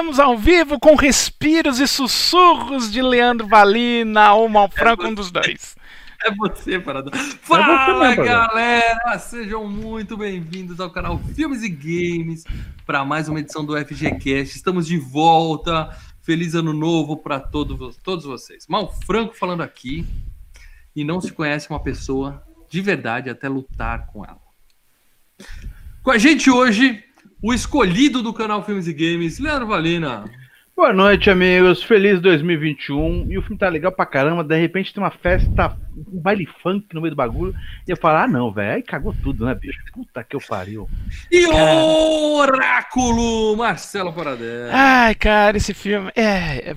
estamos ao vivo com respiros e sussurros de Leandro Valina ou Malfranco, um dos dois. É você, Paradão. Fala, é você, galera! Sejam muito bem-vindos ao canal Filmes e Games para mais uma edição do FGCast. Estamos de volta. Feliz ano novo para todos, todos vocês. Mal Franco falando aqui. E não se conhece uma pessoa de verdade até lutar com ela. Com a gente hoje, o escolhido do canal Filmes e Games, Leandro Valina. Boa noite, amigos. Feliz 2021. E o filme tá legal pra caramba. De repente tem uma festa, um baile funk no meio do bagulho. E eu falo, ah, não, velho. Aí cagou tudo, né, bicho? Puta que eu pariu. E o Oráculo, Marcelo Paradela. Ai, cara, esse filme. É. é...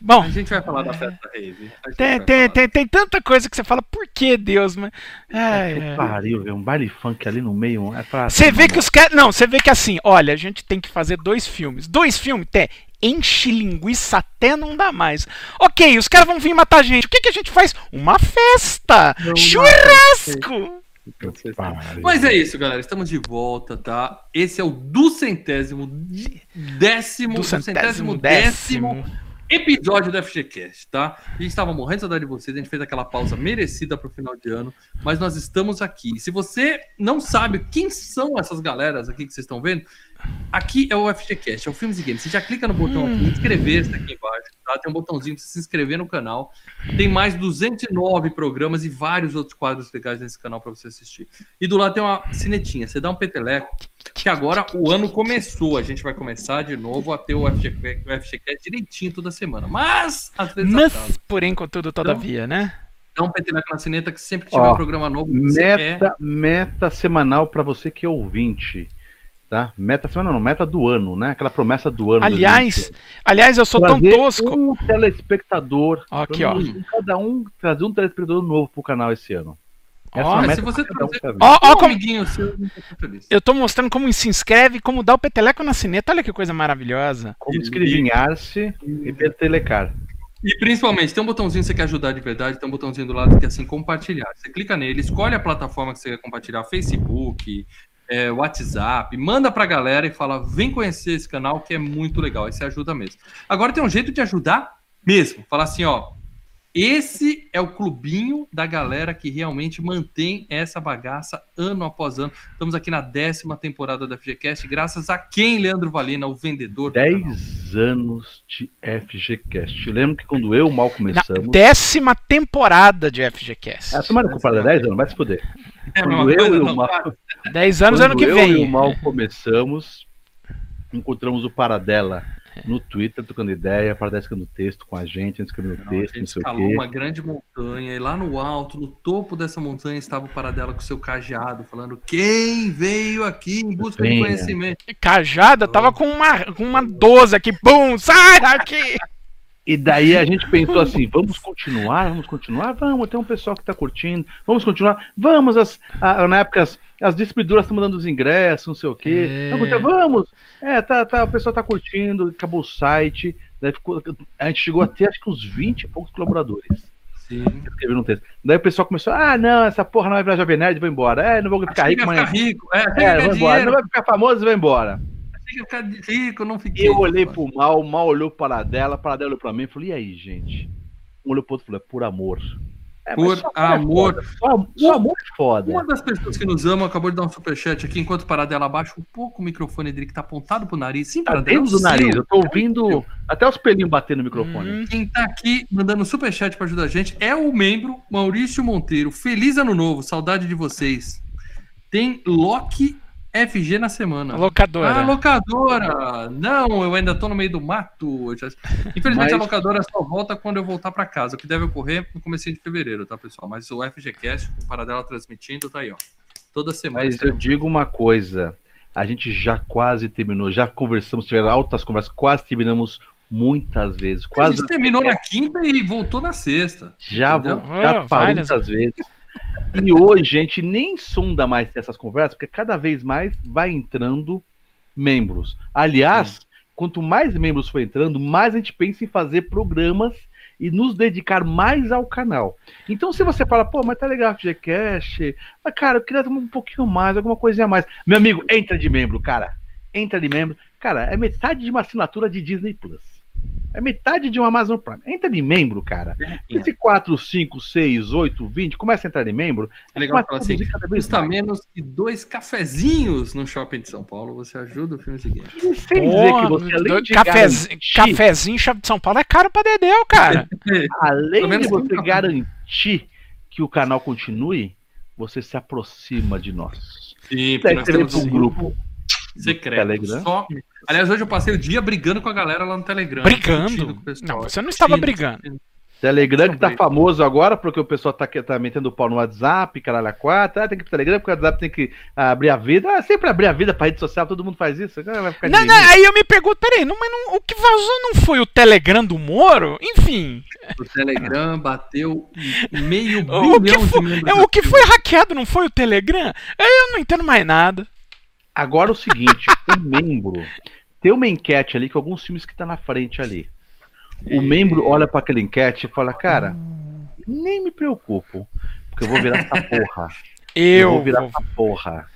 Bom, a gente vai falar da festa rave. Tem, tem, tem, tem, tanta coisa que você fala, por que Deus, mas. É, é, pariu, um baile funk ali no meio. É pra... Você vê que os caras. Não, você vê que assim, olha, a gente tem que fazer dois filmes. Dois filmes, até. Enche linguiça até não dá mais. Ok, os caras vão vir matar a gente. O que, que a gente faz? Uma festa! Não, Churrasco! Mas é isso, galera. Estamos de volta, tá? Esse é o duzentésimo décimo, do centésimo décimo, décimo episódio do FGCast, tá? A gente estava morrendo de saudade de vocês, a gente fez aquela pausa merecida para o final de ano, mas nós estamos aqui. Se você não sabe quem são essas galeras aqui que vocês estão vendo, Aqui é o FGCast, é o Filmes e Games. Você já clica no botão aqui, inscrever-se aqui embaixo, tá? Tem um botãozinho para se inscrever no canal. Tem mais 209 programas e vários outros quadros legais nesse canal para você assistir. E do lado tem uma sinetinha. Você dá um peteleco, que agora o ano começou. A gente vai começar de novo a ter o FGCast direitinho toda semana. Mas, às vezes. Mas, porém, contudo, todavia, então, né? Dá um peteleco na sineta que sempre que tiver Ó, um programa novo. Meta, meta semanal para você que é ouvinte tá? Meta semana não, meta do ano, né? Aquela promessa do ano. Aliás, aliás, eu sou tão tosco. Um telespectador. Aqui, ó. Cada um trazer um telespectador novo pro canal esse ano. Essa ó, é se você trazer... um ó, ó, como... amiguinho seu, eu tô mostrando como se inscreve, como dá o peteleco na cineta. Olha que coisa maravilhosa. Como escrevinhar-se e petelecar. E principalmente, tem um botãozinho que você quer ajudar de verdade, tem um botãozinho do lado que é assim, compartilhar. Você clica nele, escolhe a plataforma que você quer compartilhar, Facebook, é, WhatsApp, manda pra galera e fala: vem conhecer esse canal que é muito legal. Aí você ajuda mesmo. Agora tem um jeito de ajudar mesmo. Falar assim, ó. Esse é o clubinho da galera que realmente mantém essa bagaça ano após ano. Estamos aqui na décima temporada da FGCast, graças a quem, Leandro Valina, o vendedor? Dez anos de FGCast. Eu lembro que quando eu mal começamos. Na décima temporada de FGCast. A semana comparada 10 anos, vai se poder. É, quando eu e o mal... 10 anos ano que vem. Eu e o mal começamos, encontramos o Paradela no Twitter, trocando ideia, para escrevendo texto com a gente, escrevendo não, texto, não sei o quê. uma grande montanha, e lá no alto, no topo dessa montanha, estava o Paradela com seu cajado, falando: quem veio aqui em busca Venha. de conhecimento? Cajada, tava com uma, com uma 12 aqui, pum, sai daqui! E daí a gente pensou assim: vamos continuar, vamos continuar, vamos, tem um pessoal que está curtindo, vamos continuar, vamos, as, a, na época as, as distribuidoras estão mandando os ingressos, não sei o quê. É. Então, vamos, é, tá, tá, o pessoal tá curtindo, acabou o site, daí ficou, a gente chegou a ter acho que uns 20 e poucos colaboradores. Sim. Um texto. Daí o pessoal começou: ah, não, essa porra não vai virar Jovem Nerd, vou embora. É, não vou ficar rico, mas. Ficar rico, é, é vou embora. Não vai ficar famoso, vou embora ficar rico, não fiquei. Eu olhei pro mal, o mal olhou para dela, para dela olhou pra mim e falou: e aí, gente? Um olhou pro outro e falou: é por amor. É, por amor. É só amor é foda. Uma das pessoas que nos ama acabou de dar um superchat aqui, enquanto Paradela abaixa um pouco o microfone dele, que tá apontado pro nariz. Sim, tá dentro do nariz. Eu tô ouvindo até os pelinhos batendo no microfone. Hum, quem tá aqui mandando superchat pra ajudar a gente é o membro Maurício Monteiro. Feliz ano novo, saudade de vocês. Tem Loki FG na semana. Locadora. Ah, locadora! Não, eu ainda tô no meio do mato. Infelizmente Mas... a locadora só volta quando eu voltar para casa, o que deve ocorrer no começo de fevereiro, tá, pessoal? Mas o FGCast, o Paradela transmitindo, tá aí, ó. Toda semana. Mas eu digo uma coisa, a gente já quase terminou, já conversamos, tiveram altas conversas, quase terminamos muitas vezes. Quase... A gente terminou na quinta e voltou na sexta. Já, já parou muitas vezes. E hoje a gente nem sonda mais essas conversas, porque cada vez mais vai entrando membros. Aliás, Sim. quanto mais membros for entrando, mais a gente pensa em fazer programas e nos dedicar mais ao canal. Então, se você fala, pô, mas tá legal o FGCast, mas cara, eu queria um pouquinho mais, alguma coisinha a mais. Meu amigo, entra de membro, cara. Entra de membro, Cara, é metade de uma assinatura de Disney Plus. É metade de um Amazon Prime. Entra de membro, cara. Esse 4, 5, 6, 8, 20, começa a entrar de membro. É legal falar assim, custa mais. menos que dois cafezinhos no shopping de São Paulo. Você ajuda o filme seguinte. Sem dizer que você, além de cafezinho, garantir, cafezinho chave de São Paulo é caro pra Dedéu, cara. além Pelo menos de você garantir que o canal continue, você se aproxima de nós. Sim, Daí você vem para um grupo secreto. Telegram. Só... Aliás, hoje eu passei o dia brigando com a galera lá no Telegram. Brigando? com o pessoal. Não, você não estava Discutindo, brigando. discutindo. Telegram que tá famoso agora, porque o pessoal tá, tá metendo o pau no WhatsApp, caralho, a quatro, ah, tem que ir pro Telegram, porque o WhatsApp tem que abrir a vida. Ah, sempre abrir a vida pra rede social, todo mundo faz isso. ah, Vai ficar de Não, não, aí eu me pergunto, peraí, não, mas não- o que vazou não foi o Telegram do Moro? Enfim, O Telegram bateu meio o que, bilhão de foi, membros. é, o que foi hackeado não foi o Telegram? Eu não entendo mais nada. Agora o seguinte, o membro tem uma enquete ali com alguns filmes que tá na frente ali. O membro olha pra aquela enquete e fala, cara, nem me preocupo, porque eu vou virar essa porra. Eu, vou virar essa porra.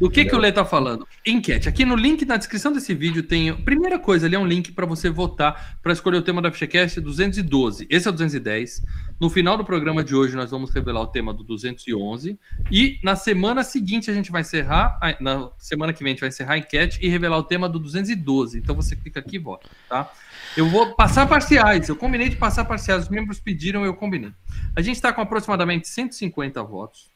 O que, que o Lê tá falando? Enquete. Aqui no link na descrição desse vídeo tem. Primeira coisa, ali é um link para você votar para escolher o tema da FGCast 212. Esse é o 210. No final do programa de hoje, nós vamos revelar o tema do 211. E na semana seguinte, a gente vai encerrar. Na semana que vem, a gente vai encerrar a enquete e revelar o tema do 212. Então você clica aqui e vota, tá? Eu vou passar parciais. Eu combinei de passar parciais. Os membros pediram, eu combinei. A gente está com aproximadamente 150 votos.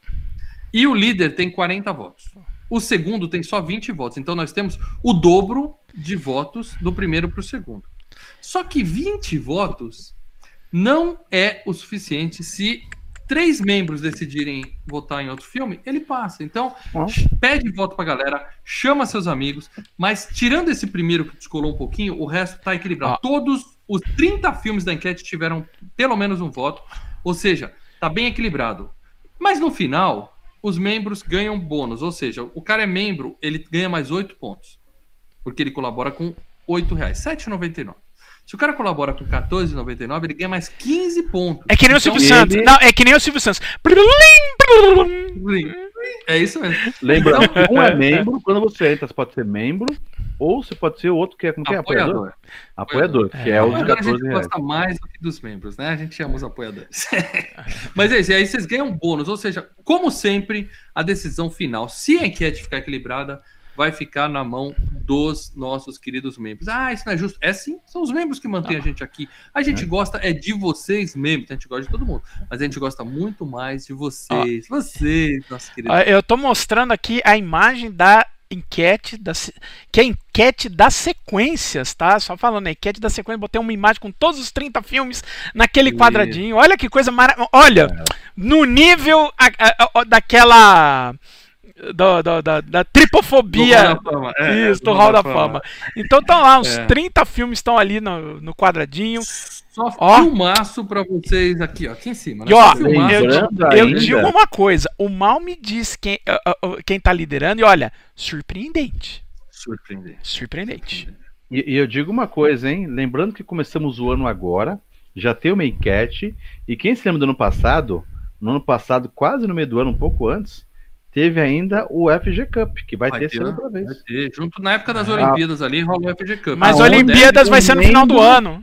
E o líder tem 40 votos. O segundo tem só 20 votos. Então nós temos o dobro de votos do primeiro para o segundo. Só que 20 votos não é o suficiente se três membros decidirem votar em outro filme, ele passa. Então, pede voto pra galera, chama seus amigos, mas tirando esse primeiro que descolou um pouquinho, o resto tá equilibrado. Ó. Todos os 30 filmes da enquete tiveram pelo menos um voto, ou seja, tá bem equilibrado. Mas no final, os membros ganham bônus, ou seja, o cara é membro, ele ganha mais 8 pontos, porque ele colabora com 8 reais, R$ 7,99. Se o cara colabora com R$ 14,99, ele ganha mais 15 pontos. É que nem o Então, Silvio ele- Santos. Não, é que nem o Silvio Santos. É isso mesmo. Lembrando que um é membro, quando você entra, você pode ser membro, ou você pode ser o outro que é, como que é? Apoiador. Apoiador. Apoiador, que é o de Agora a gente 14 reais. gosta mais do que dos membros, né? A gente ama os apoiadores. Mas é isso, e aí vocês ganham bônus, ou seja, como sempre, a decisão final, se a enquete ficar equilibrada, vai ficar na mão dos nossos queridos membros. Ah, isso não é justo. É sim, são os membros que mantêm a gente aqui. A gente gosta é de vocês, membros, a gente gosta de todo mundo, mas a gente gosta muito mais de vocês, vocês, nossos queridos. Ó, Eu tô mostrando aqui a imagem da enquete, da, que é a enquete das sequências, tá? Só falando, a enquete da sequência, botei uma imagem com todos os 30 filmes naquele Isso. quadradinho. Olha que coisa maravilhosa. Olha, no nível a- a- a- daquela. Do- do- da, da Do tripofobia. Hall da Fama, é, Isso, do Hall da Fama. Então estão lá, uns É. 30 filmes estão ali no, no quadradinho. Só Ó. filmaço pra vocês aqui, ó, aqui em cima. né? E ó, eu, eu digo uma coisa: o mal me diz quem, ah, ah, quem tá liderando, e olha, surpreendente. Surpreendente. Surpreendente. E, e eu digo uma coisa, hein? Lembrando que começamos o ano agora, já tem uma enquete, e quem se lembra do ano passado, no ano passado, quase no meio do ano, um pouco antes, teve ainda o FG Cup, que vai, Vai ter ter, outra vez. Vai ter, junto na época das Ah. Olimpíadas ali, rola o FG Cup. Mas Aonde Olimpíadas vai ser no final do ano.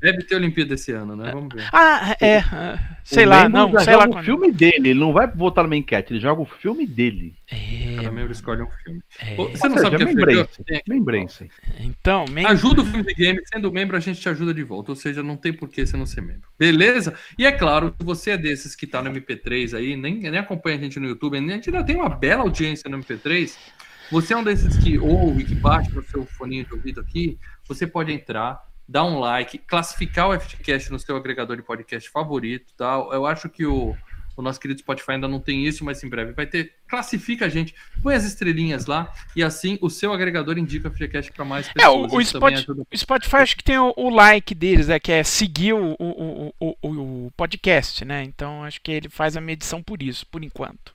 Deve, ter Olimpíada esse ano, né? Vamos ver. Ah, é. Sei O lá, não, já sei lá joga o quando. filme dele, ele não vai votar numa enquete, ele joga o filme dele. Cada É, membro escolhe um filme. é. Você não sabe o que é aqui. Membrense. Então, men- Ajuda o filme de game, sendo membro, a gente te ajuda de volta. Ou seja, não tem por que você não ser membro. Beleza? E é claro, se você é desses que tá no MP3 aí, nem, nem acompanha a gente no YouTube, a gente ainda tem uma bela audiência no MP3. Você é um desses que ouve, que baixa no seu foninho de ouvido aqui, você pode entrar, dar um like, classificar o FTCast no seu agregador de podcast favorito, tá? Eu acho que o, o nosso querido Spotify ainda não tem isso, mas em breve vai ter. Classifica a gente, põe as estrelinhas lá e assim o seu agregador indica o FTCast para mais É, pessoas. o, o o Spotify acho que tem o, o like deles, é, que é seguir o, o, o, o, o podcast, né? Então acho que ele faz a medição por isso, por enquanto.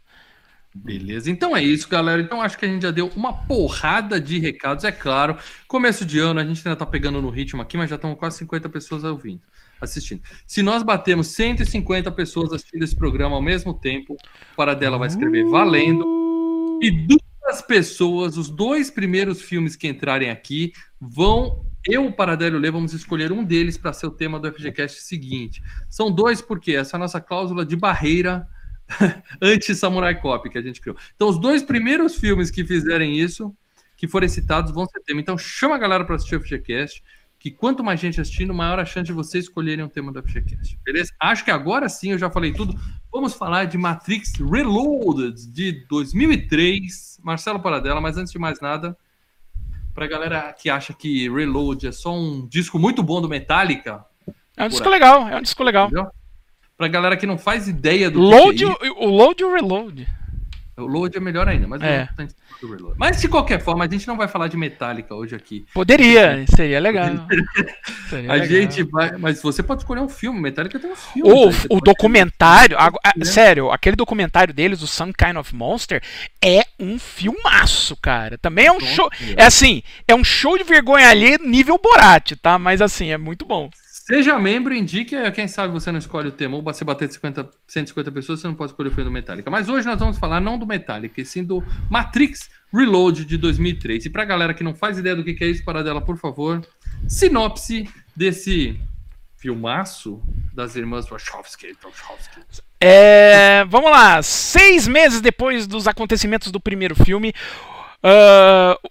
Beleza, então é isso, galera. Então acho que a gente já deu uma porrada de recados, é claro. Começo de ano, a gente ainda tá pegando no ritmo aqui, mas já estão quase 50 pessoas ouvindo, assistindo. Se nós batemos 150 pessoas assistindo esse programa ao mesmo tempo, o Paradela vai escrever valendo. E duas as pessoas, os dois primeiros filmes que entrarem aqui, vão. Eu, o Paradelo Lê, vamos escolher um deles para ser o tema do FGCast seguinte. São dois, porque essa é a nossa cláusula de barreira anti-Samurai Cop que a gente criou. Então, os dois primeiros filmes que fizerem isso, que forem citados, vão ser tema. Então, chama a galera para assistir o FGCast que quanto mais gente assistindo, maior a chance de vocês escolherem o tema do FGCast. Beleza? Acho que agora sim eu já falei tudo. Vamos falar de Matrix Reloaded de 2003. Marcelo Paradela, mas antes de mais nada, pra galera que acha que Reload é só um disco muito bom do Metallica. É um disco legal, é um disco legal. Entendeu? Pra galera que não faz ideia do load, que é o, Load e o Reload. O Load é melhor ainda, mas é. não mas de qualquer forma, a gente não vai falar de Metallica hoje aqui. Poderia, seria legal. seria a legal. gente vai. Mas você pode escolher um filme. Metallica tem um filme. Ou o documentário. A, a, sério, aquele documentário deles, o Some Kind of Monster, é um filmaço, cara. Também é um show. É assim, é um show de vergonha ali, nível Borat, tá? Mas assim, é muito bom. Seja membro, indique, quem sabe você não escolhe o tema, ou você bater 50, 150 pessoas, você não pode escolher o filme do Metallica. Mas hoje nós vamos falar não do Metallica, e sim do Matrix Reload de 2003. E pra galera que não faz ideia do que é isso, para dela, por favor, sinopse desse filmaço das irmãs Wachowski. É, vamos lá, seis meses depois dos acontecimentos do primeiro filme, uh,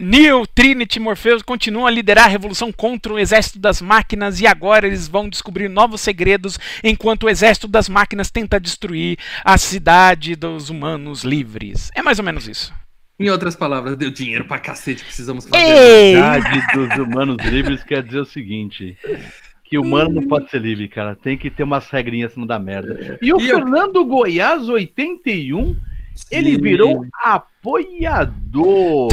Neo, Trinity e Morpheus continuam a liderar a revolução contra o exército das máquinas e agora eles vão descobrir novos segredos enquanto o exército das máquinas tenta destruir a cidade dos humanos livres. É mais ou menos isso. Em outras palavras, deu dinheiro pra cacete, precisamos fazer. Ei! A cidade dos humanos livres quer dizer o seguinte: que o humano não pode ser livre, cara. Tem que ter umas regrinhas não dá merda. E o e Fernando eu... Goiás 81 ele virou apoiador.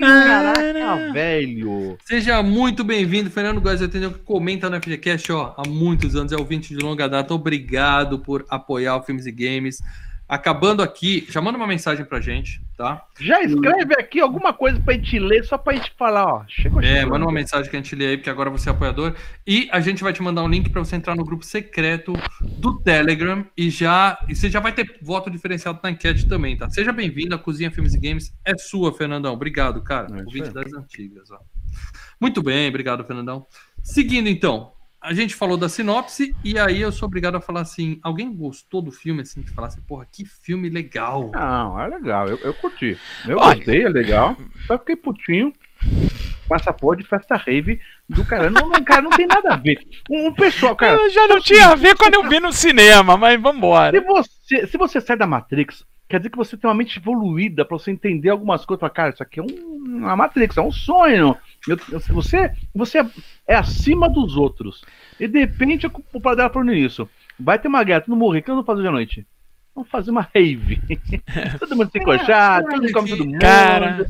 Caraca, velho. Seja muito bem-vindo, Fernando Góes, entendeu que comenta no FGCast ó, há muitos anos, é ouvinte de longa data. Obrigado por apoiar o Filmes e Games. Acabando aqui, já manda uma mensagem pra gente, tá? Já escreve aqui alguma coisa pra gente ler, só pra gente falar, ó. Chegou, é, chegou. manda uma mensagem que a gente lê aí, porque agora você é apoiador. E a gente vai te mandar um link pra você entrar no grupo secreto do Telegram e já. E você já vai ter voto diferenciado na enquete também, tá? Seja bem-vindo, a Cozinha Filmes e Games é sua, Fernandão. Obrigado, cara. É Ouvinte das antigas, ó. Muito bem, obrigado, Fernandão. Seguindo então, a gente falou da sinopse e aí eu sou obrigado a falar assim: alguém gostou do filme assim? Que falasse, porra, que filme legal. Não, é legal, eu, eu curti. Eu Olha, gostei, é legal. Só fiquei putinho. Passaporte de festa rave do cara. Não, não, cara, não tem nada a ver. Um, um pessoal, cara. Eu já não tinha a ver quando eu vi no cinema, mas vambora. Se você, se você sai da Matrix, quer dizer que você tem uma mente evoluída para você entender algumas coisas. Fala, cara, isso aqui é um, uma Matrix, é um sonho. Eu, você, você é acima dos outros. E de repente o pai dela falando isso. Vai ter uma guerra, tu não morrer, o que eu vou fazer hoje à noite? Vamos fazer uma rave. todo mundo se encoxar, todo mundo come todo mundo. Cara.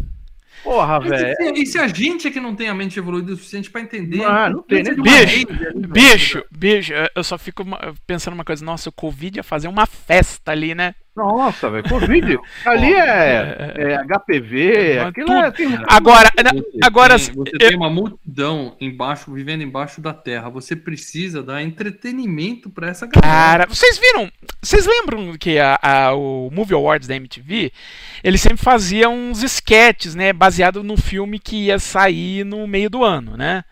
Porra, velho. E, se a gente é que não tem a mente evoluída o suficiente pra entender. Ah, não tem, né? Bicho, bicho, bicho, eu só fico pensando uma coisa. Nossa, o Covid ia fazer uma festa ali, né? Nossa, velho, Covid. Ali é, é, é HPV, aquilo é, assim, Agora, você agora tem, você eu... tem uma multidão embaixo, vivendo embaixo da terra. Você precisa dar entretenimento para essa galera. Cara, vocês viram? Vocês lembram que a, a, o Movie Awards da MTV, ele sempre fazia uns sketches, né, baseado no filme que ia sair no meio do ano, né?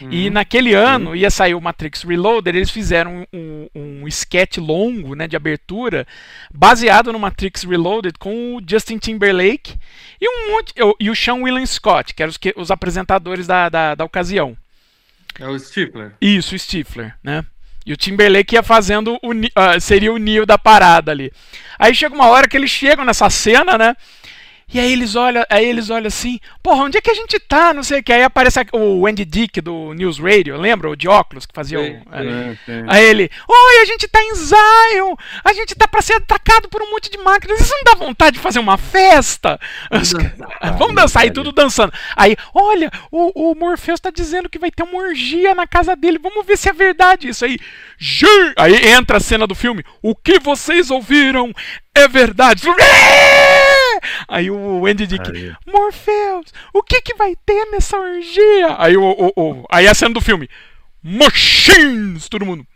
E uhum. naquele ano ia sair o Matrix Reloaded, eles fizeram um, um, sketch longo né, de abertura baseado no Matrix Reloaded com o Justin Timberlake e, um monte, e o Sean William Scott, que eram os, os apresentadores da, da, da ocasião. É o Stifler. Isso, o Stifler, né? E o Timberlake ia fazendo o, uh, seria o Neo da parada ali. Aí chega uma hora que eles chegam nessa cena, né? E aí eles olham, aí eles olham assim, porra, onde é que a gente tá? Não sei o que. Aí aparece o Andy Dick do News Radio, lembra? O de óculos que fazia sim, o. É. Aí ele, oi, a gente tá em Zion, a gente tá pra ser atacado por um monte de máquinas. Isso não dá vontade de fazer uma festa? Vamos dançar, Vamos dançar aí, tudo dançando. Aí, olha, o, o Morpheus tá dizendo que vai ter uma orgia na casa dele. Vamos ver se é verdade isso aí. Aí entra a cena do filme. O que vocês ouviram é verdade. Aí o Andy Dick, aí. Morpheus, o que que vai ter nessa orgia? Aí o, o, o aí a cena do filme, Machines, todo mundo.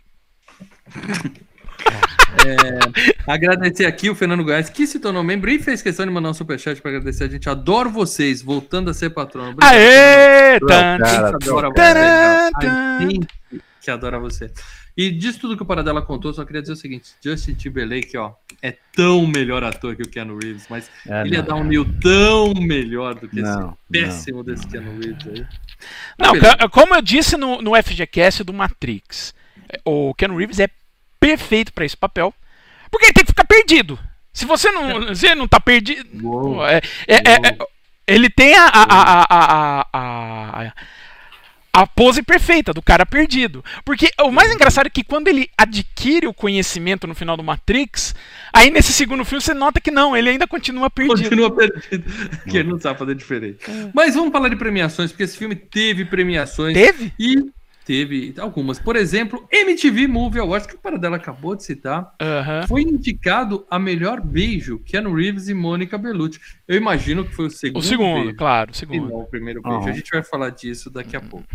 É, agradecer aqui o Fernando Goiás, que se tornou membro e fez questão de mandar um superchat para agradecer a gente. Adoro vocês, voltando a ser patrono. Obrigado, Aê! Tan, adora você. Que adora você. E disso tudo que o Paradela contou, só queria dizer o seguinte: Justin Timberlake, ó, é tão melhor ator que o Keanu Reeves, mas É, ele ia não. dar um nível tão melhor do que esse Não, péssimo desse Keanu Reeves aí. Não, ca- como eu disse no, no FGCast do Matrix, o Ken Reeves é perfeito pra esse papel, porque ele tem que ficar perdido. Se você não, você não tá perdido. Uou. é- é- é- é- ele tem a, a, a, a, a, pose perfeita do cara perdido. Porque o mais engraçado é que quando ele adquire o conhecimento no final do Matrix, aí nesse segundo filme você nota que não, ele ainda continua perdido. Continua perdido, que ele não sabe fazer diferente. Mas vamos falar de premiações, porque esse filme teve premiações. Teve? E teve algumas. Por exemplo, MTV Movie Awards, que o Paradela acabou de citar, Aham. foi indicado a melhor beijo, Keanu Reeves e Mônica Bellucci. Eu imagino que foi o segundo. O segundo, beijo, claro, o e segundo. não o primeiro beijo. Aham. A gente vai falar disso daqui a pouco.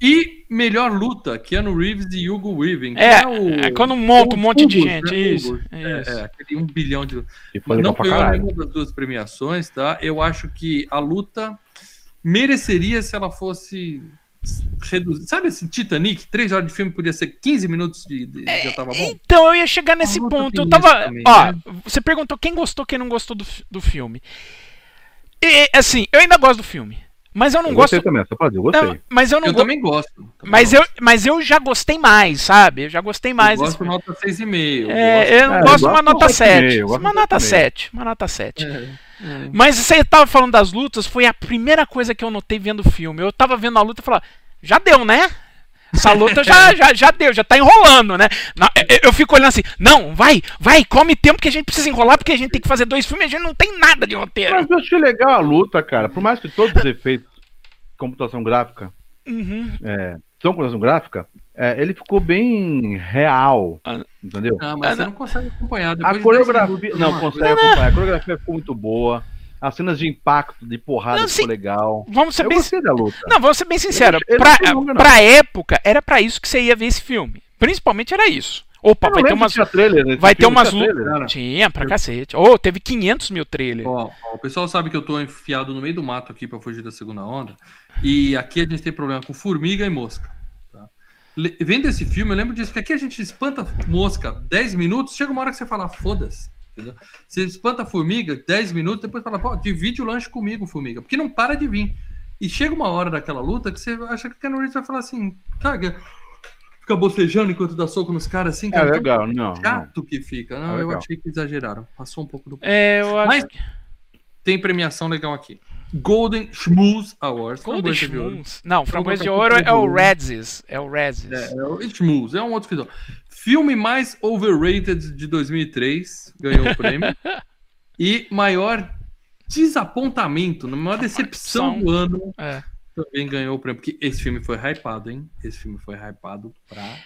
E melhor luta, Keanu Reeves e Hugo Weaving. que É, o- é quando monta um monte de gente, né? isso. É, isso. é, aquele um bilhão de. Foi não ganhou nenhuma das duas premiações, tá? Eu acho que a luta mereceria se ela fosse reduzida. Sabe esse Titanic? Três horas de filme podia ser 15 minutos de, de- já tava bom? Então, eu ia chegar nesse A luta ponto. Eu tava. também, ó, né? você perguntou quem gostou, quem não gostou do, do filme. E, assim, eu ainda gosto do filme. Mas eu não Eu gosto. gostei também, só pra dizer, eu gostei. Não, mas eu não Eu gosto. também gosto. também Mas gosto. eu, mas eu já gostei mais, sabe? Eu já gostei mais eu desse gosto filme. nota 6,5. eu É, eu não É, eu gosto de uma gosto nota de 7. 7,5, eu gosto Uma de nota 7,5. 7. Uma nota 7. gosto. É, é. Mas você tava falando das lutas, foi a primeira coisa que eu notei vendo o filme. Eu tava vendo a luta e falava, já deu, né? Essa luta já, já, já deu, já tá enrolando, né? Eu- Eu fico olhando assim, não, vai, vai, come tempo que a gente precisa enrolar, porque a gente tem que fazer dois filmes e a gente não tem nada de roteiro. Mas eu achei legal a luta, cara. Por mais que todos os efeitos de computação gráfica Uhum. é, são computação gráfica, é, ele ficou bem real. Ah. Entendeu? Ah, mas Ah, você não consegue acompanhar. A Depois de 10 coreografia. Não, uma consegue coisa- acompanhar. A coreografia ficou muito boa. As cenas de impacto, de porrada, Não, ficou sim. legal. Vamos ser Eu bem gostei da luta. Não, vou ser bem sincero. Eu não Pra, longa, não. pra época, era pra isso que você ia ver esse filme. Principalmente era isso. Opa, não vai ter umas. trailer nesse Vai ter umas lutas. Cara, Tinha, pra cacete. Ô, teve 500 mil trailers. Ó, ó, o pessoal sabe que eu tô enfiado no meio do mato aqui pra fugir da segunda onda. E aqui a gente tem problema com formiga e mosca. Vendo esse filme, eu lembro disso, que aqui a gente espanta mosca 10 minutos, chega uma hora que você fala, foda-se. entendeu? Você espanta formiga 10 minutos, depois fala, pô, divide o lanche comigo, formiga. Porque não para de vir. E chega uma hora daquela luta que você acha que o Ken Reeves vai falar assim, cara, fica bocejando enquanto dá soco nos caras assim, É cara. tão legal, não. não. Chato que fica. Não, É eu legal. achei que exageraram. Passou um pouco do É, eu acho. Mas- tem premiação legal aqui. Golden Schmooze Awards. Golden. Schmooze. Não, Framboesa de Ouro é o ouro. Redzes. É o Redzes. É, é o Schmooze, é um outro filme. Filme mais overrated de 2003 ganhou o prêmio. e maior desapontamento, maior decepção Decepção. do ano É. também ganhou o prêmio. Porque esse filme foi hypado, hein? Esse filme foi hypado pra.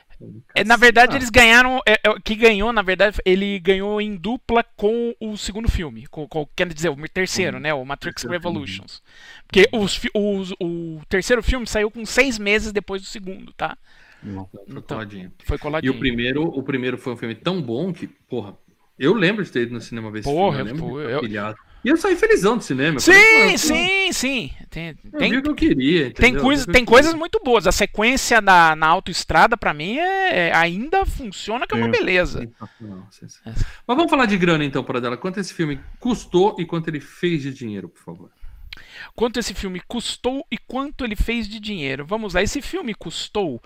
É, na verdade, eles ganharam. É, é, o que ganhou, na verdade, ele ganhou em dupla com o segundo filme. Com, com- quer dizer, o terceiro, né? O Matrix terceiro filme. Revolutions. Porque os, os- o terceiro filme saiu com seis meses depois do segundo, tá? Não. Foi Então, coladinho. Foi E coladinho. o primeiro, o primeiro foi um filme tão bom que, porra, eu lembro de ter ido no cinema ver esse Porra, filme. Eu eu- pilhado. E eu saí felizão do cinema. Sim, falei, eu- sim, sim. Tem, Eu tem, vi o que eu queria. tem, coisa, tem coisas muito boas. A sequência da, na autoestrada, pra mim, é, é- ainda funciona que é uma Sim. beleza. Sensacional, sensacional. Mas vamos falar de grana então, para dela. Quanto esse filme custou e quanto ele fez de dinheiro, por favor? quanto esse filme custou e quanto ele fez de dinheiro. Vamos lá, esse filme custou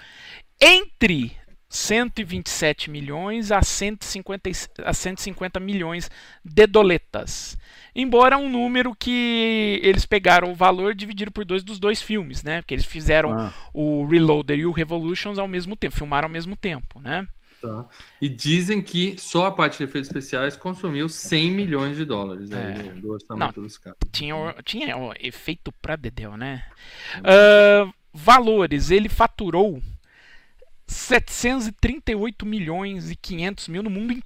entre 127 milhões a 150, e- a 150 milhões de doletas. Embora um número que eles pegaram o valor e dividiram por dois dos dois filmes, né? Porque eles fizeram Ah, o Reloader e o Revolutions ao mesmo tempo, filmaram ao mesmo tempo, né? Tá. E dizem que só a parte de efeitos especiais consumiu 100 milhões de dólares aí, É. do- orçamento dos caras. Tinha, tinha o efeito pra Dedéu, né? Ah, valores, ele faturou 738 milhões e 500 mil no mundo,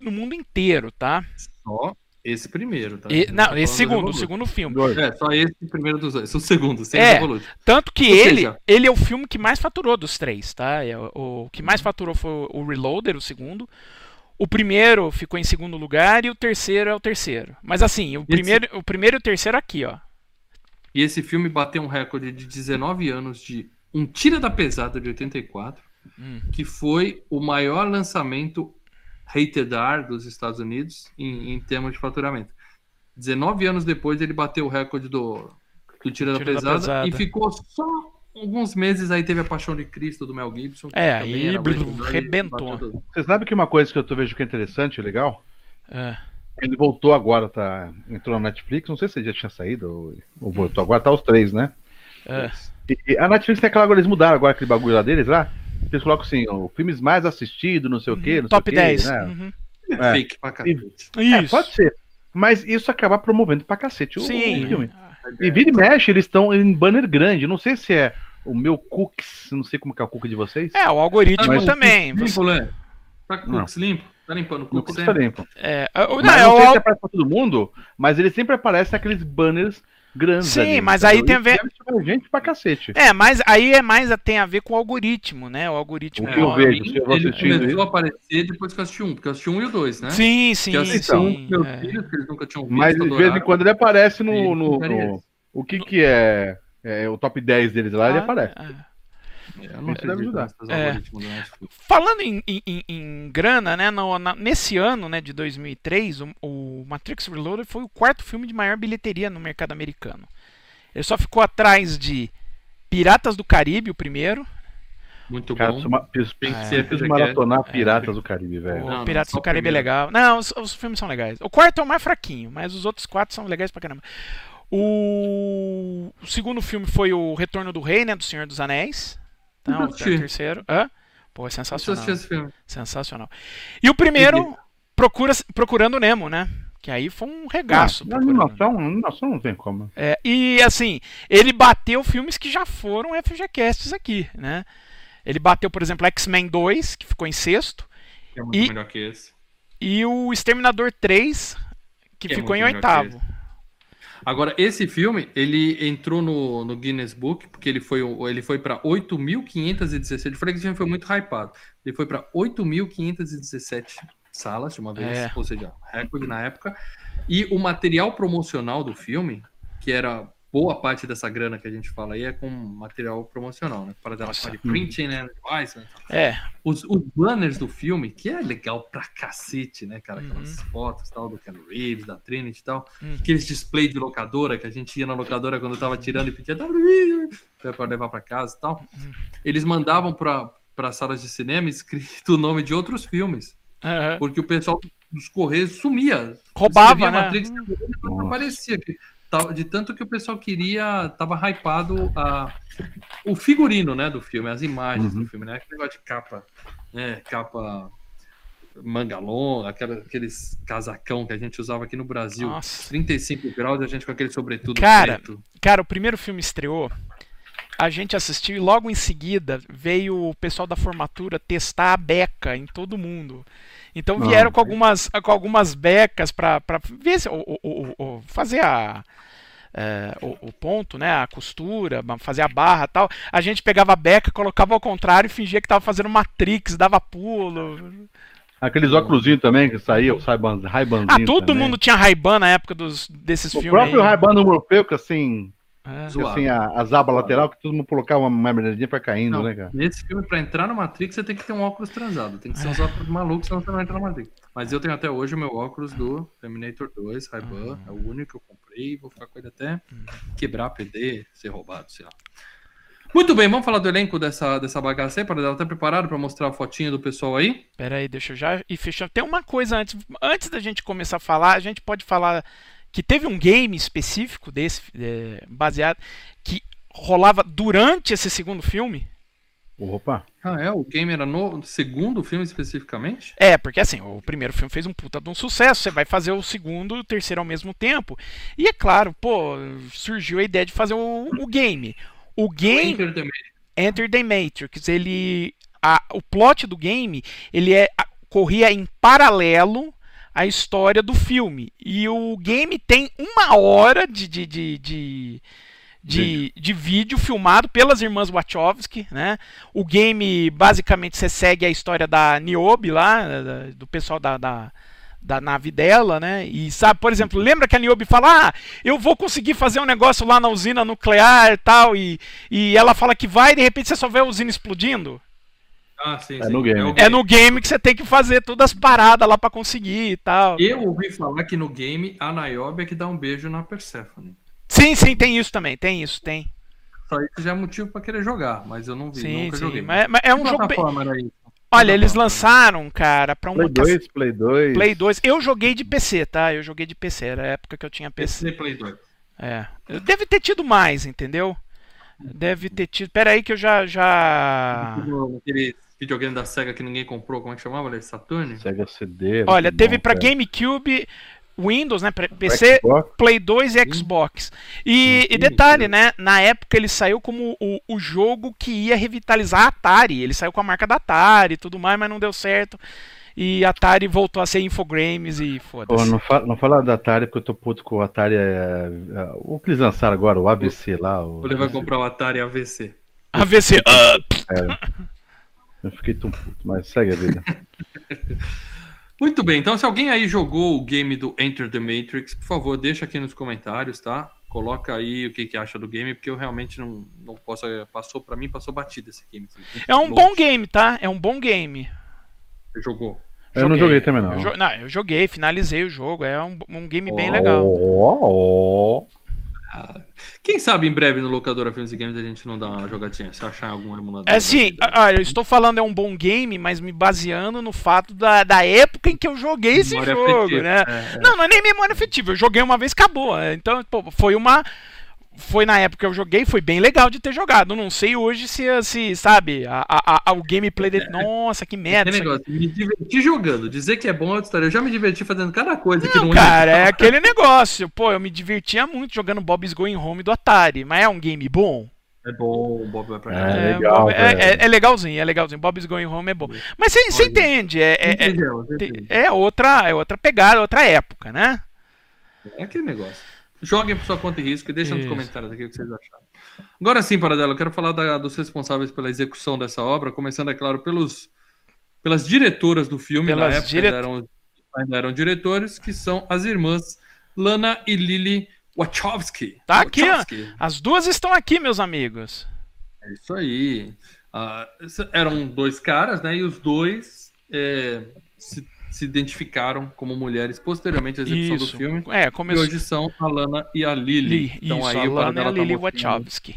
no mundo inteiro, tá? Só esse primeiro, tá? E- tá não, esse do segundo, o segundo filme. É, só esse primeiro dos dois. É o segundo, sem É. Revolution. Tanto que Ou ele, seja- ele é o filme que mais faturou dos três, tá? É, o, o que mais faturou foi o Reloader, o segundo. O primeiro ficou em segundo lugar e o terceiro é o terceiro. Mas assim, o Esse- primeiro, o primeiro e o terceiro aqui, ó. E esse filme bateu um recorde de 19 anos de Um Tira da Pesada de 84, Hum. que foi o maior lançamento rated R dos Estados Unidos em, em termos de faturamento. 19 anos depois ele bateu o recorde do, do Tira, da, Tira da pesada, Pesada. e ficou só alguns meses aí teve a Paixão de Cristo do Mel Gibson. que É, aí e tudo. Você sabe que uma coisa que eu tô vejo que é interessante, legal? É. Ele voltou agora, tá? Entrou na Netflix, não sei se ele já tinha saído ou, ou voltou. Agora tá os três, né? É. E a Netflix tem aquela agora, eles mudaram agora aquele bagulho lá deles lá. Eles colocam assim, o filmes mais assistidos, não sei o quê, não Uhum. Top sei o quê, 10. né? Uhum. É. Fake pra cacete. É, Isso. pode ser. Mas isso acaba promovendo pra cacete o, Sim. o filme. E vira e mexe, eles estão em banner grande. Não sei se é o meu cookies, não sei como que é o cookie de vocês. É, o algoritmo Mas- também. Limpo, Você, Lê. Tá com Não. cookies limpo? Tá limpando o cookies tá limpo. é, o- não, Mas é não sei se aparece pra todo mundo, mas ele sempre aparece aqueles banners grandes. Sim, ali, mas entendeu? aí tem a ver- gente pra cacete. É, mas aí é mais tem a ver com o algoritmo, né? O algoritmo. O que eu pra vejo, mim, eu ele começou isso. a aparecer depois que eu assisti um, porque eu assisti um e o dois, né? Sim, sim, que eu assisti então, um meus é. filhos, que eles nunca tinham visto. Mas de vez em quando ele aparece no. no- no- o que que é, é o top 10 deles lá, ele Ah, aparece. é. Eu não deve ajudar. É. Netflix. Falando em, em- em- em grana, né? no- na- nesse ano, né, de 2003, o, o Matrix Reloaded foi o quarto filme de maior bilheteria no mercado americano. Ele só ficou atrás de Piratas do Caribe, o primeiro. Muito Cara, bom. uma, que É. FGCast. maratonar Piratas do Caribe, velho. O Não, não, Piratas só do Caribe é legal. Não, os, os filmes são legais. O quarto é o mais fraquinho, mas os outros quatro são legais pra caramba. O, o segundo filme foi o Retorno do Rei, né? Do Senhor dos Anéis. Não, o terceiro. Hã? Pô, é sensacional. Sensacional. E o primeiro, procura, Procurando Nemo, né? Que aí foi um regaço. Não, animação, animação não tem como. É, e assim, ele bateu filmes que já foram FGCasts aqui, né? Ele bateu, por exemplo, X-Men 2, que ficou em sexto, Que é muito E- melhor que esse. e o Exterminador 3, que Que é ficou em melhor que oitavo. Agora, esse filme, ele entrou no, no Guinness Book, porque ele foi, ele foi para 8.517. Eu falei que esse filme foi muito hypado. Ele foi para 8.517 salas de uma vez, É. ou seja, recorde na época. E o material promocional do filme, que era boa parte dessa grana que a gente fala aí, é com material promocional, né? Para dela de printing, né? Device, né? É, Os, os banners do filme, que é legal pra cacete, né, cara? Uhum. Aquelas fotos tal do Ken Reeves, da Trinity e tal. Uhum. Aqueles display de locadora que a gente ia na locadora quando tava tirando e pedia "WWE", pra levar pra casa e tal. Uhum. Eles mandavam pra salas de cinema escrito o nome de outros filmes. Aham. Porque o pessoal dos Correios sumia. roubava, né? Matrix, aparecia. tava- De tanto que o pessoal queria, tava hypado a, o figurino, né, do filme, as imagens Uhum. do filme, né? Aquele negócio de capa, né, capa manga longa, aquela- aqueles casacão que a gente usava aqui no Brasil. Nossa. 35 graus e a gente com aquele sobretudo Cara, preto. Cara, o primeiro filme estreou, a gente assistiu e logo em seguida veio o pessoal da formatura testar a beca em todo mundo. Então Ah, vieram com algumas, com algumas becas pra, pra ver se, o, o- o- o- fazer a, é, o, o ponto, né, a costura, fazer a barra e tal. A gente pegava a beca, colocava ao contrário e fingia que tava fazendo Matrix, dava pulo. Aqueles óculos também que saíam, Ray-Ban- Ray-Banzinho Ah, todo também. mundo tinha Ray-Ban na época dos, desses O filmes. próprio aí. Ray-Ban do Morfeu, que assim, É. que, Zoado. assim a, as abas lateral, que todo mundo colocava uma membranazinha pra caindo, Não, né, cara? Nesse filme, pra entrar no Matrix, você tem que ter um óculos transado. Tem que ser uns óculos malucos, senão você não entra no Matrix. Mas eu tenho até hoje o meu óculos do Terminator 2, Ray-Ban. É o único que eu comprei e vou ficar com ele até quebrar, perder, ser roubado, sei lá. Muito bem, vamos falar do elenco dessa, dessa bagaça aí, para ela estar preparado para mostrar a fotinha do pessoal aí? Pera aí, deixa eu já ir fechando. Tem uma coisa antes, antes da gente começar a falar, a gente pode falar que teve um game específico desse, é, baseado, que rolava durante esse segundo filme. Opa. Ah, é? O game era no segundo filme especificamente? É, porque assim, o primeiro filme fez um puta de um sucesso, você vai fazer o segundo e o terceiro ao mesmo tempo. E é claro, pô, surgiu a ideia de fazer o, o game. O game Enter the Enter the Matrix, ele a- o plot do game, ele é a- corria em paralelo à história do filme. E o game tem uma hora de, de, de, de, de, de vídeo filmado pelas irmãs Wachowski, né? O game, basicamente, você segue a história da Niobe lá, do pessoal da, da, da nave dela, né? E sabe, por exemplo, lembra que a Niobe fala, ah, eu vou conseguir fazer um negócio lá na usina nuclear e tal, e, e ela fala que vai, e de repente você só vê a usina explodindo? Ah, sim, É sim. no game. o É no game que você tem que fazer todas as paradas lá pra conseguir e tal. Eu ouvi falar que no game a Niobe é que dá um beijo na Persephone. Sim, sim, tem isso também, tem isso, tem. Só isso já é motivo pra querer jogar, mas eu não vi, Sim, nunca sim. joguei. Mas, mas é um jogo bem... Olha, eles lançaram, cara, pra uma Play 2, Play 2. Play 2. Eu joguei de PC, tá? Eu joguei de PC. Era a época que eu tinha PC. PC Play 2. É. Deve ter tido mais, entendeu? Deve ter tido. Pera aí que eu já. já... videogame da SEGA que ninguém comprou, como é que chamava? ele? Saturn? Sega CD. Olha, teve pra cara. GameCube, Windows, né? pra PC, Xbox. Play 2 e Xbox. E, e detalhe, né? Na época ele saiu como o, o jogo que ia revitalizar a Atari. Ele saiu com a marca da Atari e tudo mais, mas não deu certo. E a Atari voltou a ser Infogrames e foda-se. não, fala, não fala da Atari, porque eu tô puto com o Atari. É, é, o que eles lançaram agora, o ABC lá. O, Ele vai comprar o Atari AVC. AVC. Ah, Eu fiquei tão puto, mas segue a vida. Muito bem, então se alguém aí jogou o game do Enter the Matrix, por favor, deixa aqui nos comentários, tá? Coloca aí o que, que acha do game, porque eu realmente não, não posso. Passou pra mim, passou batido esse game. É um bom game, tá? É um bom game. Você jogou. Eu não joguei também, não. Eu, jo- não, eu joguei, finalizei o jogo. É um, um game bem legal. Ó, Quem sabe em breve no Locadora Filmes e Games a gente não dá uma jogatinha, se achar algum emulador. É assim, da vida. olha, eu estou falando é um bom game, mas me baseando no fato da, da época em que eu joguei esse Memória jogo, afetiva. né? É, é. Não, não é nem memória afetiva. Eu joguei uma vez, acabou. né? Então, pô, foi uma. Foi na época que eu joguei, foi bem legal de ter jogado. Não sei hoje se, se sabe, a, a, a- o gameplay dele. Nossa, que merda. Aqui. negócio, me divertir jogando. Dizer que é bom é outra história. Eu já me diverti fazendo cada coisa que Não, não cara, é é. aquele negócio. Pô, eu me divertia muito jogando Bob's Going Home do Atari, mas é um game bom. É bom, o Bob vai pra É, cá. legal, é, é- é legalzinho, é legalzinho. Bob's Going Home é bom. Mas você entende, é, é, é, é outra, é outra pegada, outra época, né? É aquele negócio. Joguem por sua conta e risco e deixa nos comentários aqui o que vocês acharam. Agora sim, Paradelo, eu quero falar da- dos responsáveis pela execução dessa obra, começando, é claro, pelos, pelas diretoras do filme, Pelas na época dire- ainda, eram, ainda eram diretores, que são as irmãs Lana e Lily Wachowski. Tá aqui. Wachowski. As duas estão aqui, meus amigos. É isso aí. Essa- eram dois caras, né? E os dois é, se, se identificaram como mulheres posteriormente à execução Isso. do filme. É, E começou. hoje são a Lana e a Lily. Li, então isso, aí a o Lana e a tá Lily Wachowski.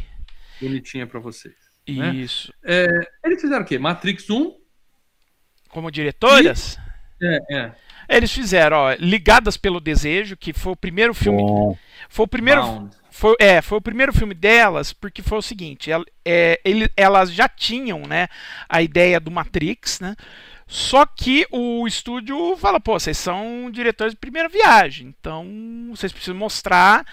bonitinha pra vocês. né? Isso. É, eles fizeram o quê? Matrix 1? Como diretoras, É, é. eles fizeram, ó, Ligadas pelo Desejo, que foi o primeiro filme. Bom. Foi o primeiro. Bound. Foi, é, foi o primeiro filme delas, porque foi o seguinte, el- é, ele- elas já tinham, né, a ideia do Matrix, né? Só que o estúdio fala, pô, vocês são diretores de primeira viagem, então vocês precisam mostrar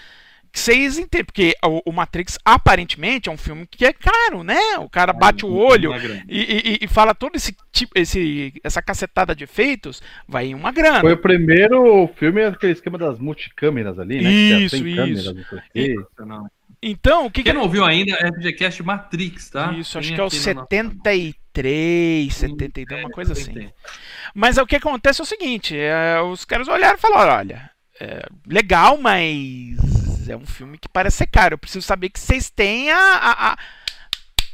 que vocês entendem, porque o, o Matrix aparentemente é um filme que é caro, né? O cara bate o olho e, e- e fala todo esse tipo, esse, essa cacetada de efeitos, vai em uma grana. Foi o primeiro filme, aquele esquema das multicâmeras ali, né? que Isso, tem isso. câmeras, não sei o quê. Não. Então, o que, que Quem não ouviu ainda é FGCast Matrix, tá? Isso, acho Tem que é o aqui no nosso 73, canal. 72, uma É, coisa assim. Mas é o que acontece é o seguinte: é, os caras olharam e falaram: olha, é, legal, mas é um filme que parece ser caro. Eu preciso saber que vocês têm a. a, a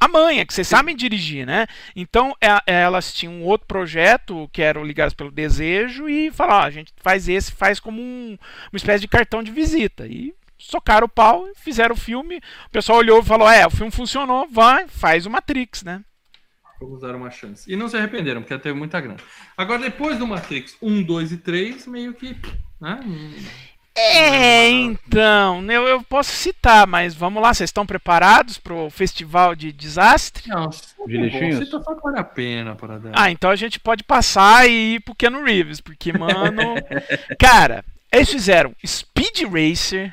a manha, que vocês sabem dirigir, né? Então é- elas tinham um outro projeto que eram ligados pelo desejo e falaram: ó, a gente faz esse, faz como um- uma espécie de cartão de visita. E socaram o pau, fizeram o filme. O pessoal olhou e falou: é, o filme funcionou, vai, faz o Matrix, né? Vamos dar uma chance. E não se arrependeram, porque teve muita grana. Agora, depois do Matrix 1, 2 e 3, meio que. Né? É, então, eu, eu posso citar, mas vamos lá, vocês estão preparados pro festival de desastre? Não? Você tá falando que vale a pena para dar. Ah, então a gente pode passar e ir pro Keanu Reeves, porque, mano. cara, eles fizeram Speed Racer.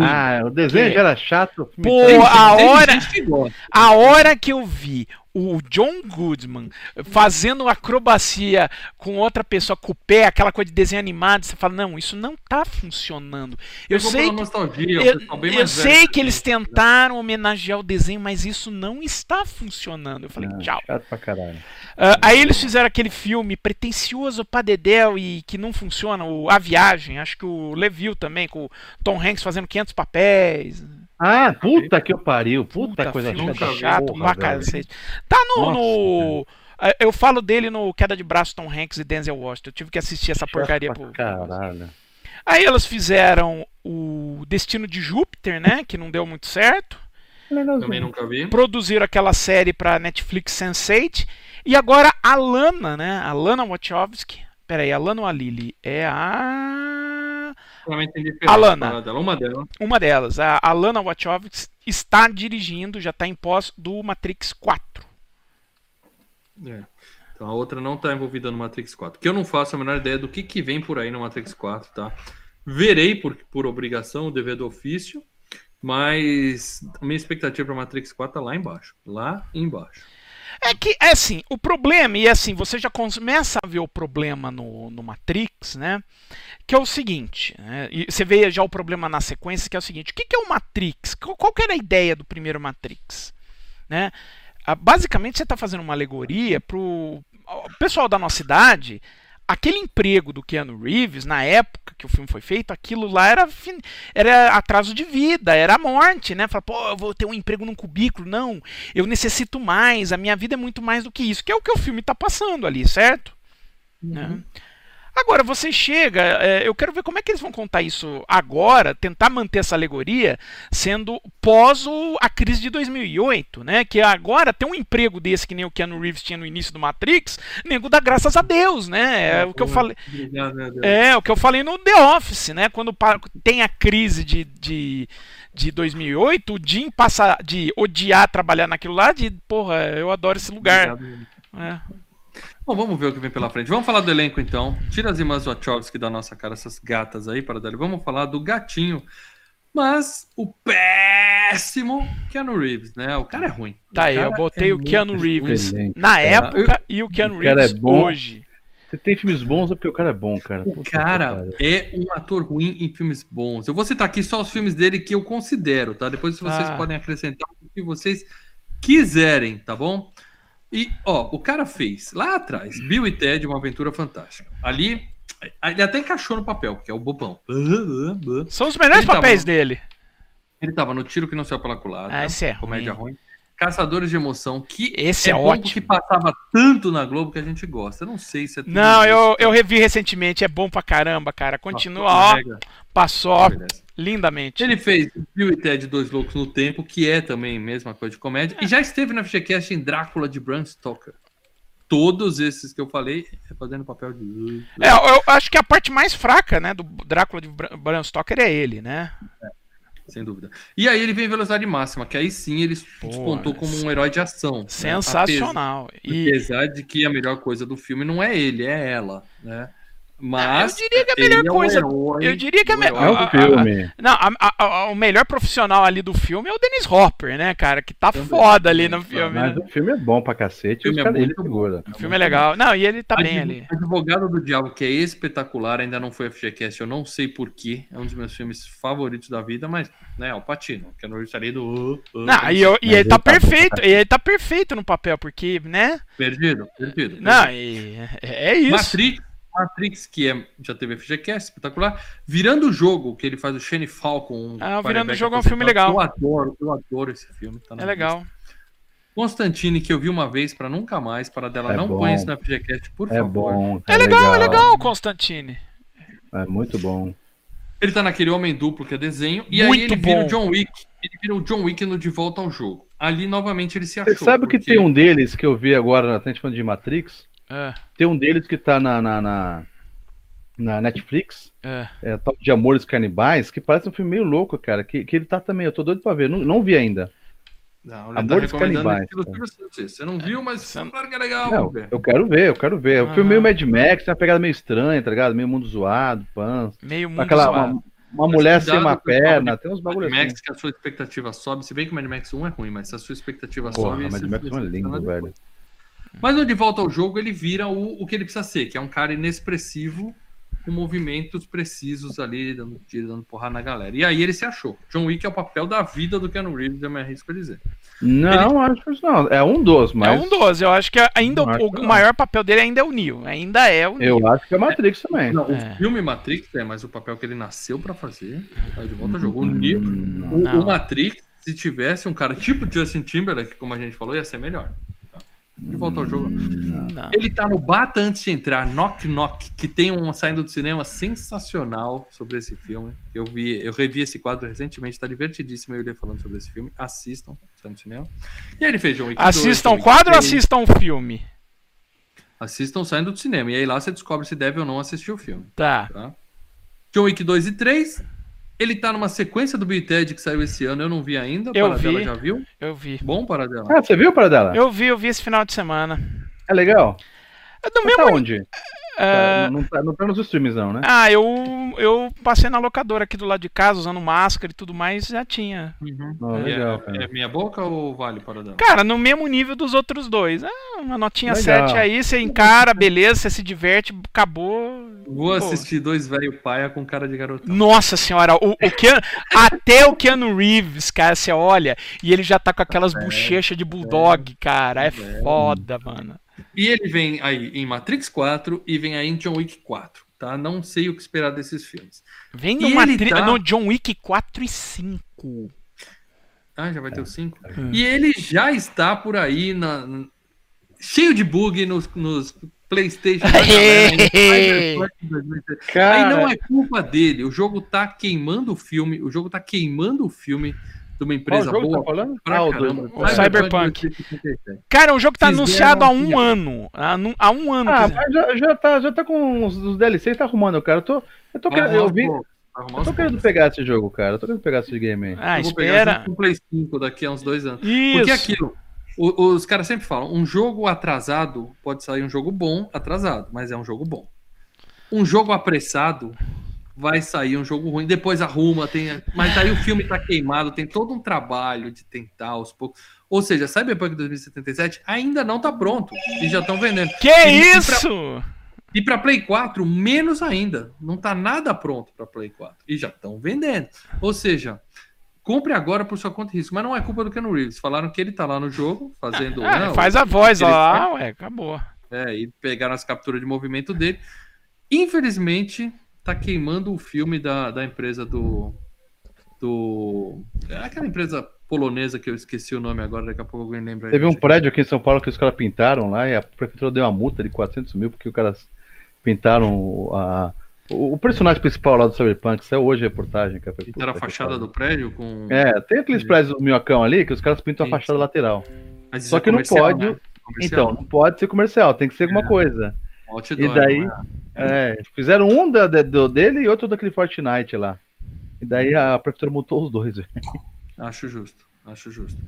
Ah, o desenho Que? já era chato. o Pô, a hora-. A hora que eu vi o John Goodman fazendo acrobacia com outra pessoa com o pé, aquela coisa de desenho animado, você fala, não, isso não tá funcionando. Eu Pegou sei que, eu, eu sei velho que eles tentaram homenagear o desenho, mas isso não está funcionando. Eu falei, Ah, tchau. Chato pra caralho. Ah, aí eles fizeram aquele filme pretencioso pra Dedéu e que não funciona, o A Viagem, acho que o Leviu também, com o Tom Hanks fazendo 500 papéis. Ah, puta que eu pariu. Puta, coisa filme chato porra, pra cacete. Tá no. Nossa, no- eh, eu falo dele no Queda de Braço Tom Hanks e Denzel Washington. Eu tive que assistir essa porcaria. Pro... Caralho. Aí elas fizeram o Destino de Júpiter, né? Que não deu muito certo. Também nunca vi. Produziram aquela série pra Netflix Sense8. E agora a Lana, né? A Lana Wachowski. Peraí, a Lana ou a Lily? É a. Alana. Uma delas. Uma delas, a, a Lana Wachowski, está dirigindo, já está em pós do Matrix 4. É. Então a outra não tá envolvida no Matrix 4. Que eu não faço a menor ideia do que, que vem por aí no Matrix 4, tá? Verei por, por obrigação, o dever do ofício, mas a minha expectativa para Matrix 4 tá lá embaixo. Lá embaixo. É que, é assim, o problema, e assim, você já começa a ver o problema no, no Matrix, né? Que é o seguinte, né, você vê já o problema na sequência, que é o seguinte, o que, é o Matrix? Qual, qual era a ideia do primeiro Matrix? Né? Ah, Basicamente, você está fazendo uma alegoria pro o pessoal da nossa idade, aquele emprego do Keanu Reeves, na época que o filme foi feito, aquilo lá era, era atraso de vida, era morte, né? Fala, pô, eu vou ter um emprego num cubículo. Não, eu necessito mais, a minha vida é muito mais do que isso, que é o que o filme está passando ali, certo? Né? Agora, você chega, é, eu quero ver como é que eles vão contar isso agora, tentar manter essa alegoria, sendo pós o- a crise de 2008, né? Que agora tem um emprego desse que nem o Keanu Reeves tinha no início do Matrix, nego dá graças a Deus, né? É o que eu falei. É, o que eu falei no The Office, né? Quando tem a crise de, de, de 2008, o Jim passa de odiar trabalhar naquilo lá, de porra, eu adoro esse lugar. Obrigado. É. Bom, vamos ver o que vem pela frente. Vamos falar do elenco então. Tira as irmãs Wachowski da nossa cara, essas gatas aí, para dar. Vamos falar do gatinho. Mas o péssimo Keanu Reeves, né? O cara é ruim. Tá aí, cara eu botei é o Keanu Reeves ruim. na Cara, época e o Keanu o cara Reeves é bom. hoje. Você tem filmes bons é porque o cara é bom, cara. O cara pariu. é um ator ruim em filmes bons. Eu vou citar aqui só os filmes dele que eu considero, tá? Depois vocês Ah. podem acrescentar o que vocês quiserem, tá bom? E, ó, o cara fez lá atrás Bill e Ted, uma aventura fantástica. Ali, ele até encaixou no papel, porque é o bobão. São os melhores Ele papéis dele. Ele tava no Tiro que não saiu pela culatra. Ah, esse é Comédia ruim. ruim. Caçadores de Emoção, que Esse é, é ótimo. porque passava tanto na Globo que a gente gosta. Eu não sei se é Não, eu, tá? eu revi recentemente, é bom pra caramba, cara. Continua, Nossa, ó, passou ó, Beleza. Lindamente. Ele fez Bill e Ted Dois Loucos no Tempo, que é também a mesma coisa de comédia, e já esteve na FGCast em Drácula de Bram Stoker. Todos esses que eu falei é fazendo papel de. É, eu, acho que a parte mais fraca, né, do Drácula de Bram Stoker é ele, né? Sem dúvida. E aí ele vem em Velocidade Máxima, que aí sim ele despontou como um herói de ação. né? Sensacional. Apesar, E apesar de que a melhor coisa do filme não é ele, é ela, né? Mas eu diria que a ele melhor é coisa- herói eu diria que a do melhor- É a- a- filme. Não, a- a- a- o melhor profissional ali do filme é o Dennis Hopper, né, cara? Que tá foda ali no filme. Mas né? o filme é bom pra cacete. O filme é muito segura. O filme é legal. Não, e ele tá bem ali. Advogado do Diabo, que é espetacular, ainda não foi FGCast, eu não sei porquê. É um dos meus filmes favoritos da vida, mas, né, é o Patino, que eu não estaria do. uh, uh, Não, e, eu- e ele tá ele tá perfeito. E ele tá perfeito no papel, porque, né? Perdido, perdido. Não, e é é isso. Matrix, Matrix, que é, já teve FGCast, espetacular. Virando o jogo, que ele faz o Shane Falcon. um Ah, o Virando o Jogo é um filme legal. Eu adoro, eu adoro esse filme. tá É legal. lista. Constantine, que eu vi uma vez para nunca mais, para dela É não bom. põe isso na FGCast, por É favor. bom. É legal, é legal, Constantine. É muito bom. Ele tá naquele Homem Duplo que é desenho, e Muito aí ele vira bom. o John Wick. Ele vira o John Wick no De Volta ao Jogo. Ali, novamente, ele se achou. Você sabe que porque- tem um deles que eu vi agora, na frente falando de Matrix? É, Tem um deles que tá na, na, na, na Netflix, é. é, tal de Amores Canibais, que parece um filme meio louco, cara. Que, que ele tá também, eu tô doido pra ver. Não, não vi ainda. Não, tá Amores recomendando Canibais. Você não viu, mas Você não- claro que é legal. Não, eu quero ver, eu quero ver. É um Ah. filme meio Mad Max, tem uma pegada meio estranha, tá ligado? Meio mundo zoado, pan. Meio mundo Aquela, zoado. uma, uma mulher sem uma o perna, tem uns Mad bagulho Max assim. que a sua expectativa sobe. Se bem que o Mad Max 1 é ruim, mas se a sua expectativa Porra, sobe. Mad Max é você lindo, tá velho. Mas no De Volta ao Jogo, ele vira o, o que ele precisa ser, que é um cara inexpressivo, com movimentos precisos ali, dando tiro, dando porrada na galera. E aí ele se achou. John Wick é o papel da vida do Keanu Reeves, eu me arrisco a dizer. Não, acho que não. É um dos, mas É um 12. Eu acho que ainda o, acho o que não. maior papel dele ainda é o Neo. Ainda é o Neo. eu acho que é Matrix também. Não, É. o filme Matrix é, mas o papel que ele nasceu pra fazer, tá de volta ao jogo. O, Hum, Neo- o- não. o Matrix, se tivesse um cara tipo Justin Timberlake, como a gente falou, ia ser melhor. De volta ao jogo. Não. Ele tá no Bata antes de entrar, Knock Knock, que tem um saindo do cinema sensacional sobre esse filme. Eu vi, eu revi esse quadro recentemente, tá divertidíssimo eu ler falando sobre esse filme. Assistam, está no cinema. E aí ele fez John Wick 2, Assistam o quadro ou 3. assistam o filme? Assistam saindo do cinema. E aí lá você descobre se deve ou não assistir o filme. Tá. Tá? John Wick 2 e 3. Ele tá numa sequência do Bill Ted que saiu esse ano, eu não vi ainda. Eu Paradela vi. já viu? Eu vi. Bom, Paradela. Ah, você viu para dela? Eu vi, eu vi esse final de semana. É legal. É do Mas mesmo. tá onde? É, Tá, não, tá, não tá nos streams, não, né? Ah, eu, eu passei na locadora aqui do lado de casa, usando máscara e tudo mais, já tinha. Uhum. E legal, é, é minha boca ou vale, Paradela? Cara, no mesmo nível dos outros dois. Ah, uma notinha Legal. 7 aí, você encara, beleza, você se diverte, acabou. Vou Pô. assistir dois velho paia com cara de garotão. Nossa senhora, o, o Keanu, até o Keanu Reeves, cara, você olha e ele já tá com aquelas bochechas de bulldog, cara. É foda, mano. E ele vem aí em Matrix 4 e vem aí em John Wick 4, tá? Não sei o que esperar desses filmes. Vem no, Matri- tá- no John Wick 4 e 5. Ah, já vai ter o 5? Hum. E ele já está por aí na, cheio de bug nos, nos PlayStation. 2013. Aí não é culpa dele. O jogo tá queimando o filme. O jogo tá queimando o filme de uma qual empresa jogo boa. tá falando? Ah, o do... o Cyberpunk. 2077. Cara, é um jogo que tá Fizeram anunciado há um ano. Há, um ano. Ah, mas já, já, tá, já tá com os, os DLC, tá arrumando, cara. Eu tô, eu tô Vai querendo, eu vi, eu tô querendo pegar esse jogo, cara. Eu tô querendo pegar esse game aí. Ah, Eu vou pegar espera. junto com o Play 5 daqui a uns dois anos. Isso. Porque aquilo, os caras sempre falam, um jogo atrasado pode sair um jogo bom atrasado, mas é um jogo bom. Um jogo apressado vai sair um jogo ruim, depois arruma, tem, mas aí o filme tá queimado, tem todo um trabalho de tentar aos poucos. Ou seja, Cyberpunk 2077 ainda não tá pronto e já estão vendendo. Que E- e pra- isso? E para Play 4, menos ainda. Não tá nada pronto para Play 4. E já estão vendendo. Ou seja, compre agora por sua conta e risco. Mas não é culpa do Keanu Reeves. Falaram que ele tá lá no jogo, fazendo. Ah, não, faz a voz ele lá, ué, acabou. É, e pegaram as capturas de movimento dele. Infelizmente, tá queimando o filme da, da empresa do. Do. é Aquela empresa polonesa que eu esqueci o nome agora, daqui a pouco alguém lembra. aí. Teve um prédio aqui em São Paulo que os caras pintaram lá e a prefeitura deu uma multa de 400 mil porque os caras pintaram a, o, personagem principal lá do Cyberpunk. Saiu hoje a reportagem. Cara. Foi, Pintaram a que fachada do prédio com. É, tem aqueles prédios do minhocão ali que os caras pintam a fachada lateral. Mas isso Só é que não comercial, pode. né? Então, não pode ser comercial, tem que ser alguma É. coisa. Outdoor, E daí, não é? é, fizeram um da, da- do, dele e outro daquele Fortnite lá. E daí a prefeitura multou os dois. Acho justo, acho justo.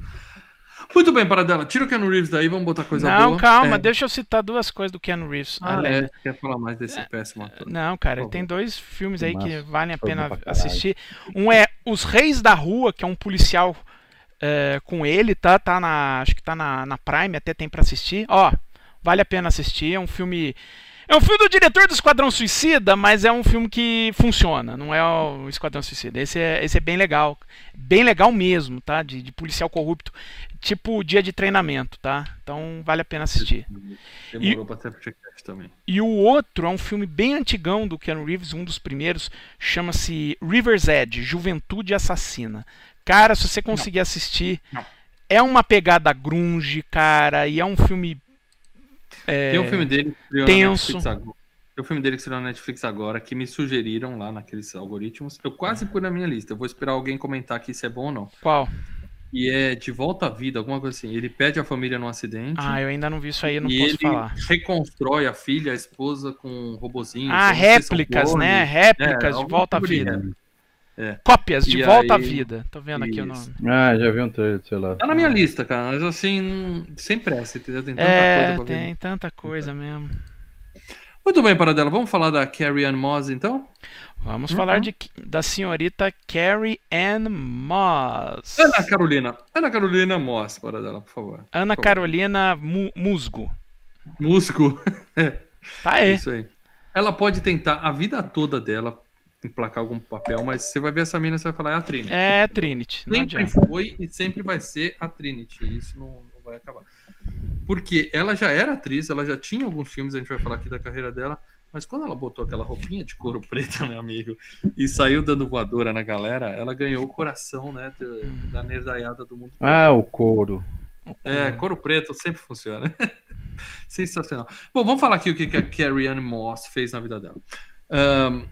Muito bem, Paradela. Tira o Keanu Reeves daí, vamos botar coisa não, boa. calma, É. deixa eu citar duas coisas do Keanu Reeves. Ah, além- é. Quer falar mais desse péssimo ator? Não, cara, tem dois filmes aí que valem a pena assistir. Um é Os Reis da Rua, que é um policial é, com ele, tá? tá na, acho que tá na, na Prime, até tem pra assistir. Ó, vale a pena assistir. É um filme. É um filme do diretor do Esquadrão Suicida, mas é um filme que funciona, não é o Esquadrão Suicida. Esse é, esse é bem legal. Bem legal mesmo, tá? De, de policial corrupto. Tipo dia de treinamento, tá? Então vale a pena assistir. Demorou pra ser podcast também. E o outro é um filme bem antigão do Keanu Reeves, um dos primeiros, chama-se River's Edge, Juventude Assassina. Cara, se você conseguir assistir, Não. é uma pegada grunge, cara, e é um filme é, Tem um filme dele que estreou tenso. na Netflix agora. Tem um filme dele que estreou na Netflix agora que me sugeriram lá naqueles algoritmos. Eu quase pus na minha lista. Eu vou esperar alguém comentar aqui se é bom ou não. qual? E é De Volta à Vida, alguma coisa assim. Ele perde a família num acidente. Ah, eu ainda não vi isso aí, eu não e posso ele falar. reconstrói a filha, a esposa com. Ah, sei se são réplicas, né? clones. Réplicas É, de volta à vida. É. Cópias de E volta à aí- vida. Tô vendo aqui o Isso. nome. Ah, já vi um trailer, sei lá. Tá na minha lista, cara. Mas assim, sem pressa, entendeu? Tem tanta É, coisa pra ver. tem tanta coisa mesmo. Muito bem, Paradela. Vamos falar da Carrie Ann Moss, então? Vamos Uhum. falar de, da senhorita Carrie Ann Moss. Ana Carolina. Ana Carolina Moss, para dela, por favor. Ana Por favor. Carolina Mu- Musgo. Musgo. Tá aí. isso aí. Ela pode tentar a vida toda dela emplacar algum papel, mas você vai ver essa mina e você vai falar, é a Trinity. É Trinity. Não Sempre adianta. foi e sempre vai ser a Trinity. Isso não, não vai acabar. Porque ela já era atriz, ela já tinha alguns filmes, a gente vai falar aqui da carreira dela, mas quando ela botou aquela roupinha de couro preta, meu amigo, e saiu dando voadora na galera, ela ganhou o coração, né, da nerdaiada do mundo. Ah, o couro. É, couro preto sempre funciona. Sensacional. Bom, vamos falar aqui o que a Carrie Ann Moss fez na vida dela. Ahn,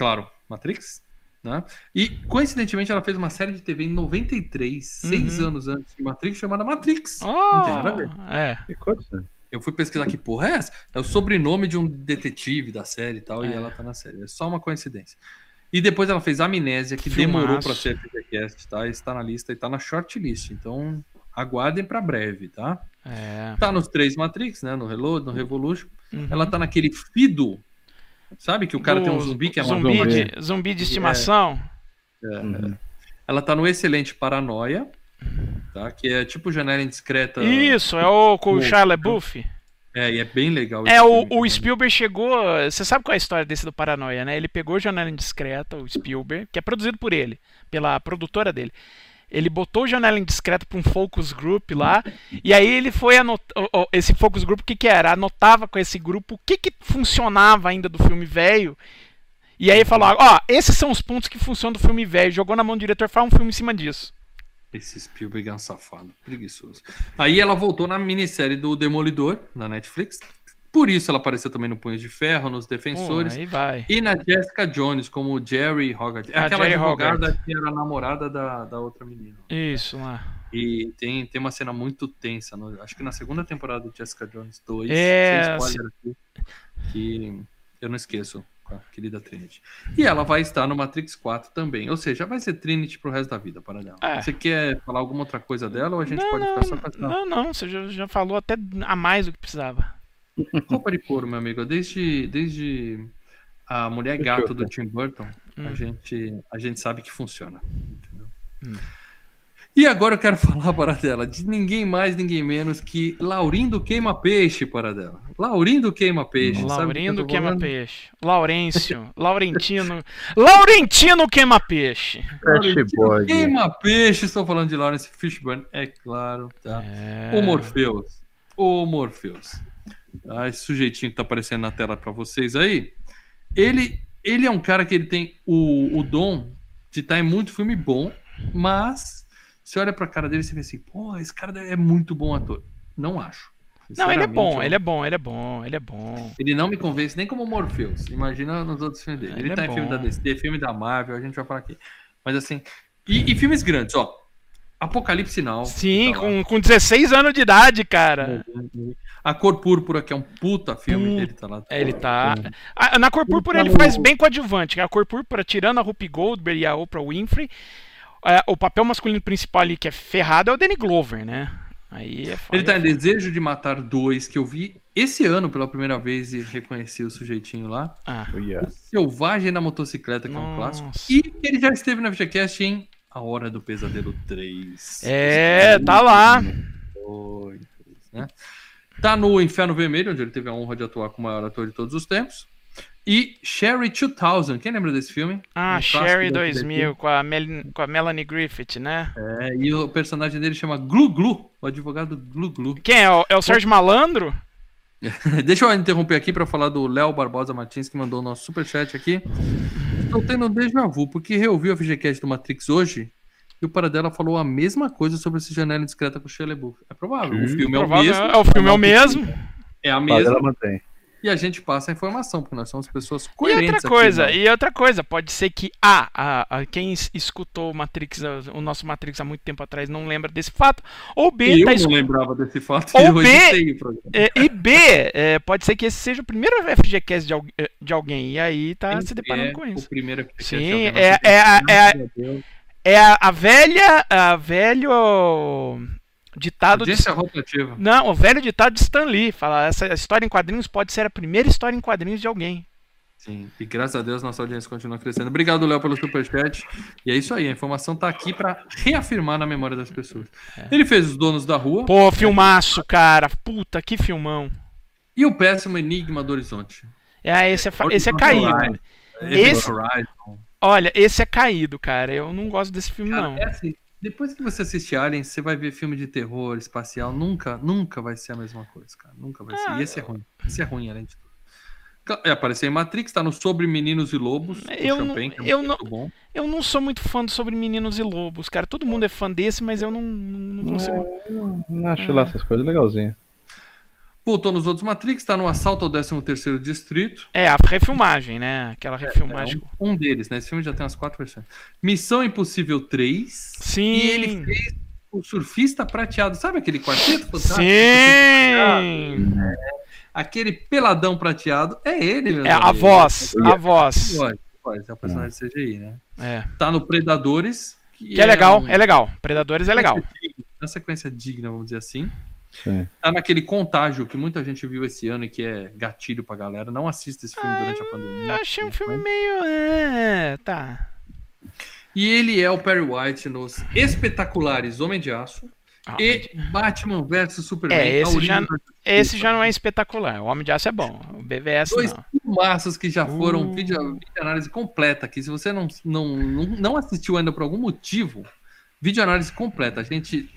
claro, Matrix, né? E, coincidentemente, ela fez uma série de TV em 93, seis Uhum. anos antes de Matrix, chamada Matrix. Não tem nada a ver. Oh, é. Que coisa. Eu fui pesquisar que porra é essa? É o sobrenome de um detetive da série e tal, e É. ela tá na série. É só uma coincidência. E depois ela fez Amnésia, que Filmaço. demorou pra ser podcast, tá? Está na lista e tá na shortlist. Então, aguardem pra breve, tá? É. Tá nos três Matrix, né? No Reload, no Revolution. Uhum. Ela tá naquele Fido. Sabe que o cara tem um Do zumbi que é zumbi uma de, zumbi de estimação. Uhum. Ela tá no excelente Paranoia, tá? Que é tipo Janela Indiscreta. Isso, é o com o Bom. Shia LaBeouf. É, e é bem legal. É, o, o. Spielberg chegou. Você sabe qual é a história desse do Paranoia, né? Ele pegou Janela Indiscreta, o Spielberg, que é produzido por ele, pela produtora dele. Ele botou Janela Indiscreta para um focus group lá, e aí ele foi anotar. Esse focus group, o que, que era? Anotava com esse grupo o que, que funcionava ainda do filme velho. E aí falou: Ó, esses são os pontos que funcionam do filme velho. Jogou na mão do diretor, faz um filme em cima disso. Esse Spielberg é um safado, preguiçoso. Aí ela voltou na minissérie do Demolidor, na Netflix. Por isso ela apareceu também no Punho de Ferro, nos Defensores. vai. E na Jessica Jones, como Jerry Hogarth. Ah, aquela Jerry advogada Hogarth. que era a namorada da, da outra menina. Isso lá. E tem, tem uma cena muito tensa. no- acho que na segunda temporada do Jessica Jones 2. É, aqui, que eu não esqueço com a querida Trinity. E ela vai estar no Matrix 4 também. Ou seja, vai ser Trinity pro resto da vida para dela. É. Você quer falar alguma outra coisa dela ou a gente Não, pode não, ficar só com essa não, não, você já, já falou até a mais do que precisava. Roupa de couro, meu amigo? Desde, desde a mulher gato do. Tim Burton, a, Hum. gente, a gente sabe que funciona. entendeu? Hum. E agora eu quero falar para dela de ninguém mais, ninguém menos que Laurindo Queima Peixe para dela. Laurindo Queima Peixe. que Laurindo tô queima falando? peixe. Laurêncio. Laurentino. Laurentino queima peixe. Boy. Queima Peixe, estou falando de Lawrence Fishburne, é claro, tá? É. O Morpheus. O Morpheus. Tá? Esse sujeitinho que tá aparecendo na tela para vocês aí. Ele, ele é um cara que ele tem o, o dom de estar em muito filme bom, mas você olha pra cara dele e você vê assim, pô, esse cara é muito bom ator. Não acho. Não, ele é bom, ele é bom, ele é bom, ele é bom. ele não me convence nem como Morpheus. Imagina nos outros filmes dele. Ele, Ele é tá em filme bom. da DC, filme da Marvel, a gente vai falar aqui. Mas assim. E, e filmes grandes, ó. Apocalipse Now. Sim, tá com, com 16 anos de idade, cara. A Cor Púrpura, que é um puta filme, Puta. ele tá lá. Ele tá. Ah, Na cor púrpura ele faz bem coadjuvante. A cor púrpura, tirando a Rupi Goldberg e a Oprah Winfrey, é, o papel masculino principal ali que é ferrado é o Danny Glover, né? Aí é foda. Ele tá em Desejo de Matar dois, que eu vi esse ano pela primeira vez e reconheci o sujeitinho lá. Ah, Oh. O Selvagem na Motocicleta, que é um Nossa. clássico. E ele já esteve na VGCast em A Hora do Pesadelo 3. é, tá lá. Dois, né? Tá no Inferno Vermelho, onde ele teve a honra de atuar como o maior ator de todos os tempos. E Sherry 2000, quem lembra desse filme? Ah, Um Sherry da 2000 com a, Mel com a Melanie Griffith, né? É, e o personagem dele chama Glu Glu, o advogado Glu Glu. Quem é? O- É o Sérgio Malandro? Deixa eu interromper aqui para falar do Léo Barbosa Martins, que mandou o nosso superchat aqui. Estou tendo um déjà vu, porque reouviu a FGCast do Matrix hoje e o Paradela falou a mesma coisa sobre esse janela discreta com o LaBeouf. É provável, o Sim, filme é o mesmo. é, o filme é o mesmo. É a Mas ela mesma. mantém. E a gente passa a informação, porque nós somos pessoas E coerentes. outra aqui, coisa, né? e outra coisa, pode ser que ah, a, a- quem es- escutou o Matrix, o nosso Matrix há muito tempo atrás não lembra desse fato, ou B, Eu tá não lembrava desse fato Ou e B- o é, e B, é, pode ser que esse seja o primeiro FGCast de, al- é, de alguém, e aí tá se deparando É com O isso. primeiro FGCast Sim, de alguém é, é, a- é, Graças a é a velha, a velho ditado de Audiência rotativa. Não, o velho ditado de Stan Lee. Fala, essa história em quadrinhos pode ser a primeira história em quadrinhos de alguém. Sim, e graças a Deus nossa audiência continua crescendo. Obrigado, Léo, pelo superchat. E é isso aí, a informação tá aqui para reafirmar na memória das pessoas. Ele fez Os Donos da Rua Pô, filmaço, cara. Puta, que filmão. e o péssimo Enigma do Horizonte. É, esse é, fa- esse é caído. Esse- Horizon. Olha, esse é caído, cara. Eu não gosto desse filme, Cara, não. é assim, depois que você assiste Alien, você vai ver filme de terror espacial, nunca, nunca vai ser a mesma coisa, cara. Nunca vai ser. E esse é ruim. Esse é ruim, além de tudo. É, apareceu em Matrix, tá no Sobre Meninos e Lobos, Eu não- Champagne, que é eu muito bom. Eu não sou muito fã do Sobre Meninos e Lobos, cara. Todo mundo é fã desse, mas eu não, não não consigo. Não acho lá essas coisas legalzinhas. Voltou nos outros Matrix, tá no Assalto ao 13º Distrito. É, a refilmagem, né? Aquela refilmagem. É um, um deles, né? Esse filme já tem umas quatro versões. Missão Impossível 3. Sim. E ele fez o Surfista Prateado. Sabe aquele quarteto fantástico? Sim! Aquele peladão prateado. É ele, meu É a voz, a voz. É o personagem CGI, né? É. Tá no Predadores. Que é legal, um- é legal. Predadores é legal. Uma sequência digna, vamos dizer assim. Sim. Tá naquele contágio que muita gente viu esse ano e que é gatilho pra galera. Não assista esse filme durante a pandemia. Eu achei um filme meio. É, tá. E ele é o Perry White nos espetaculares Homem de Aço Ah, e Batman vs Superman. É, esse já- Justiça. Esse já não é espetacular. O Homem de Aço é bom. O BVS Dois não. filmaços que já foram Uh. vídeo, vídeo análise completa aqui. Se você não, não, não, não assistiu ainda por algum motivo, vídeo análise completa. A gente,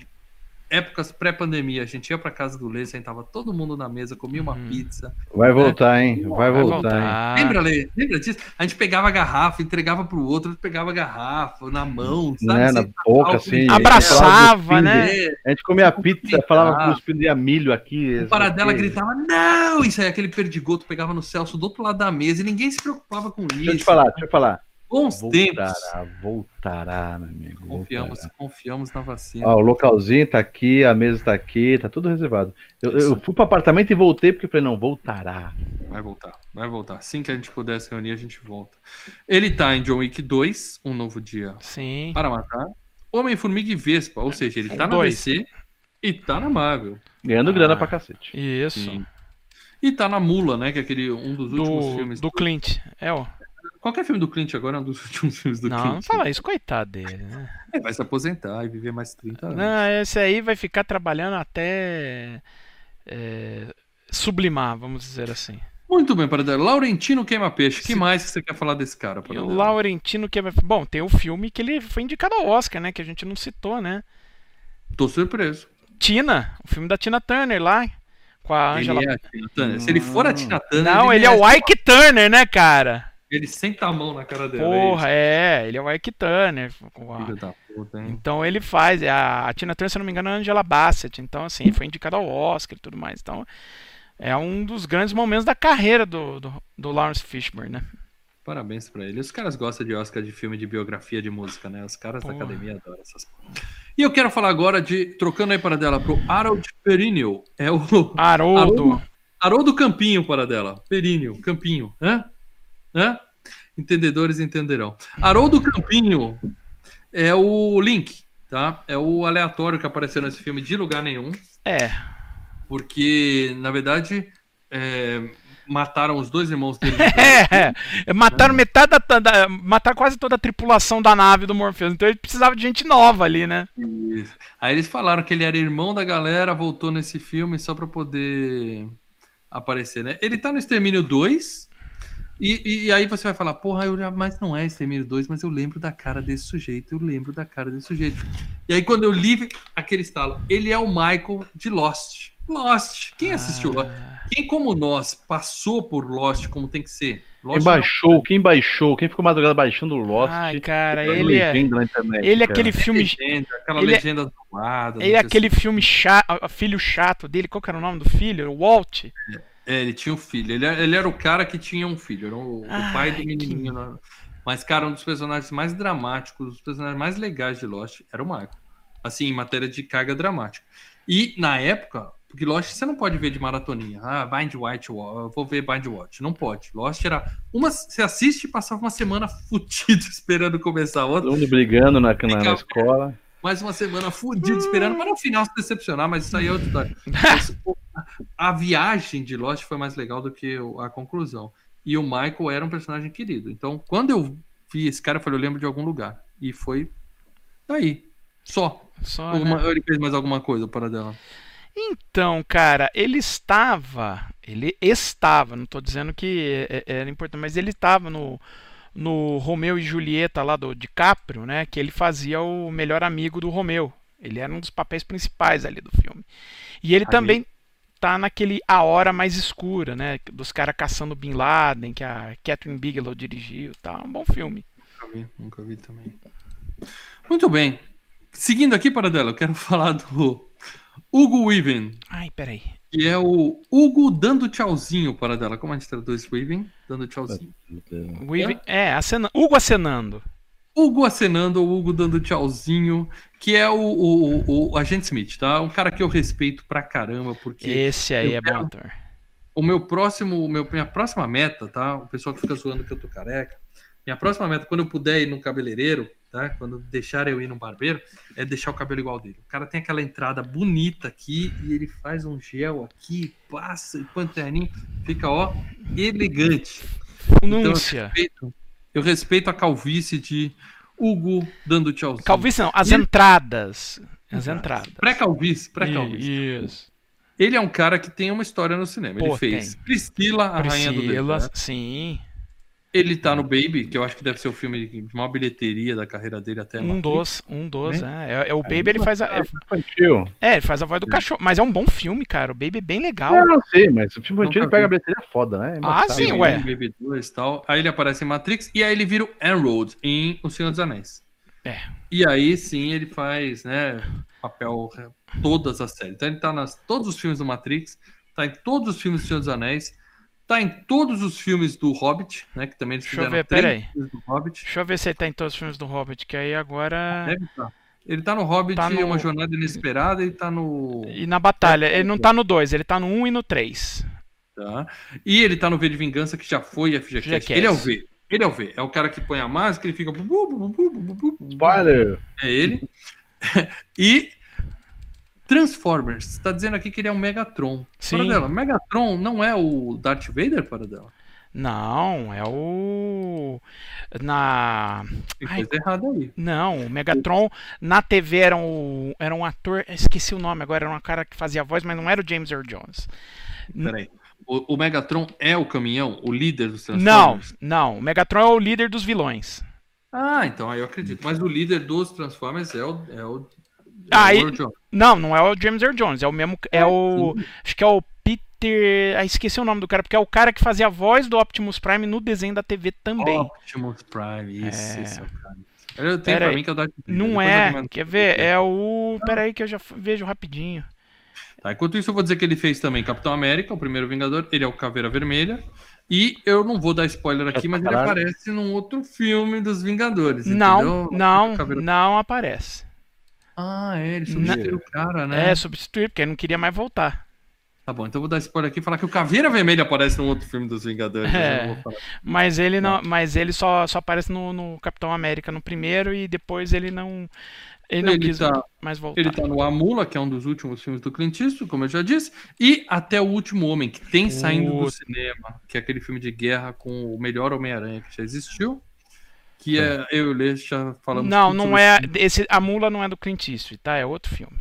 épocas pré-pandemia, a gente ia pra casa do Lê, sentava todo mundo na mesa, comia uma Uhum. pizza. Vai voltar, hein? Vai Vai voltar, hein? voltar. Lembra, Lê? Lembra disso? A gente pegava a garrafa, entregava pro outro, outro pegava a garrafa na mão, sabe? Né, na Sem boca, álcool assim. Abraçava, né? A gente comia pizza, falava cuspindo de milho aqui. O paradela assim. gritava, não! Isso aí, aquele perdigoto pegava no Celso do outro lado da mesa e ninguém se preocupava com isso. Deixa eu te falar, deixa eu falar. Bons tempos. Voltará, voltará, meu amigo. Confiamos, voltará. confiamos na vacina. Ó, o localzinho tá aqui, a mesa tá aqui, tá tudo reservado. Eu, eu fui pro apartamento e voltei porque eu falei, não, voltará. Vai voltar, vai voltar. Assim que a gente puder se reunir, a gente volta. Ele tá em John Wick 2, Um Novo Dia Sim. para Matar. Homem-Formiga e Vespa, ou seja, ele tá na Dois. DC e tá na Marvel. Ganhando Ah. grana pra cacete. Isso. Sim. E tá na Mula, né? Que é aquele, um dos últimos Do, filmes. do Clint. É, ó. Qualquer filme do Clint agora é um dos últimos filmes do Não, Clint. não fala isso, coitado dele, né? Ele vai se aposentar e viver mais 30 anos. Não, esse aí vai ficar trabalhando até é, sublimar, vamos dizer assim. Muito bem, para Laurentino Queima Peixe. O que mais que você quer falar desse cara? E o? Laurentino que vai. Bom, tem o filme que ele foi indicado ao Oscar, né? Que a gente não citou, né? Tô surpreso. Tina, o filme da Tina Turner lá, com a Angela. Ele é a Tina Turner. Se ele for a Tina Turner. Não, ele é o merece- Ike Turner, né, cara? Ele senta a mão na cara dela. Porra, é é, ele é o Turner. a- da puta, hein? Então ele faz, é a, a Tina Turner, se não me engano, é a Angela Bassett. Então, assim, foi indicado ao Oscar e tudo mais. Então, é um dos grandes momentos da carreira do, do, do Lawrence Fishburne, né? Parabéns pra ele. Os caras gostam de Oscar de filme de biografia de música, né? Os caras Porra. da academia adoram essas coisas. E eu quero falar agora de. Trocando aí para dela pro Harold Períneo. É o. Haroldo. Haroldo Campinho para dela. Períneo, Campinho. Hã? Hã? Entendedores entenderão. Haroldo Campinho é o Link, tá? É o aleatório que apareceu nesse filme de lugar nenhum. É, Porque, na verdade, é, mataram os dois irmãos dele. É, mataram metade da, da- Mataram quase toda a tripulação da nave do Morpheus. Então ele precisava de gente nova ali, né? Isso. Aí eles falaram que ele era irmão da galera, voltou nesse filme só pra poder aparecer, né? Ele tá no Extermínio 2. E, e- aí você vai falar, porra, eu já, mas não é Extermínio 2, mas eu lembro da cara desse sujeito, eu lembro da cara desse sujeito. E aí quando eu li aquele estalo, ele é o Michael de Lost. Lost. Quem assistiu Lost? Quem como nós passou por Lost como tem que ser? Quem Lost baixou, quem baixou, quem ficou madrugada baixando o Lost. Ai, cara, ele é. internet, Ele é cara. aquele filme. legenda, aquela ele é- legenda zoada. Ele é não aquele filme chato. Filho chato dele. Qual que era o nome do filho? O Walt. É, ele tinha um filho. Ele, era- ele era o cara que tinha um filho. Era o, o Ai, pai do que- menininho. né? Mas, cara, um dos personagens mais dramáticos, os personagens mais legais de Lost era o Michael. Assim, em matéria de carga dramática. E, na época, porque Lost você não pode ver de maratoninha. Ah, Bind White, eu vou ver Bind Watch. Não pode. Lost era... Uma, você assiste e passava uma semana fudido esperando começar a outra. Todo mundo brigando na, na, na escola. Mais uma semana fudido esperando para no final se decepcionar, mas isso aí é outra história. Mas, pô, a viagem de Lost foi mais legal do que a conclusão. E o Michael era um personagem querido. Então, quando eu vi esse cara, eu falei, eu lembro de algum lugar. E foi daí. Só. Só, Alguma- né? Ele fez mais alguma coisa para dela. Então, cara, ele estava. Ele estava, não tô dizendo que é- é- era importante, mas ele estava no, no Romeu e Julieta lá do DiCaprio, né? Que ele fazia o melhor amigo do Romeu. Ele era um dos papéis principais ali do filme. E ele Ali. também tá naquele A Hora Mais Escura, né? Dos caras caçando Bin Laden, que a Catherine Bigelow dirigiu, tá? Um bom filme. Nunca vi, nunca vi também. Muito bem. Seguindo aqui para dela, eu quero falar do Hugo Weaving, Ai, peraí. Que é o Hugo dando tchauzinho para dela. Como a gente traduz Weaving? Dando tchauzinho. Weaving- é, acena- Hugo acenando. Hugo acenando, o Hugo dando tchauzinho, que é o, o, o, o Agente Smith, tá? Um cara que eu respeito pra caramba, porque Esse aí é quero- bom ator. o meu próximo, o meu, minha próxima meta, tá? O pessoal que fica zoando que eu tô careca. Minha próxima meta, quando eu puder ir no cabeleireiro, tá? Quando deixar eu ir no barbeiro, é deixar o cabelo igual dele. O cara tem aquela entrada bonita aqui e ele faz um gel aqui, passa e põe um terninho, fica, ó, elegante. Então, eu respeito, eu respeito a calvície de Hugo dando tchauzinho. Calvície não, as E- entradas. As entradas. Pré-calvície, pré-calvície. Isso. Ele é um cara que tem uma história no cinema. Pô, ele fez tem. Priscila, a rainha do Priscila, deserto. sim. Ele tá no Baby, que eu acho que deve ser o filme de maior bilheteria da carreira dele até Um dos, um dos, é. É, é o Baby, ele faz a. É, Infantil. é, ele faz a voz do cachorro. Mas é um bom filme, cara. O Baby é bem legal. Eu não sei, mas o filme infantil ele pega a bilheteria foda, né? É Ah, sim, Baby, ué. Baby 2 e tal. Aí ele aparece em Matrix e aí ele vira o Enrolled em O Senhor dos Anéis. É. E aí sim ele faz, né, papel é, todas as séries. Então ele tá nas todos os filmes do Matrix, tá em todos os filmes do Senhor dos Anéis, tá em todos os filmes do Hobbit, né, que também eles Deixa eu fizeram ver, três peraí. filmes do Hobbit. Deixa eu ver se ele tá em todos os filmes do Hobbit, que aí agora. Deve estar. Ele tá no Hobbit, Tá no- Uma Jornada Inesperada, e tá no... E na batalha. Ele não tá no 2, ele tá no 1 um e no 3. Tá? E ele tá no V de Vingança, que já foi FGCast. FGCast. Ele é o V. Ele é o V. É o cara que põe a máscara e fica... Spoiler! É ele. e Transformers. Você tá dizendo aqui que ele é um Megatron. Sim. Paradela, Megatron não é o Darth Vader, para dela? Não, é o. Na. Tem Ai. errada aí. Não, o Megatron na TV era um, era um ator. Esqueci o nome agora, era um cara que fazia a voz, mas não era o James Earl Jones. Peraí. O, o Megatron é o caminhão? O líder dos Não, Transformers? não. O Megatron é o líder dos vilões. Ah, então aí eu acredito. Mas o líder dos Transformers é o... É o é Ah, e- Jones. Não, não é o James Earl Jones, é o mesmo. É o. Acho que é o Peter. Ah, esqueci o nome do cara, porque é o cara que fazia a voz do Optimus Prime no desenho da TV também. Optimus Prime, isso, É. esse é o cara. Eu tenho Pera pra aí. mim que é o Darth Vader. Não Depois eu é, quer ver? É o. Pera aí que eu já vejo rapidinho. Tá, enquanto isso, eu vou dizer que ele fez também Capitão América, o primeiro Vingador. Ele é o Caveira Vermelha. E eu não vou dar spoiler aqui, mas ele aparece num outro filme dos Vingadores. Não, entendeu? não, não aparece. Ah, é, ele substituiu o cara, né? É, substituir, porque ele não queria mais voltar. Tá bom, então eu vou dar spoiler aqui e falar que o Caveira Vermelha aparece num outro filme dos Vingadores. É. Mas ele não, mas ele só, só aparece no, no Capitão América no primeiro e depois ele não ele não Ele quis tá- mais voltar. Ele tá no Amula, que é um dos últimos filmes do Clint Eastwood, como eu já disse, e até o Último Homem, que tem saindo do Putz. cinema, que é aquele filme de guerra com o melhor Homem-Aranha que já existiu, que é eu e o Lê já falamos. Não, não é esse a mula não é do Clint Eastwood, tá? É outro filme.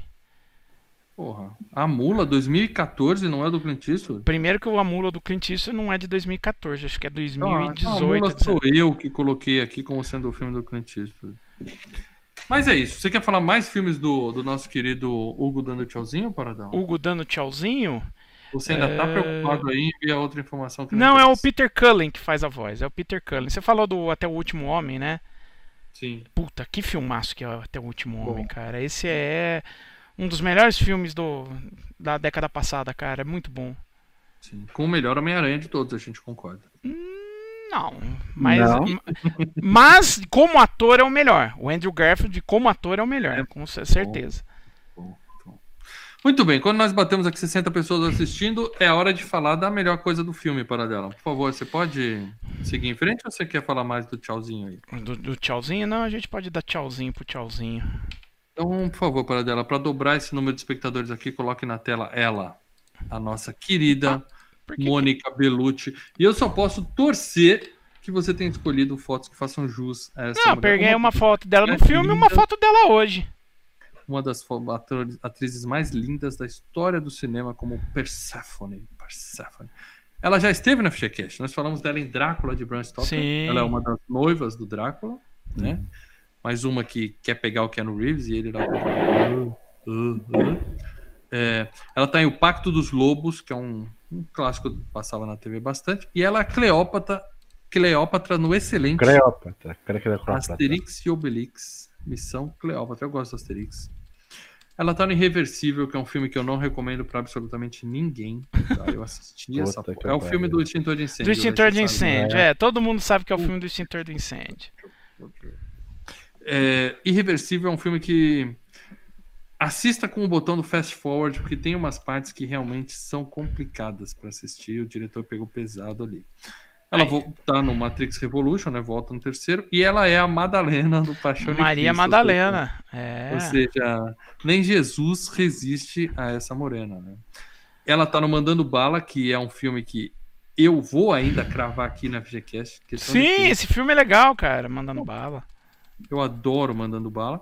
Porra, a Mula 2014 não é do Clint Eastwood? Primeiro que o A Mula do Clint Eastwood não é de 2014, acho que é Ah, a 2018. Mula sou eu que coloquei aqui como sendo o filme do Clint Eastwood. Mas é isso. Você quer falar mais filmes do, do nosso querido Hugo dando tchauzinho, Paradão? Hugo dando tchauzinho? Você ainda tá É. preocupado aí em ver a outra informação que Não, é o? Peter Cullen que faz a voz, é o Peter Cullen. Você falou do Até o Último Homem, né? Sim. Puta, que filmaço que é o Até o Último Bom. Homem, cara. Esse é um dos melhores filmes do, da década passada, cara. É muito bom. Sim. Com o melhor Homem-Aranha de todos, a gente concorda. Não, mas, Não. mas como ator é o melhor. O Andrew Garfield, como ator, é o melhor, É com certeza. Bom. Muito bem, quando nós batemos aqui 60 pessoas assistindo, é hora de falar da melhor coisa do filme, Paradela. Por favor, você pode seguir em frente ou você quer falar mais do tchauzinho aí? Do, do tchauzinho, não, a gente pode dar tchauzinho pro tchauzinho. Então, por favor, Paradela, para dobrar esse número de espectadores aqui, coloque na tela ela, a nossa querida que- Mônica Bellucci. E eu só posso torcer que você tenha escolhido fotos que façam jus a essa Não, mulher. peguei uma foto dela no É filme e uma foto dela hoje. Uma das atrizes mais lindas da história do cinema, como Persephone. Persephone. Ela já esteve na FGCast. Nós falamos dela em Drácula de Bram Stoker. Sim. Ela é uma das noivas do Drácula, né? Mais uma que quer pegar o Keanu Reeves e ele lá. Uh, uh, uh. É, ela tá em O Pacto dos Lobos, que é um, um clássico que passava na TV bastante. E ela é Cleópatra, Cleópatra no excelente Cleópatra. Asterix e Obelix, Missão Cleópatra. Eu gosto do Asterix. Ela tá no Irreversível, que é um filme que eu não recomendo pra absolutamente ninguém. tá? Eu assisti essa porra. É o filme do extintor de incêndio. Do extintor né? de Você sabe, né? incêndio. É, todo mundo sabe que é o filme do extintor do incêndio. É, Irreversível é um filme que assista com o botão do fast forward, porque tem umas partes que realmente são complicadas para assistir. O diretor pegou pesado ali. Ela Aí. volta no Matrix Revolution, né? Volta no terceiro. E ela é a Madalena do Paixão de Maria Cristo, Madalena. Ou É. seja, nem Jesus resiste a essa morena, né? Ela tá no Mandando Bala, que é um filme que eu vou ainda cravar aqui na FGCast. Sim, esse filme é legal, cara. Mandando bala. Eu adoro Mandando Bala.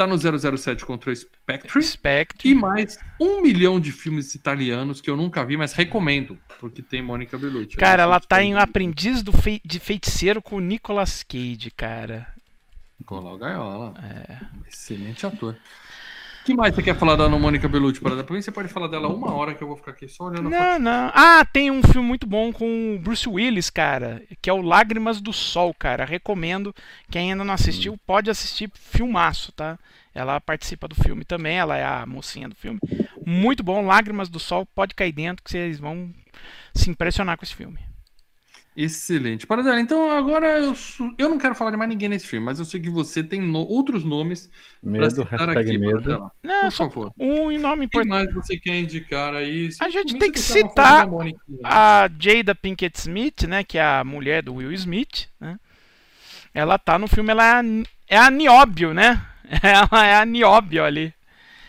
Tá no 007 contra o Spectre. Spectre. E mais um milhão de filmes italianos que eu nunca vi, mas recomendo, porque tem Mônica Bellucci. Cara, ela tá em. Aprendiz do Fei- de Feiticeiro com o Nicolas Cage, cara. Nicolau Gaiola. É. Excelente ator. O que mais você quer falar da Ana Mônica Bellucci? Para depois você pode falar dela uma hora que eu vou ficar aqui só olhando a Não, não. Ah, tem um filme muito bom com o Bruce Willis, cara, que é o Lágrimas do Sol, cara. Recomendo. Quem ainda não assistiu, pode assistir. Filmaço, tá? Ela participa do filme também, ela é a mocinha do filme. Muito bom, Lágrimas do Sol, pode cair dentro que vocês vão se impressionar com esse filme. Excelente. Paradela, então agora eu, eu não quero falar de mais ninguém nesse filme, mas eu sei que você tem no- outros nomes Medo, citar hashtag aqui, medo. Paradela. Não, Por favor. um nome importante. mais você quer indicar aí? A gente tem que citar né? A Jada Pinkett Smith, né, que é a mulher do Will Smith, né? Ela tá no filme, ela é a, é a Nióbio, né? Ela é a Nióbio ali.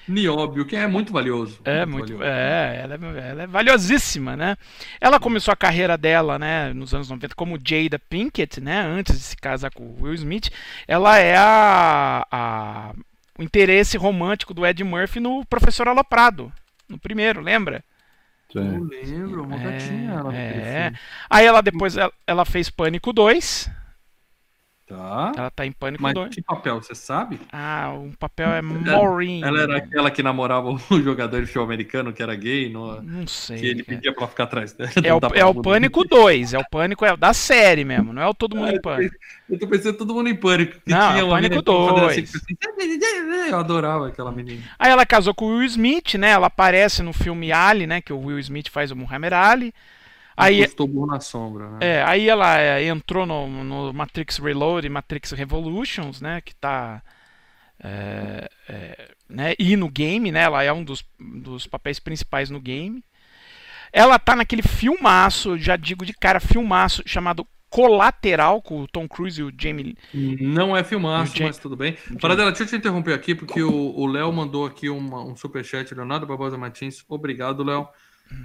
Nióbio, que é muito valioso. É muito, valioso. é, ela é, ela é valiosíssima, né? Ela começou a carreira dela, né, nos anos 90 como Jada Pinkett, né, antes de se casar com o Will Smith. Ela é a, a- o interesse romântico do Ed Murphy no Professor Aloprado, no primeiro, lembra? Eu Sim. lembro, uma É, gatinha ela é. filme. Aí ela depois ela, ela fez Pânico 2. Tá. Ela tá em Pânico Mas 2. que papel, você sabe? Ah, o papel é Maureen. Ela era aquela que namorava o jogador de futebol americano, que era gay, no... Não sei. que ele cara. pedia pra ficar atrás dela. É o, é o. Pânico 2. É o Pânico é o da série mesmo. Não é o Todo Mundo Ah, em Pânico. Eu tô pensando todo mundo em pânico. que Não, tinha é uma Pânico menina que fazia assim, 2. tipo assim, Eu adorava aquela menina. Aí ela casou com o Will Smith, né? Ela aparece no filme Ali, né? Que o Will Smith faz o Muhammad Ali. Aí, Postou burro na sombra, né? é, aí ela é, entrou no, no Matrix Reload e Matrix Revolutions, né? Que tá. é, é, né, e no game, né? Ela é um dos, dos papéis principais no game. Ela tá naquele filmaço, já digo de cara, filmaço chamado Colateral, com o Tom Cruise e o Jamie. Não é filmaço, O Jam- mas tudo bem. Paradela, deixa eu te interromper aqui, porque o o Léo mandou aqui uma- um superchat, Leonardo Barbosa Martins. Obrigado, Léo,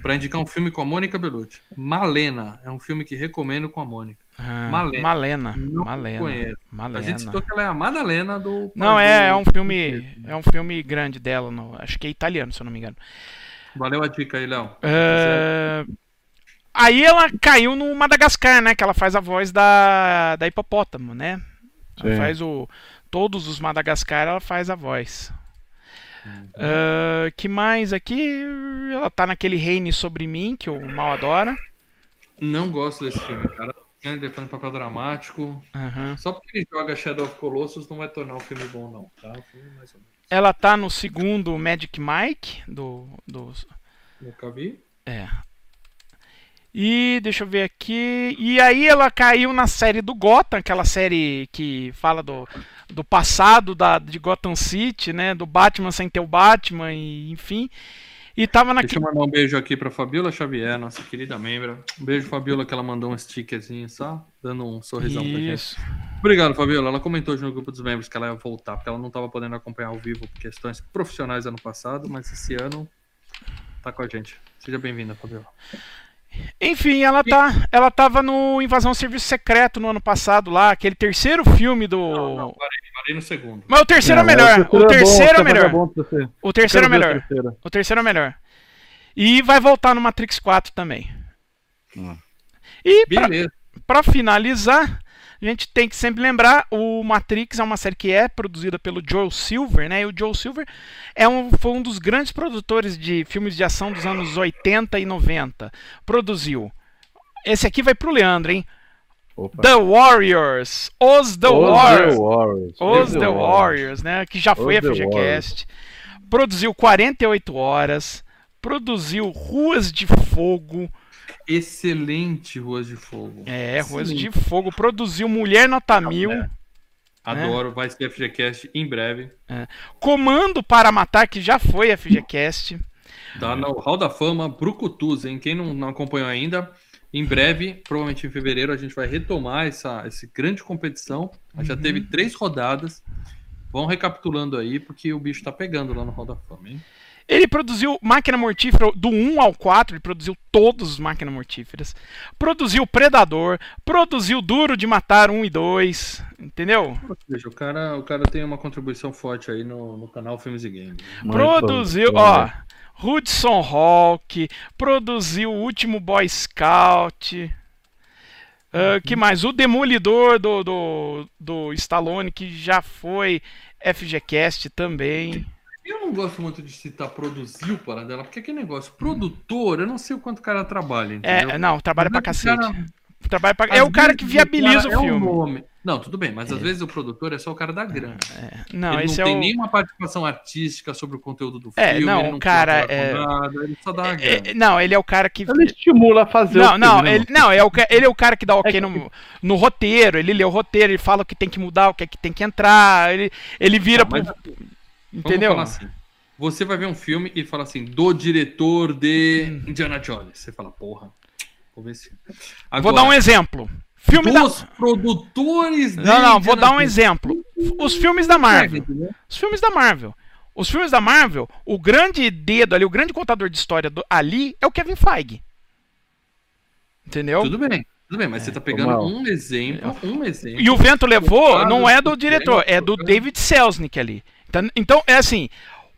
para indicar um filme com a Mônica Bellucci. Malena, é um filme que recomendo com a Mônica. Ah, Malena. Malena. Não Malena. conheço. Malena. A gente citou que ela é a Madalena do. Não, é, é um filme. É um filme grande dela. No, acho que é italiano, se eu não me engano. Valeu a dica aí, Léo. É, Aí ela caiu no Madagascar, né? Que ela faz a voz da, da hipopótamo, né? Ela faz o. Todos os Madagascar ela faz a voz. É, que mais aqui? Ela tá naquele Reine sobre mim, que o mal adora. Não gosto desse filme, cara. Ele faz um papel dramático. Aham. Só porque ele joga Shadow of Colossus não vai tornar o filme bom, não. Tá? Menos. Ela tá no segundo Magic Mike, do, do Nunca vi. É. E deixa eu ver aqui. E aí ela caiu na série do Gotham, aquela série que fala do, do passado da, de Gotham City, né? Do Batman sem ter o Batman, e, enfim. E tava Deixa naquele. eu mandar um beijo aqui pra Fabiola Xavier, nossa querida membra. Um beijo, Fabiola, que ela mandou um stickerzinho só, dando um sorrisão pra gente. Isso. Obrigado, Fabiola. Ela comentou no grupo dos membros que ela ia voltar, porque ela não estava podendo acompanhar ao vivo por questões profissionais ano passado, mas esse ano tá com a gente. Seja bem-vinda, Fabiola. Enfim, ela tá, ela tava no Invasão ao Serviço Secreto no ano passado lá, aquele terceiro filme do. Não, não, parei, parei no segundo. Mas o terceiro é, Não, melhor. O terceiro é melhor. pra. O terceiro é melhor. o terceiro. É melhor. E vai voltar no Matrix 4 também. Hum. E pra, Beleza. pra finalizar, a gente tem que sempre lembrar, o Matrix é uma série que é produzida pelo Joel Silver, né? E o Joel Silver é um, foi um dos grandes produtores de filmes de ação dos anos 80 e 90. Produziu. Esse aqui vai pro Leandro, hein? Opa. The Warriors. Os The Os Warriors. The Warriors. Os The Warriors, né? Que já foi Os The FGCast. Produziu 48 horas. Produziu Ruas de Fogo. Excelente Ruas de Fogo. É, Ruas Excelente. de Fogo. Produziu Mulher Nota Mil. é. Adoro, vai ser FGCast em breve. Comando para Matar, que já foi FGCast. Tá no Hall da Fama, Brucutus, hein? Quem não, não acompanhou ainda, em breve, provavelmente em fevereiro, a gente vai retomar essa, essa grande competição. Já teve três rodadas. Vão recapitulando aí, porque o bicho tá pegando lá no Hall da Fama, hein? Ele produziu Máquina Mortífera do 1 ao 4, ele produziu todos os Máquinas Mortíferas. Produziu Predador, produziu Duro de Matar 1 e 2, entendeu? Ou seja, o cara, o cara tem uma contribuição forte aí no, no canal Filmes e Games. Produziu, bom. ó, Hudson Hawk, produziu o último Boy Scout. ah, que mais? O Demolidor do, do, do Stallone, que já foi FGCast também. Eu não gosto muito de citar produziu para dela, porque aquele negócio, produtor, eu não sei o quanto o cara trabalha, entendeu? É, não, trabalha pra o cacete. cara- Trabalha pra- É o cara que viabiliza cara o é filme. nome. Não, tudo bem, mas às vezes o produtor é só o cara da grana. Não, ele esse não é tem o. nenhuma participação artística sobre o conteúdo do É, filme. não, ele o não cara é- nada, ele só dá a grana. É, não, ele é o cara que. Ele estimula a fazer Não, o não, filme, ele, não é o, ele é o cara que dá ok É que- no, no roteiro, ele lê o roteiro, ele fala o que tem que mudar, o que é que tem que entrar, ele, ele vira mas pro. Entendeu? falar assim. Você vai ver um filme e fala assim, do diretor de Hum. Indiana Jones. Você fala, porra, vou ver se. Vou dar um exemplo. Filme da. Dos produtores de Não, não, vou Indiana dar um exemplo. Os filmes da Marvel. Os filmes da Marvel. Os filmes da Marvel, o grande dedo ali, o grande contador de história do- ali é o Kevin Feige. Entendeu? Tudo bem, tudo bem, mas você tá pegando Mal. um exemplo, um exemplo. E o vento levou não é do diretor, é do tempo, David Selznick ali. Então, então, é assim,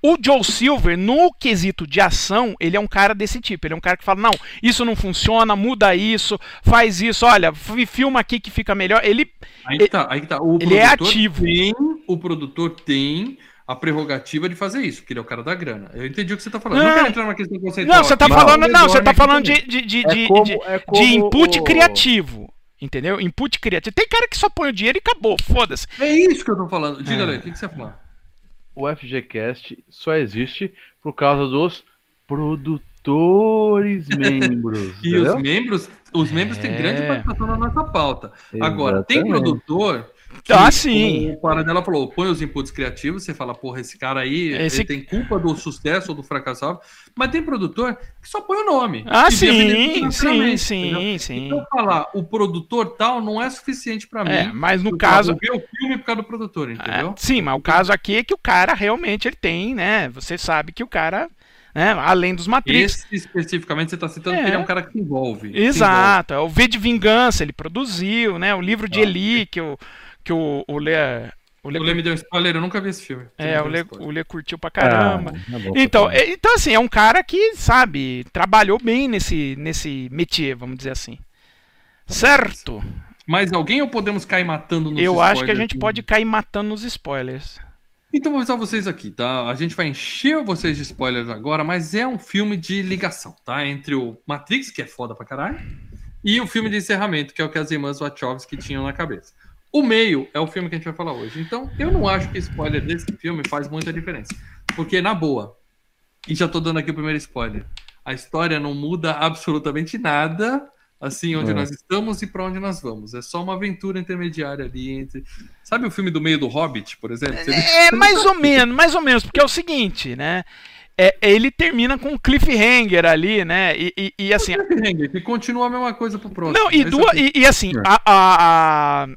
o Joe Silver, no quesito de ação, ele é um cara desse tipo. Ele é um cara que fala, não, isso não funciona, muda isso, faz isso, olha, fi- filma aqui que fica melhor. Ele. Aí que tá, aí que tá. O Ele é ativo. Tem, o produtor tem a prerrogativa de fazer isso, porque ele é o cara da grana. Eu entendi o que você tá falando. Não. Não, quero entrar numa questão conceitual. Não, você tá aqui, falando. mas Não, você tá falando de, de, de, É de, como- de- é de como input o- criativo. Entendeu? Input criativo. Tem cara que só põe o dinheiro e acabou, foda-se. É isso que eu tô falando. Diga, É. Lê, o que, que você falou? O FGCast só existe por causa dos produtores membros. E entendeu? os membros, os membros têm É. grande participação na nossa pauta. Agora, tem Exatamente. produtor. Ah, sim. O Paradela falou, põe os inputs criativos, você fala, porra, esse cara aí Esse- tem culpa do sucesso ou do fracasso. Mas tem produtor que só põe o nome. Ah, sim, sim, sim, entendeu? sim. Então, falar o produtor tal não é suficiente pra mim. É, mas no Eu caso. ver o filme por causa do produtor, entendeu? É, sim, mas o caso aqui é que o cara realmente ele tem, né? Você sabe que o cara, né, além dos Matrix. Esse especificamente você tá citando É. que ele é um cara que se envolve. se Exato, é o V de Vingança, ele produziu, né? O livro de Ah. Eli, que o, que o, o Lê. O Lê. O Lê me deu spoiler, eu nunca vi esse filme. É, o Lê, o Lê curtiu pra Ah, caramba. é bom Então, pra caramba. é, então, assim, é um cara que, sabe, trabalhou bem nesse, nesse métier, vamos dizer assim. Certo? Mais alguém ou podemos cair matando nos Eu acho que a spoilers? gente pode cair matando nos spoilers. Então vou avisar vocês aqui, tá? A gente vai encher vocês de spoilers agora, mas é um filme de ligação, tá? Entre o Matrix, que é foda pra caralho, e o filme de encerramento, que é o que as irmãs Wachowski tinham na cabeça. O meio é o filme que a gente vai falar hoje. Então, eu não acho que spoiler desse filme faz muita diferença. Porque, na boa, e já tô dando aqui o primeiro spoiler, a história não muda absolutamente nada, assim, onde É. nós estamos e pra onde nós vamos. É só uma aventura intermediária ali entre... Sabe o filme do meio do Hobbit, por exemplo? Você É, mais ou menos, mais ou menos, porque é o seguinte, né? É, ele termina com um cliffhanger ali, né? E, e- e, assim, Cliffhanger, que continua a mesma coisa pro próximo. Não, e, Esse duas, e, e assim, a, a, a,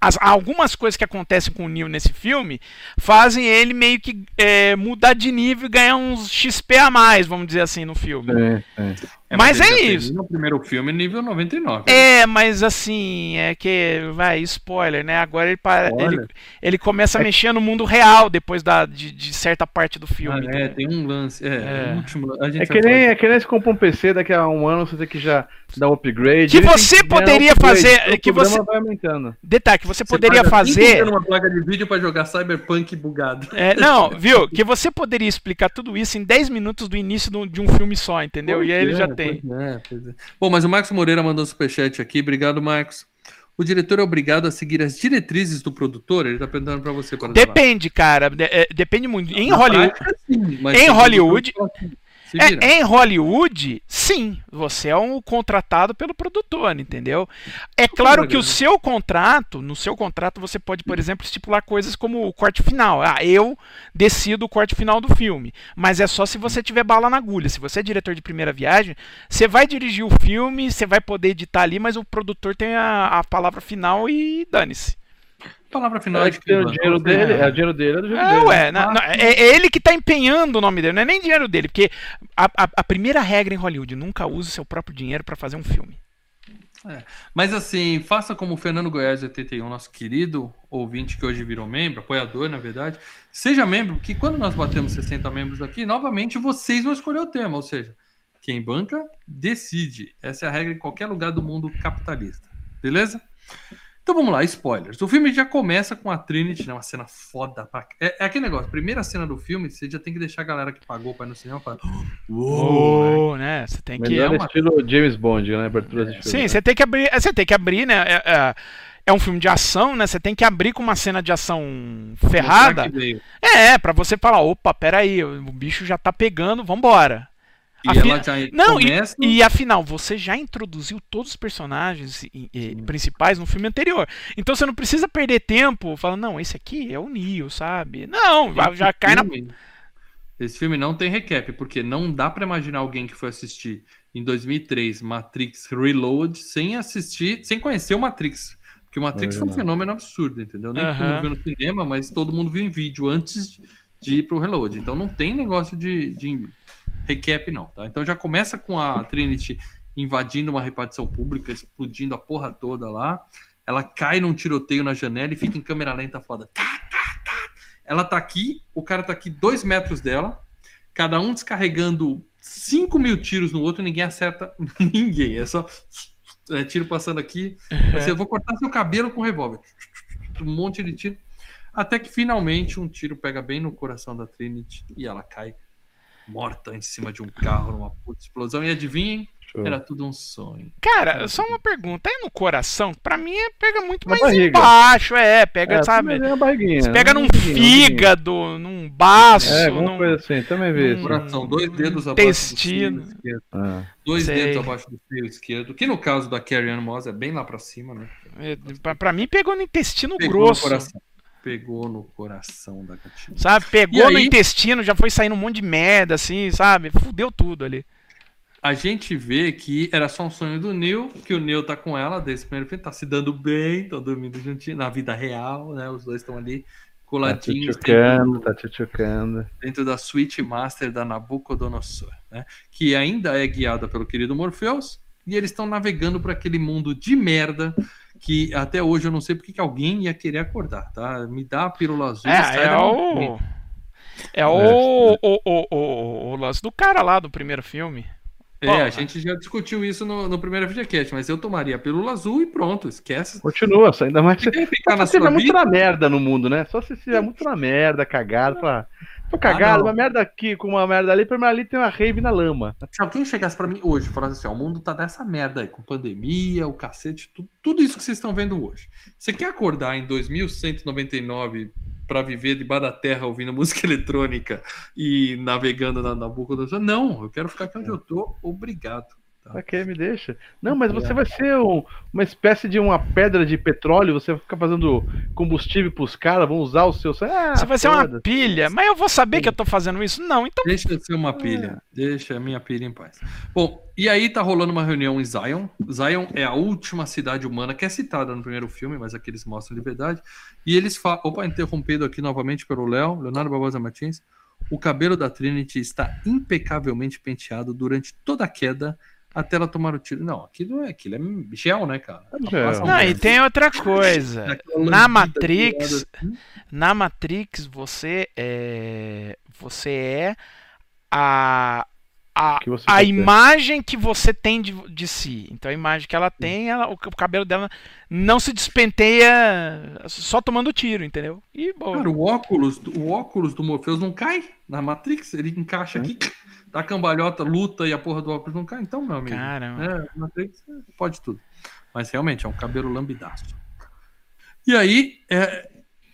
as- algumas coisas que acontecem com o Neo nesse filme fazem ele meio que é, mudar de nível e ganhar uns XP a mais, vamos dizer assim, no filme. É, é. Mas ele é isso. termina O primeiro filme nível 99. É, mas assim, é que, vai, spoiler, né? Agora ele, para, ele, ele começa a mexer no mundo real depois da, de, de certa parte do Ah, filme. é, entendeu? tem um lance. É, É. último. A gente É que nem, é que nem se compra um PC, daqui a um ano você tem que já dar um upgrade. Que Ele você um poderia upgrade, fazer- o que você- vai aumentando. Detalhe, que você Você poderia fazer. uma placa de vídeo pra jogar Cyberpunk bugado. É, não, viu? Que você poderia explicar tudo isso em 10 minutos do início de um filme só, entendeu? e aí ele Pois já é, tem. pois é, pois é. Bom, mas o Marcos Moreira mandou um superchat aqui. Obrigado, Marcos. O diretor é obrigado a seguir as diretrizes do produtor? Ele tá perguntando pra você. Para Depende, cara. de- é, depende muito. Em Hollywood. mas em tem Hollywood- produtor É, em Hollywood, sim, você é um contratado pelo produtor, entendeu? É claro que o seu contrato, no seu contrato você pode, por exemplo, estipular coisas como o corte final. Ah, eu decido o corte final do filme, mas é só se você tiver bala na agulha. Se você é diretor de primeira viagem, você vai dirigir o filme, você vai poder editar ali, mas o produtor tem a, a palavra final e dane-se. Palavra final É de que tem o dinheiro dele, é o dinheiro dele, é do dinheiro É, dele. ué, na- na- é, é ele que tá empenhando o nome dele, não é nem dinheiro dele, porque a, a- a primeira regra em Hollywood, nunca use seu próprio dinheiro pra fazer um filme. Mas assim, faça como o Fernando Goiás 81, nosso querido ouvinte que hoje virou membro, apoiador, na verdade. Seja membro, porque quando nós batemos 60 membros aqui, novamente vocês vão escolher o tema, ou seja, quem banca decide. Essa é a regra em qualquer lugar do mundo capitalista. Beleza? Então vamos lá, spoilers. O filme já começa com a Trinity, né, uma cena foda. Pra... É, é aquele negócio, primeira cena do filme, você já tem que deixar a galera que pagou para ir no cinema falar. Uou, né? Você tem que. É uma- estilo James Bond, né? Abertura de filme. Sim, né? você tem que abrir. é, Você tem que abrir, né? É, é- é um filme de ação, né? Você tem que abrir com uma cena de ação ferrada. É, pra você falar, opa, peraí, o bicho já tá pegando, vambora. E Afi- ela já Não, e- começa. E afinal, você já introduziu todos os personagens e- e- principais no filme anterior. Então você não precisa perder tempo falando, não, esse aqui é o Neo, sabe? Não, já, já cai na. filme- Esse filme não tem recap, porque não dá pra imaginar alguém que foi assistir em 2003 Matrix Reload sem assistir, sem conhecer o Matrix. Porque o Matrix É foi um fenômeno absurdo, entendeu? Nem todo Aham. mundo viu no cinema, mas todo mundo viu em vídeo antes de ir pro Reload. Então não tem negócio de, de recap, não, tá? Então já começa com a Trinity invadindo uma repartição pública, explodindo a porra toda lá. Ela cai num tiroteio na janela e fica em câmera lenta foda. Tá, tá, tá. Ela tá aqui, o cara tá aqui dois metros dela, cada um descarregando 5 mil tiros no outro ninguém acerta ninguém. É só é, tiro passando aqui. Assim, eu vou cortar seu cabelo com revólver. Um monte de tiro. Até que finalmente um tiro pega bem no coração da Trinity e ela cai morta em cima de um carro numa puta explosão. E adivinhem, Show. era tudo um sonho. Cara, só uma pergunta. É no coração? Pra mim é, pega muito Na mais barriga. embaixo, é. Pega, É, sabe? é barriguinha. Você pega né? num Uma barriguinha, fígado, num baço, É, alguma num coisa assim, também vi isso. Hum. Coração, dois dedos abaixo Intestino. do seio esquerdo. Ah. Dois Sei. dedos abaixo do seio esquerdo. Que no caso da Carrie Ann Moss é bem lá pra cima, né? É, pra, pra mim pegou no intestino Pegou grosso. no coração. Pegou no coração da gatinha. Sabe? Pegou E no aí- intestino, já foi saindo um monte de merda, assim, sabe? Fudeu tudo ali. A gente vê que era só um sonho do Neil, que o Neil tá com ela desde o primeiro filme, tá se dando bem, estão dormindo juntinho, na vida real, né? Os dois estão ali Tá coladinhos tchutchucando, dentro, tá tchutchucando. dentro da Switch Master da Nabucodonosor, né? Que ainda é guiada pelo querido Morpheus, e eles estão navegando por aquele mundo de merda que até hoje eu não sei porque que alguém ia querer acordar, tá? Me dá a pílula azul. É, é frente. o. É o, o, o, o, o lance do cara lá do primeiro filme. É, a gente já discutiu isso no, no primeiro videocast, mas eu tomaria a pílula azul e pronto, esquece. Continua, só ainda mais que Se se tiver muito na merda no mundo, né? Só se tiver muito na merda, cagado, falar, tô cagado, não. uma merda aqui com uma merda ali, pra mim ali tem uma rave na lama. se alguém chegasse pra mim hoje e falasse assim, ó, o mundo tá dessa merda aí, com pandemia, o cacete, tudo, tudo isso que vocês estão vendo hoje. Você quer acordar em 2199 pra viver debaixo da terra ouvindo música eletrônica e navegando na, na boca do Não, eu quero ficar aqui onde eu tô, obrigado. Pra que me deixa? Não, mas você vai ser um- uma espécie de uma pedra de petróleo, você vai ficar fazendo combustível pros caras, vão usar o seu. Ah, Você vai ser uma pilha, mas eu vou saber que eu tô fazendo isso? Não, então. Deixa eu ser uma pilha. Deixa a minha pilha em paz. Bom, e aí tá rolando uma reunião em Zion. Zion é a última cidade humana que é citada no primeiro filme, mas aqui eles mostram de verdade. E eles falam. Opa, interrompido aqui novamente pelo Léo, Leonardo Barbosa Martins. O cabelo da Trinity está impecavelmente penteado durante toda a queda até ela tomar o tiro. Não, aquilo é, aquilo é gel, né, cara? Um Não, e tem outra coisa. Na Matrix, assim. na Matrix você é você é a a, Que você a imagem que você tem de, de si. Então a imagem que ela tem, ela, o, o cabelo dela não se despenteia só tomando tiro, entendeu? E boa. Cara, o óculos, o óculos do Morpheus não cai na Matrix, ele encaixa aqui, dá cambalhota, luta e a porra do óculos não cai. Então, meu amigo, Caramba. é, Matrix pode tudo. Mas realmente é um cabelo lambidaço. E aí, é,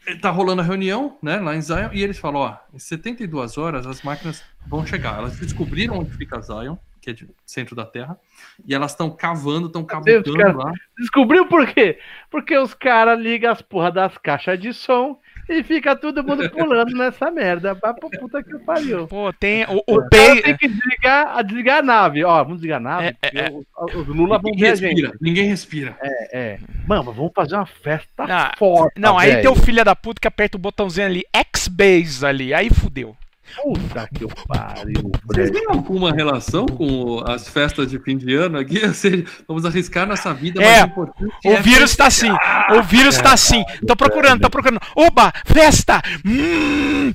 é, tá rolando a reunião, né, lá em Zion, e eles falam, ó, em 72 horas as máquinas vão chegar. Elas descobriram onde fica Zion, que é de centro da Terra, e elas estão cavando, estão cavucando cara. lá. Descobriu por quê? Porque os caras ligam as porra das caixas de som e fica todo mundo pulando nessa merda. Vai pra puta que pariu. Pô, tem o, o O tem que desligar, a desligar a nave. Ó, vamos desligar a nave. É, é, Os, os Lula vão Ninguém ver a gente. respira, ninguém respira. É, é. Mano, vamos fazer uma festa Ah, forte. Não, aí velho. tem o filho da puta que aperta o botãozinho ali, X-Base ali, aí fudeu. Puta que pariu, Vocês têm alguma relação com as festas de fim de ano aqui? Ou seja, vamos arriscar nossa vida, É, mas o importante O é vírus tá assim, o vírus tá assim. Tô procurando, tô procurando. Oba, festa! Hum!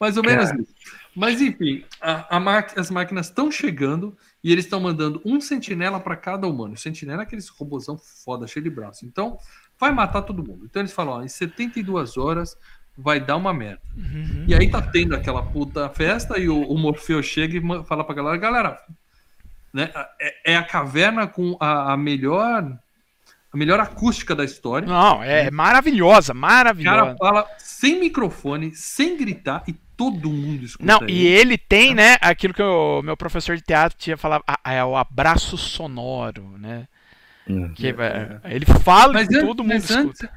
mais ou menos isso. Mas enfim, a- a as máquinas estão chegando e eles estão mandando um sentinela para cada humano. O sentinela é aqueles robôzão foda, cheio de braço. Então, vai matar todo mundo. Então eles falam, ó, em 72 horas vai dar uma merda. Uhum. E aí tá tendo aquela puta festa e o, o Morfeu chega e fala pra galera, galera, né, é, é a caverna com a, a melhor a melhor acústica da história. Não, é maravilhosa, O cara maravilhosa. fala sem microfone, sem gritar e todo mundo escuta Não, ele. e ele tem, né, aquilo que o meu professor de teatro tinha falado, é o abraço sonoro, né? Que, é, ele fala Mas, e todo mundo escuta. antes,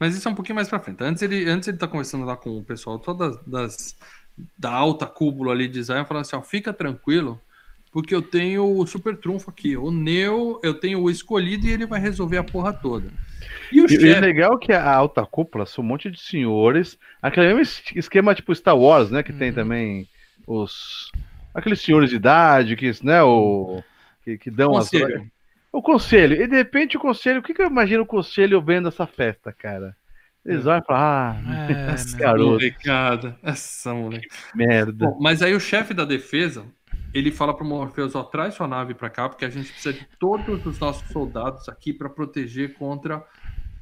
mas isso é um pouquinho mais pra frente. Antes ele, antes ele tá conversando lá com o pessoal todas das, da alta cúpula ali de Zion, falando assim, ó, fica tranquilo, porque eu tenho o super trunfo aqui. O Neo, eu tenho o escolhido e ele vai resolver a porra toda. E o E, e é chefe... legal que a alta cúpula são um monte de senhores. Aquele mesmo es- esquema tipo Star Wars, né? Que tem Uhum. também os. Aqueles senhores de idade, que, né? O, que, que dão as. O conselho. E de repente o conselho. O que, que eu imagino o conselho vendo essa festa, cara? Eles olham e falam, ah, É, esse meu. garoto, Molecada. Essa moleque. merda. Bom, mas aí o chefe da defesa, ele fala pro Morpheus, ó, traz sua nave pra cá, porque a gente precisa de todos os nossos soldados aqui pra proteger contra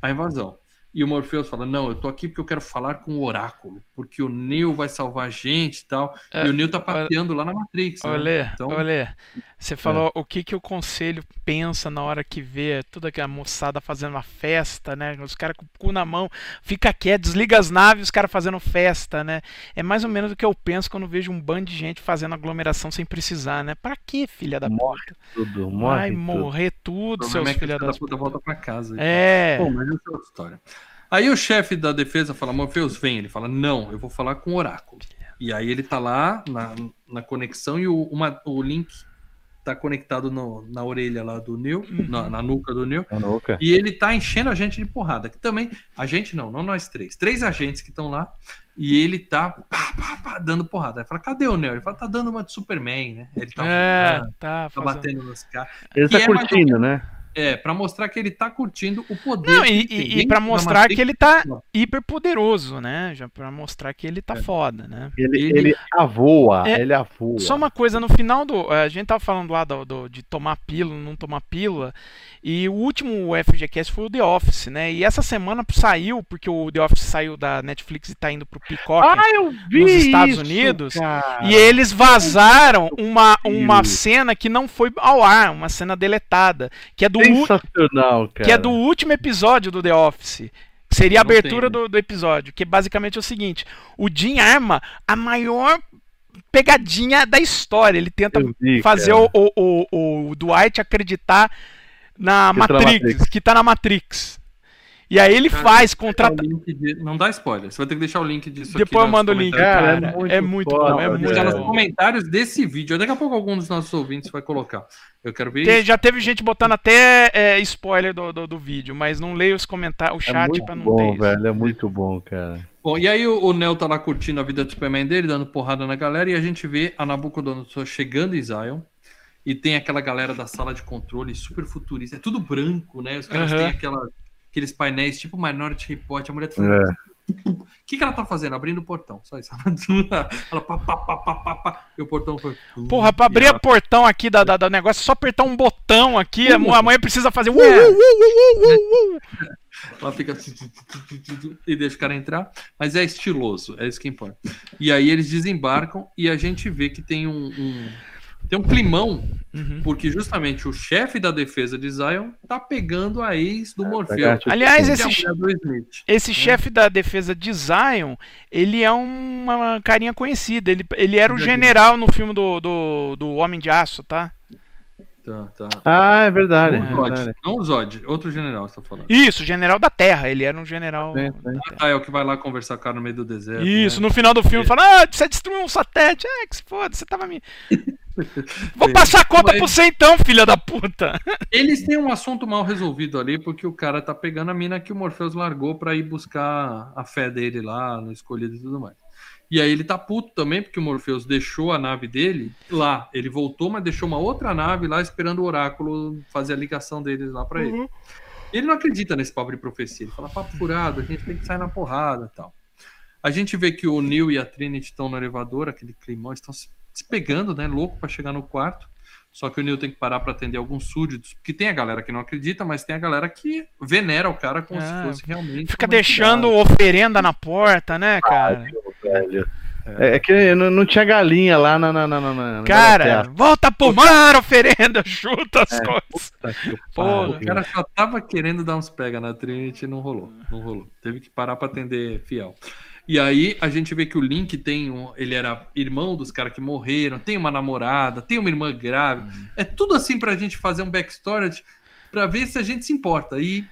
a invasão. E o Morpheus fala, não, eu tô aqui porque eu quero falar com o Oráculo, porque o Neo vai salvar a gente e tal. É, e o Neo tá pateando lá na Matrix, né? Olê, Então, olê, você falou o que, que o conselho pensa na hora que vê toda aquela moçada fazendo uma festa, né? Os caras com o cu na mão, fica quieto, desliga as naves, os caras fazendo festa, né? É mais ou menos o que eu penso quando vejo um bando de gente fazendo aglomeração sem precisar, né? Pra que, filha da Morre puta? Tudo, morre. Vai tudo. morrer tudo, seus é filha da puta volta pra casa. É. Bom, mas essa é outra história. Aí o chefe da defesa fala, Morpheus, vem. Ele fala, não, eu vou falar com o Oráculo. E aí ele tá lá na, na conexão e o, uma, o link tá conectado no- na orelha lá do Neo, Uhum. na, na nuca do Neo. Tá louca? E ele tá enchendo a gente de porrada. Que também, a gente não, não nós três. Três agentes que estão lá. E ele tá pá, pá, pá, dando porrada. Aí fala, cadê o Neo? Ele fala, tá dando uma de Superman, né? Ele tá, É, tá, tá. tá fazendo- batendo nos caras. Ele tá é mais curtindo, né? É, pra mostrar que ele tá curtindo o poder. Não, e, e, e da mostrar que ele tá hiper poderoso, né? Já pra mostrar que ele tá foda, né? Ele, Ele- ele avoa, É, ele avoa. Só uma coisa, no final do. A gente tava falando lá do, do- de tomar pílula, não tomar pílula. E o último FGCast foi o The Office, né? E essa semana saiu, porque o The Office saiu da Netflix e tá indo pro Peacock. Ah, eu vi nos Estados isso, Unidos, cara. E eles vazaram uma, uma cena que não foi ao ar, uma cena deletada, que é do, u- Sensacional, cara. que é do último episódio do The Office. Seria a abertura né? do, do episódio, que é basicamente o seguinte: o Jim arma a maior pegadinha da história. Ele tenta vi, fazer o, o, o, o Dwight acreditar na Que tá na Matrix, Matrix. que tá na Matrix. E aí ele Cara, faz, contrata. de- Não dá spoiler, você vai ter que deixar o link disso Depois aqui eu nos mando o link. Cara, Cara, é é muito foda, bom, é muito Tá nos bom. comentários desse vídeo. Daqui a pouco algum dos nossos ouvintes vai colocar. Eu quero ver Te- isso. já teve gente botando até é, spoiler do, do, do vídeo, mas não leio os comentários, o É chat muito pra não bom, ter isso. velho. É muito bom, cara. Bom, e aí o, o Neo tá lá curtindo a vida do Superman dele, dando porrada na galera, e a gente vê a Nabucodonosor chegando em Zion. E tem aquela galera da sala de controle super futurista. É tudo branco, né? Os caras Aham. têm aquela, aqueles painéis tipo Minority Report. A mulher tá falando, É. O que, que ela tá fazendo? Abrindo o portão. Só isso. Ela pá, pá, pá, pá, pá, pá, e o portão foi. Porra, pra abrir E ela- o portão aqui da, da, da negócio, é só apertar um botão aqui, a, mu- a mulher precisa fazer. uh, É. uh, uh, uh, uh, uh, uh. Ela fica assim, e deixa o cara entrar, mas é estiloso, é isso que importa. E aí eles desembarcam e a gente vê que tem um, um- tem um climão, Uhum. porque justamente o chefe da defesa de Zion tá pegando a ex do Morfeu. Lagarto- Aliás, é esse, esse chefe da defesa de Zion, ele é uma carinha conhecida. Ele, ele era o general no filme do, do, do Homem de Aço, tá? Tá, tá. Ah, é verdade. Não é o Zod, verdade. não o Zod, outro general você tá falando. Isso, general da Terra. Ele era um general. Terra. Ah, é o que vai lá conversar com o cara no meio do deserto. Isso, né? no final do filme, fala: Ah, você destruiu um satélite. É, que se foda, você tava me. Vou passar a conta Mas- pra você então, filha da puta. Eles têm um assunto mal resolvido ali, porque o cara tá pegando a mina que o Morpheus largou pra ir buscar a fé dele lá no escolhido e tudo mais. E aí ele tá puto também, porque o Morpheus deixou a nave dele lá. Ele voltou, mas deixou uma outra nave lá esperando o oráculo fazer a ligação deles lá pra ele. Ele não acredita nesse papo de profecia. Ele fala, papo furado, a gente tem que sair na porrada e tal. A gente vê que o Neil e a Trinity estão no elevador, aquele climão, estão se se pegando, né? Louco pra chegar no quarto. Só que o Neil tem que parar pra atender alguns súditos. Porque tem a galera que não acredita, mas tem a galera que venera o cara como Ah, se fosse realmente. Fica deixando entidade. oferenda na porta, né, cara? velho. É, é que não, não tinha galinha lá na. na, na, na, na Cara, volta pro mar, oferenda, chuta as É. coisas. Porra. O cara só tava querendo dar uns pega na Trinity e não rolou. Não rolou. Teve que parar pra atender fiel. E aí a gente vê que o Link tem um. Ele era irmão dos caras que morreram, tem uma namorada, tem uma irmã grávida. É tudo assim pra gente fazer um backstory pra ver se a gente se importa. E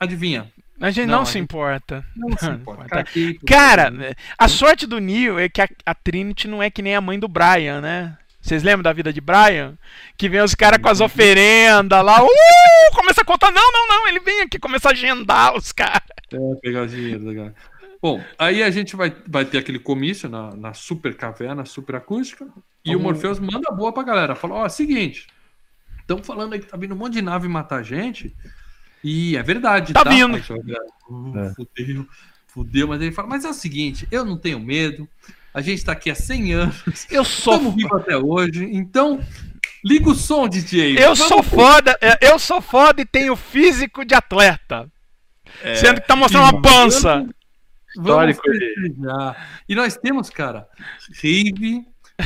adivinha? A gente não, Não, a se gente- importa. Não se importa. Pro- Cara, a sorte do Neil é que a, a Trinity não é que nem a mãe do Brian, né? Vocês lembram da vida de Brian? Que vem os caras com as oferendas lá, uh, começa a contar, não, não, não, ele vem aqui, começa a agendar os caras. É, pegar dinheiro da galera. Bom, aí a gente vai, vai ter aquele comício na, na super caverna, super acústica, e o. Morpheus manda boa pra galera. Fala, ó, seguinte, estão falando aí que tá vindo um monte de nave matar a gente, e é verdade, Tá vindo. Aí só, uh, É. Fudeu, fudeu, mas ele fala, mas é o seguinte, eu não tenho medo, a gente tá aqui há 100 anos, Eu sou, estamos vivos até hoje, então liga o som, DJ. eu Vamos, sou foda, é, eu sou foda e tenho físico de atleta. É, Sendo que tá mostrando uma pança. Histórico. E nós temos, cara, rave,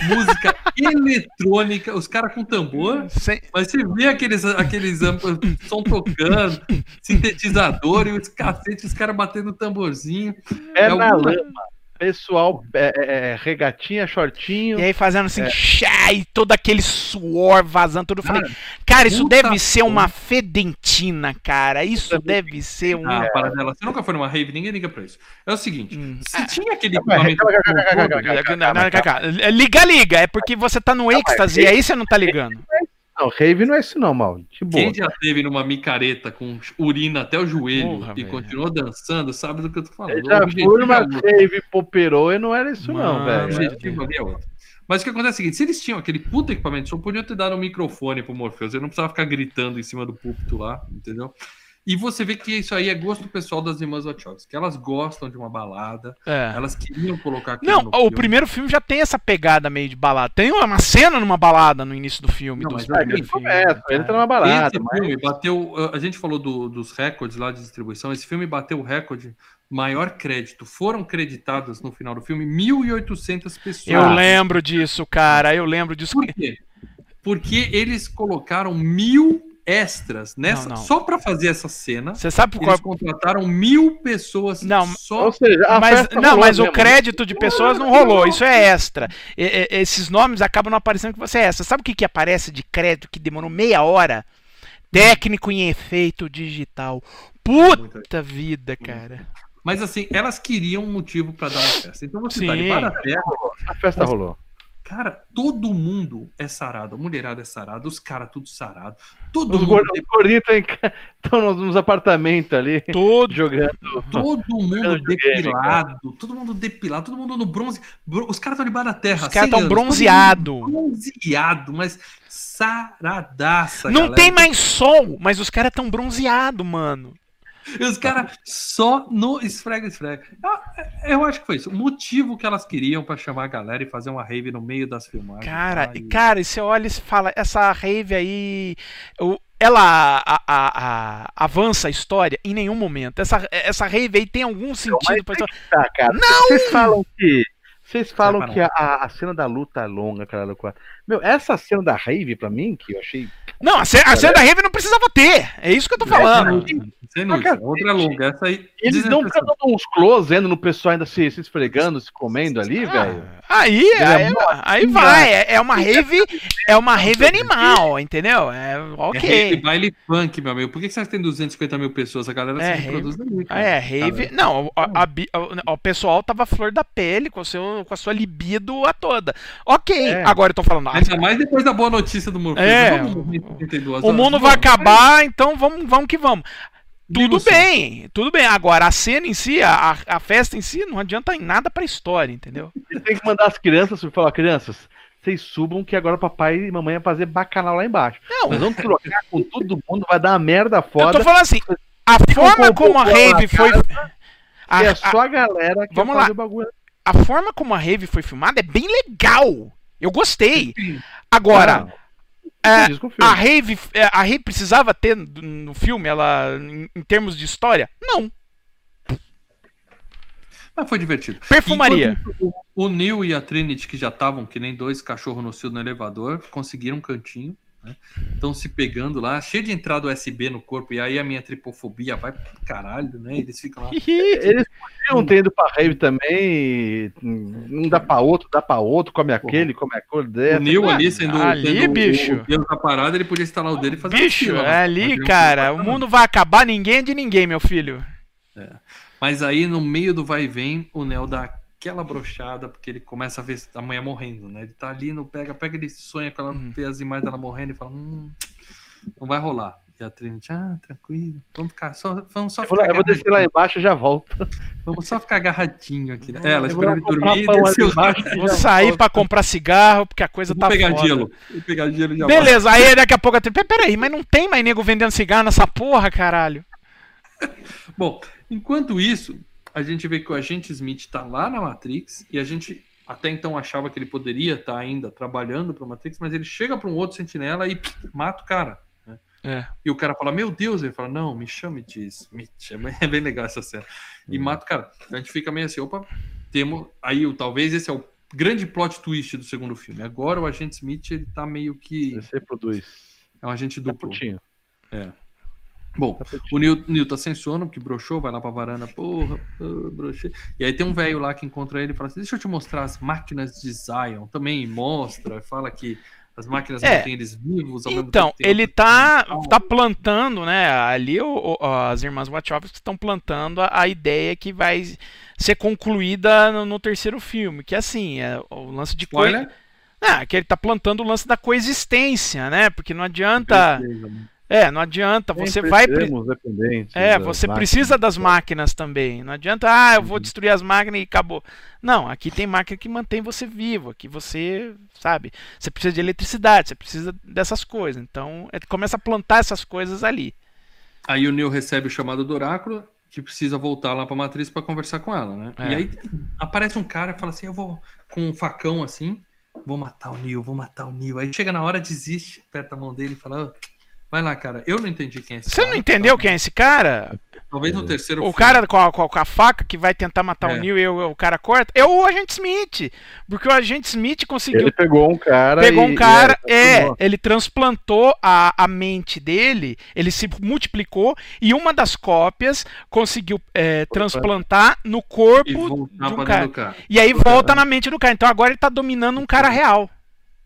música eletrônica, os caras com tambor, Sem- mas você vê aqueles, aqueles som tocando, sintetizador e os cacetes, os caras batendo tamborzinho. É É na alguma- lama. Pessoal, é, é, é, regatinha, shortinho. E aí fazendo assim, É. chá, e todo aquele suor vazando, tudo. Eu falei, Cara, isso deve ser uma fedentina, cara. Isso deve ser um. Ah, para dela. Você nunca foi numa rave, ninguém liga pra isso. É o seguinte, Hum. se tinha aquele equipamento... Liga, liga. É porque você tá no êxtase e aí você não tá ligando. Não, rave não é isso não, mal. De boa. Quem já teve numa micareta com urina até o joelho Porra, e velho. continuou dançando, sabe do que eu tô falando. Eu O já fui numa rave poperou e não era isso não, O velho. objetivo ali é outro. Mas o que acontece é o seguinte: se eles tinham aquele puta equipamento, só podiam ter dado um microfone pro Morpheus. Ele não precisava ficar gritando em cima do púlpito lá, entendeu? E você vê que isso aí é gosto pessoal das irmãs Wachowski, que elas gostam de uma balada, É. elas queriam colocar Não, no o filme. primeiro filme já tem essa pegada meio de balada. Tem uma cena numa balada no início do filme. Não, dos mas primeiros filmes, começa, ele tá numa balada, Esse mas filme bateu. A gente falou do- dos recordes lá de distribuição. Esse filme bateu o recorde maior crédito. Foram creditadas no final do filme 1.800 pessoas. Eu lembro disso, cara. Eu lembro disso. Por quê? Porque eles colocaram mil extras nessa, Não, não. só pra fazer essa cena. Você sabe qual Eles contrataram mil pessoas Não, só. Ou seja, a mas, festa não, mas o mesmo. crédito de pessoas não rolou, isso é extra. E- e- esses nomes acabam não aparecendo que você é extra. Sabe o que, que aparece de crédito que demorou meia hora? Técnico em efeito digital. Puta vida, cara. Mas assim, elas queriam um motivo pra dar uma festa. Então você tá Sim. de para a terra, A festa rolou. Cara, todo mundo é sarado. A mulherada é sarada, os caras tudo sarado. Todo Os mundo, os gordinhos estão nos, apartamentos ali, Todo. jogando. todo mundo depilado, todo mundo depilado, todo mundo no bronze. Bro- Os caras estão debaixo da terra. Os caras 100 estão mundo Bronzeado, mas saradaça. Não galera. tem mais sol, mas os caras estão bronzeados, mano. E os caras só no esfrega, esfrega. Eu, eu acho que foi isso. O motivo que elas queriam pra chamar a galera e fazer uma rave no meio das filmagens. Cara, Ai, cara, e você olha e fala, essa rave aí. o- ela a- a- a- avança a história em nenhum momento. Essa, essa rave aí tem algum sentido pra história. Tá, cara. Não! Vocês falam que. Vocês falam que a, a- a cena da luta é longa, cara. do quadro. Meu, essa cena da rave, pra mim, que eu achei. Não, a, ce- a cena da rave não precisava ter. É isso que eu tô falando. Sem noite. Outra longa. Essa aí. Eles não dando uns close ainda no pessoal ainda se, se esfregando, se comendo ali, velho. Ah, Aí, aí, aí vai. É, é uma rave, é uma rave animal, entendeu? É É rave ok. baile funk, meu amigo. Por que que você tem 250 mil pessoas? A galera É, se reproduz ali, cara. É, rave. Não, a- a bi- o, pessoal tava flor da pele com, seu, com a sua libido a toda. Ok, É. agora eu tô falando. Ainda mais depois da boa notícia do Morpheus. É, Vamos morrer em 72 o mundo vai acabar, então vamos, vamos que vamos. Tudo bem, tudo bem. Agora, a cena em si, a, a festa em si, não adianta em nada pra história, entendeu? Tem que mandar as crianças e falar, crianças, vocês subam que agora papai e mamãe vai fazer bacanal lá embaixo. Não, Nós vamos trocar com todo mundo, vai dar uma merda eu foda. tô falando assim, a forma como a rave foi. A, E é só a galera que Vamos vai lá. fazer o bagulho. a forma como a rave foi filmada é bem legal. Eu gostei. Agora, Ah, é, filme. a rave, é, a rave precisava ter no filme, ela, em, em termos de história? Não. Mas foi divertido. Perfumaria. Enquanto O, o Neil e a Trinity, que já estavam que nem dois cachorros no cio no elevador, conseguiram um cantinho. Estão se pegando lá, cheio de entrada USB no corpo, e aí a minha tripofobia vai pro caralho, né? Eles ficam lá. Eles podiam ter ido pra rave também. Um dá pra outro, dá pra outro, come aquele, come aquele O dessa. Neil ali sendo, ali, sendo o- bicho. o Deus da parada, ele podia instalar o dele e fazer Bicho, aquilo, é né? ali, cara, o mundo vai acabar, ninguém é de ninguém, meu filho. Mas aí, no meio do vai e vem, o Neo dá aquela brochada, porque ele começa a ver a mulher morrendo, né? Ele tá ali no pega, pega, ele sonha com ela, Uhum. vê as imagens dela morrendo e fala, hum, não vai rolar. E a Trinity, ah, tranquilo, vamos ficar, só, vamos só Eu vou, ficar eu vou descer lá embaixo e já volto. Vamos só ficar agarradinho aqui. Né? É, ela lá ele dormir e desceu. embaixo. Vou sair pra comprar cigarro, porque a coisa Vou tá pegar foda. gelo. Vou pegar gelo já volto. Beleza, aí daqui a pouco eu tenho. Pera- Peraí, mas não tem mais nego vendendo cigarro nessa porra, caralho. Bom, enquanto isso, a gente vê que o agente Smith tá lá na Matrix e a gente até então achava que ele poderia estar ainda trabalhando para Matrix, mas ele chega para um outro sentinela e pff, mata o cara. né? É. E o cara fala, meu Deus, ele fala, não, me chame de Smith. É bem legal essa cena. E mata o cara. A gente fica meio assim, opa, temos. Aí o- talvez esse é o grande plot twist do segundo filme. Agora o agente Smith ele tá meio que. Você produz. É um agente Tá duplo. putinho. Bom, Tá o Neil tá sem sono, porque broxou, vai lá pra varanda, porra, ah, broxei. E aí tem um velho lá que encontra ele e fala assim: deixa eu te mostrar as máquinas de Zion. Também mostra, fala que as máquinas É. mantêm eles vivos. Ao mesmo Então, ele tá, tá plantando, né? Ali o- o- as irmãs Wachowski estão plantando a, a ideia que vai ser concluída no, no terceiro filme, que é assim, é o lance de coi- Spoiler? Ah, que ele tá plantando o lance da coexistência, né? Porque não adianta, é, não adianta, você Sempre vai É, das você máquinas. precisa das máquinas também. Não adianta, ah, eu Uhum. vou destruir as máquinas e acabou. Não, aqui tem máquina que mantém você vivo, aqui você, sabe, você precisa de eletricidade, você precisa dessas coisas. Então, é, começa a plantar essas coisas ali. Aí o Neil recebe o chamado do oráculo, que precisa voltar lá pra matriz pra conversar com ela, né? É. E aí aparece um cara e fala assim: eu vou com um facão assim, vou matar o Neil, vou matar o Neil. Aí chega na hora, desiste, aperta a mão dele e fala: "Ah, vai lá, cara. Eu não entendi quem é esse Você cara. não entendeu quem é esse cara? Talvez no terceiro O filme. cara com a, com a- faca que vai tentar matar É. o Neil e o, o cara corta. É o agente Smith. Porque o agente Smith conseguiu. Ele pegou um cara. Pegou e- um cara, e- é, transformou. ele transplantou a, a mente dele, ele se multiplicou e uma das cópias conseguiu é, transplantar no corpo de um cara. do cara. E aí volta na mente do cara. Então agora ele tá dominando um cara real.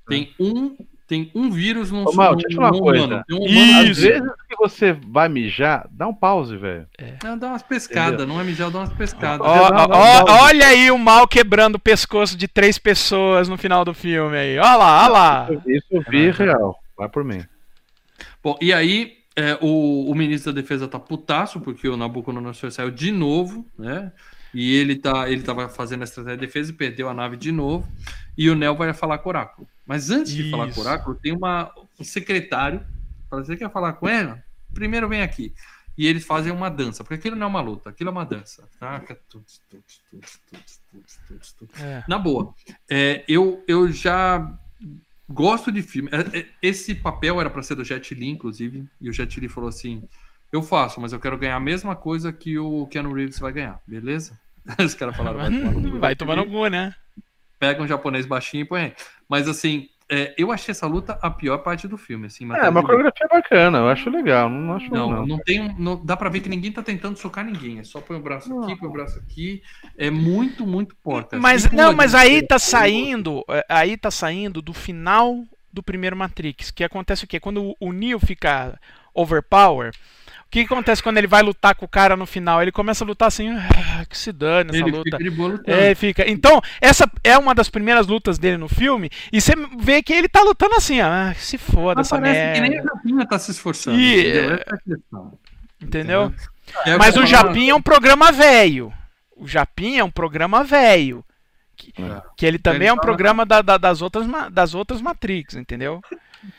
Tem um, tem um vírus num, Ô, Mal, deixa eu te falar uma coisa. humano. Tem um humano Às Isso. vezes que você vai mijar, dá um pause, velho. Não, dá umas pescadas, não é mijar, dá umas pescadas. Ó, ó, olha aí o mal quebrando o pescoço de três pessoas no final do filme aí. Olha lá, olha lá. Isso eu vi real. Vai por mim. Bom, e aí é, o, o ministro da defesa tá putaço, porque o Nabucodonosor saiu de novo, né? E ele, tá, ele tava fazendo a estratégia de defesa e perdeu a nave de novo. E o Neo vai falar com o Oráculo. Mas antes de falar com o Isso. Oráculo, tem uma, um secretário. Fala, Você quer falar com ela? Primeiro vem aqui. E eles fazem uma dança, porque aquilo não é uma luta, aquilo é uma dança. Taca, tuts, tuts, tuts, tuts, tuts, tuts, tuts. É. Na boa, é, eu, eu já gosto de filme. É, é, Esse papel era para ser do Jet Li, inclusive, e o Jet Li falou assim: Eu faço, mas eu quero ganhar a mesma coisa que o Keanu Reeves vai ganhar, beleza? Os caras falaram: Vai tomar no cu, Vai tomar no Li." cu, né? Pega um japonês baixinho e põe aí. Mas assim, é, eu achei essa luta a pior parte do filme. Assim, É, uma coreografia bacana, eu acho legal. Não acho não, não. não tem. Não, dá pra ver que ninguém tá tentando socar ninguém. É só põe o braço aqui, põe o braço aqui. É muito, muito porca. Mas Tipo não, mas aí tá saindo, é, aí tá saindo do final do primeiro Matrix, que acontece o quê? Quando o- o Neo fica overpower, o que acontece quando ele vai lutar com o cara no final? Ele começa a lutar assim, "Ah, que se dane essa Ele luta. fica de boa lutando. É, fica. Então, essa é uma das primeiras lutas dele no filme, e você vê que ele tá lutando assim, ah, que se foda Mas essa parece que nem merda. a Japinha tá se esforçando. E- entendeu? Essa é a questão. Entendeu? É Mas o Japinha é um programa velho. O Japinha é um programa velho. Que, É. que ele também Ele é um fala- programa da- da- das, outras, das outras Matrix, entendeu?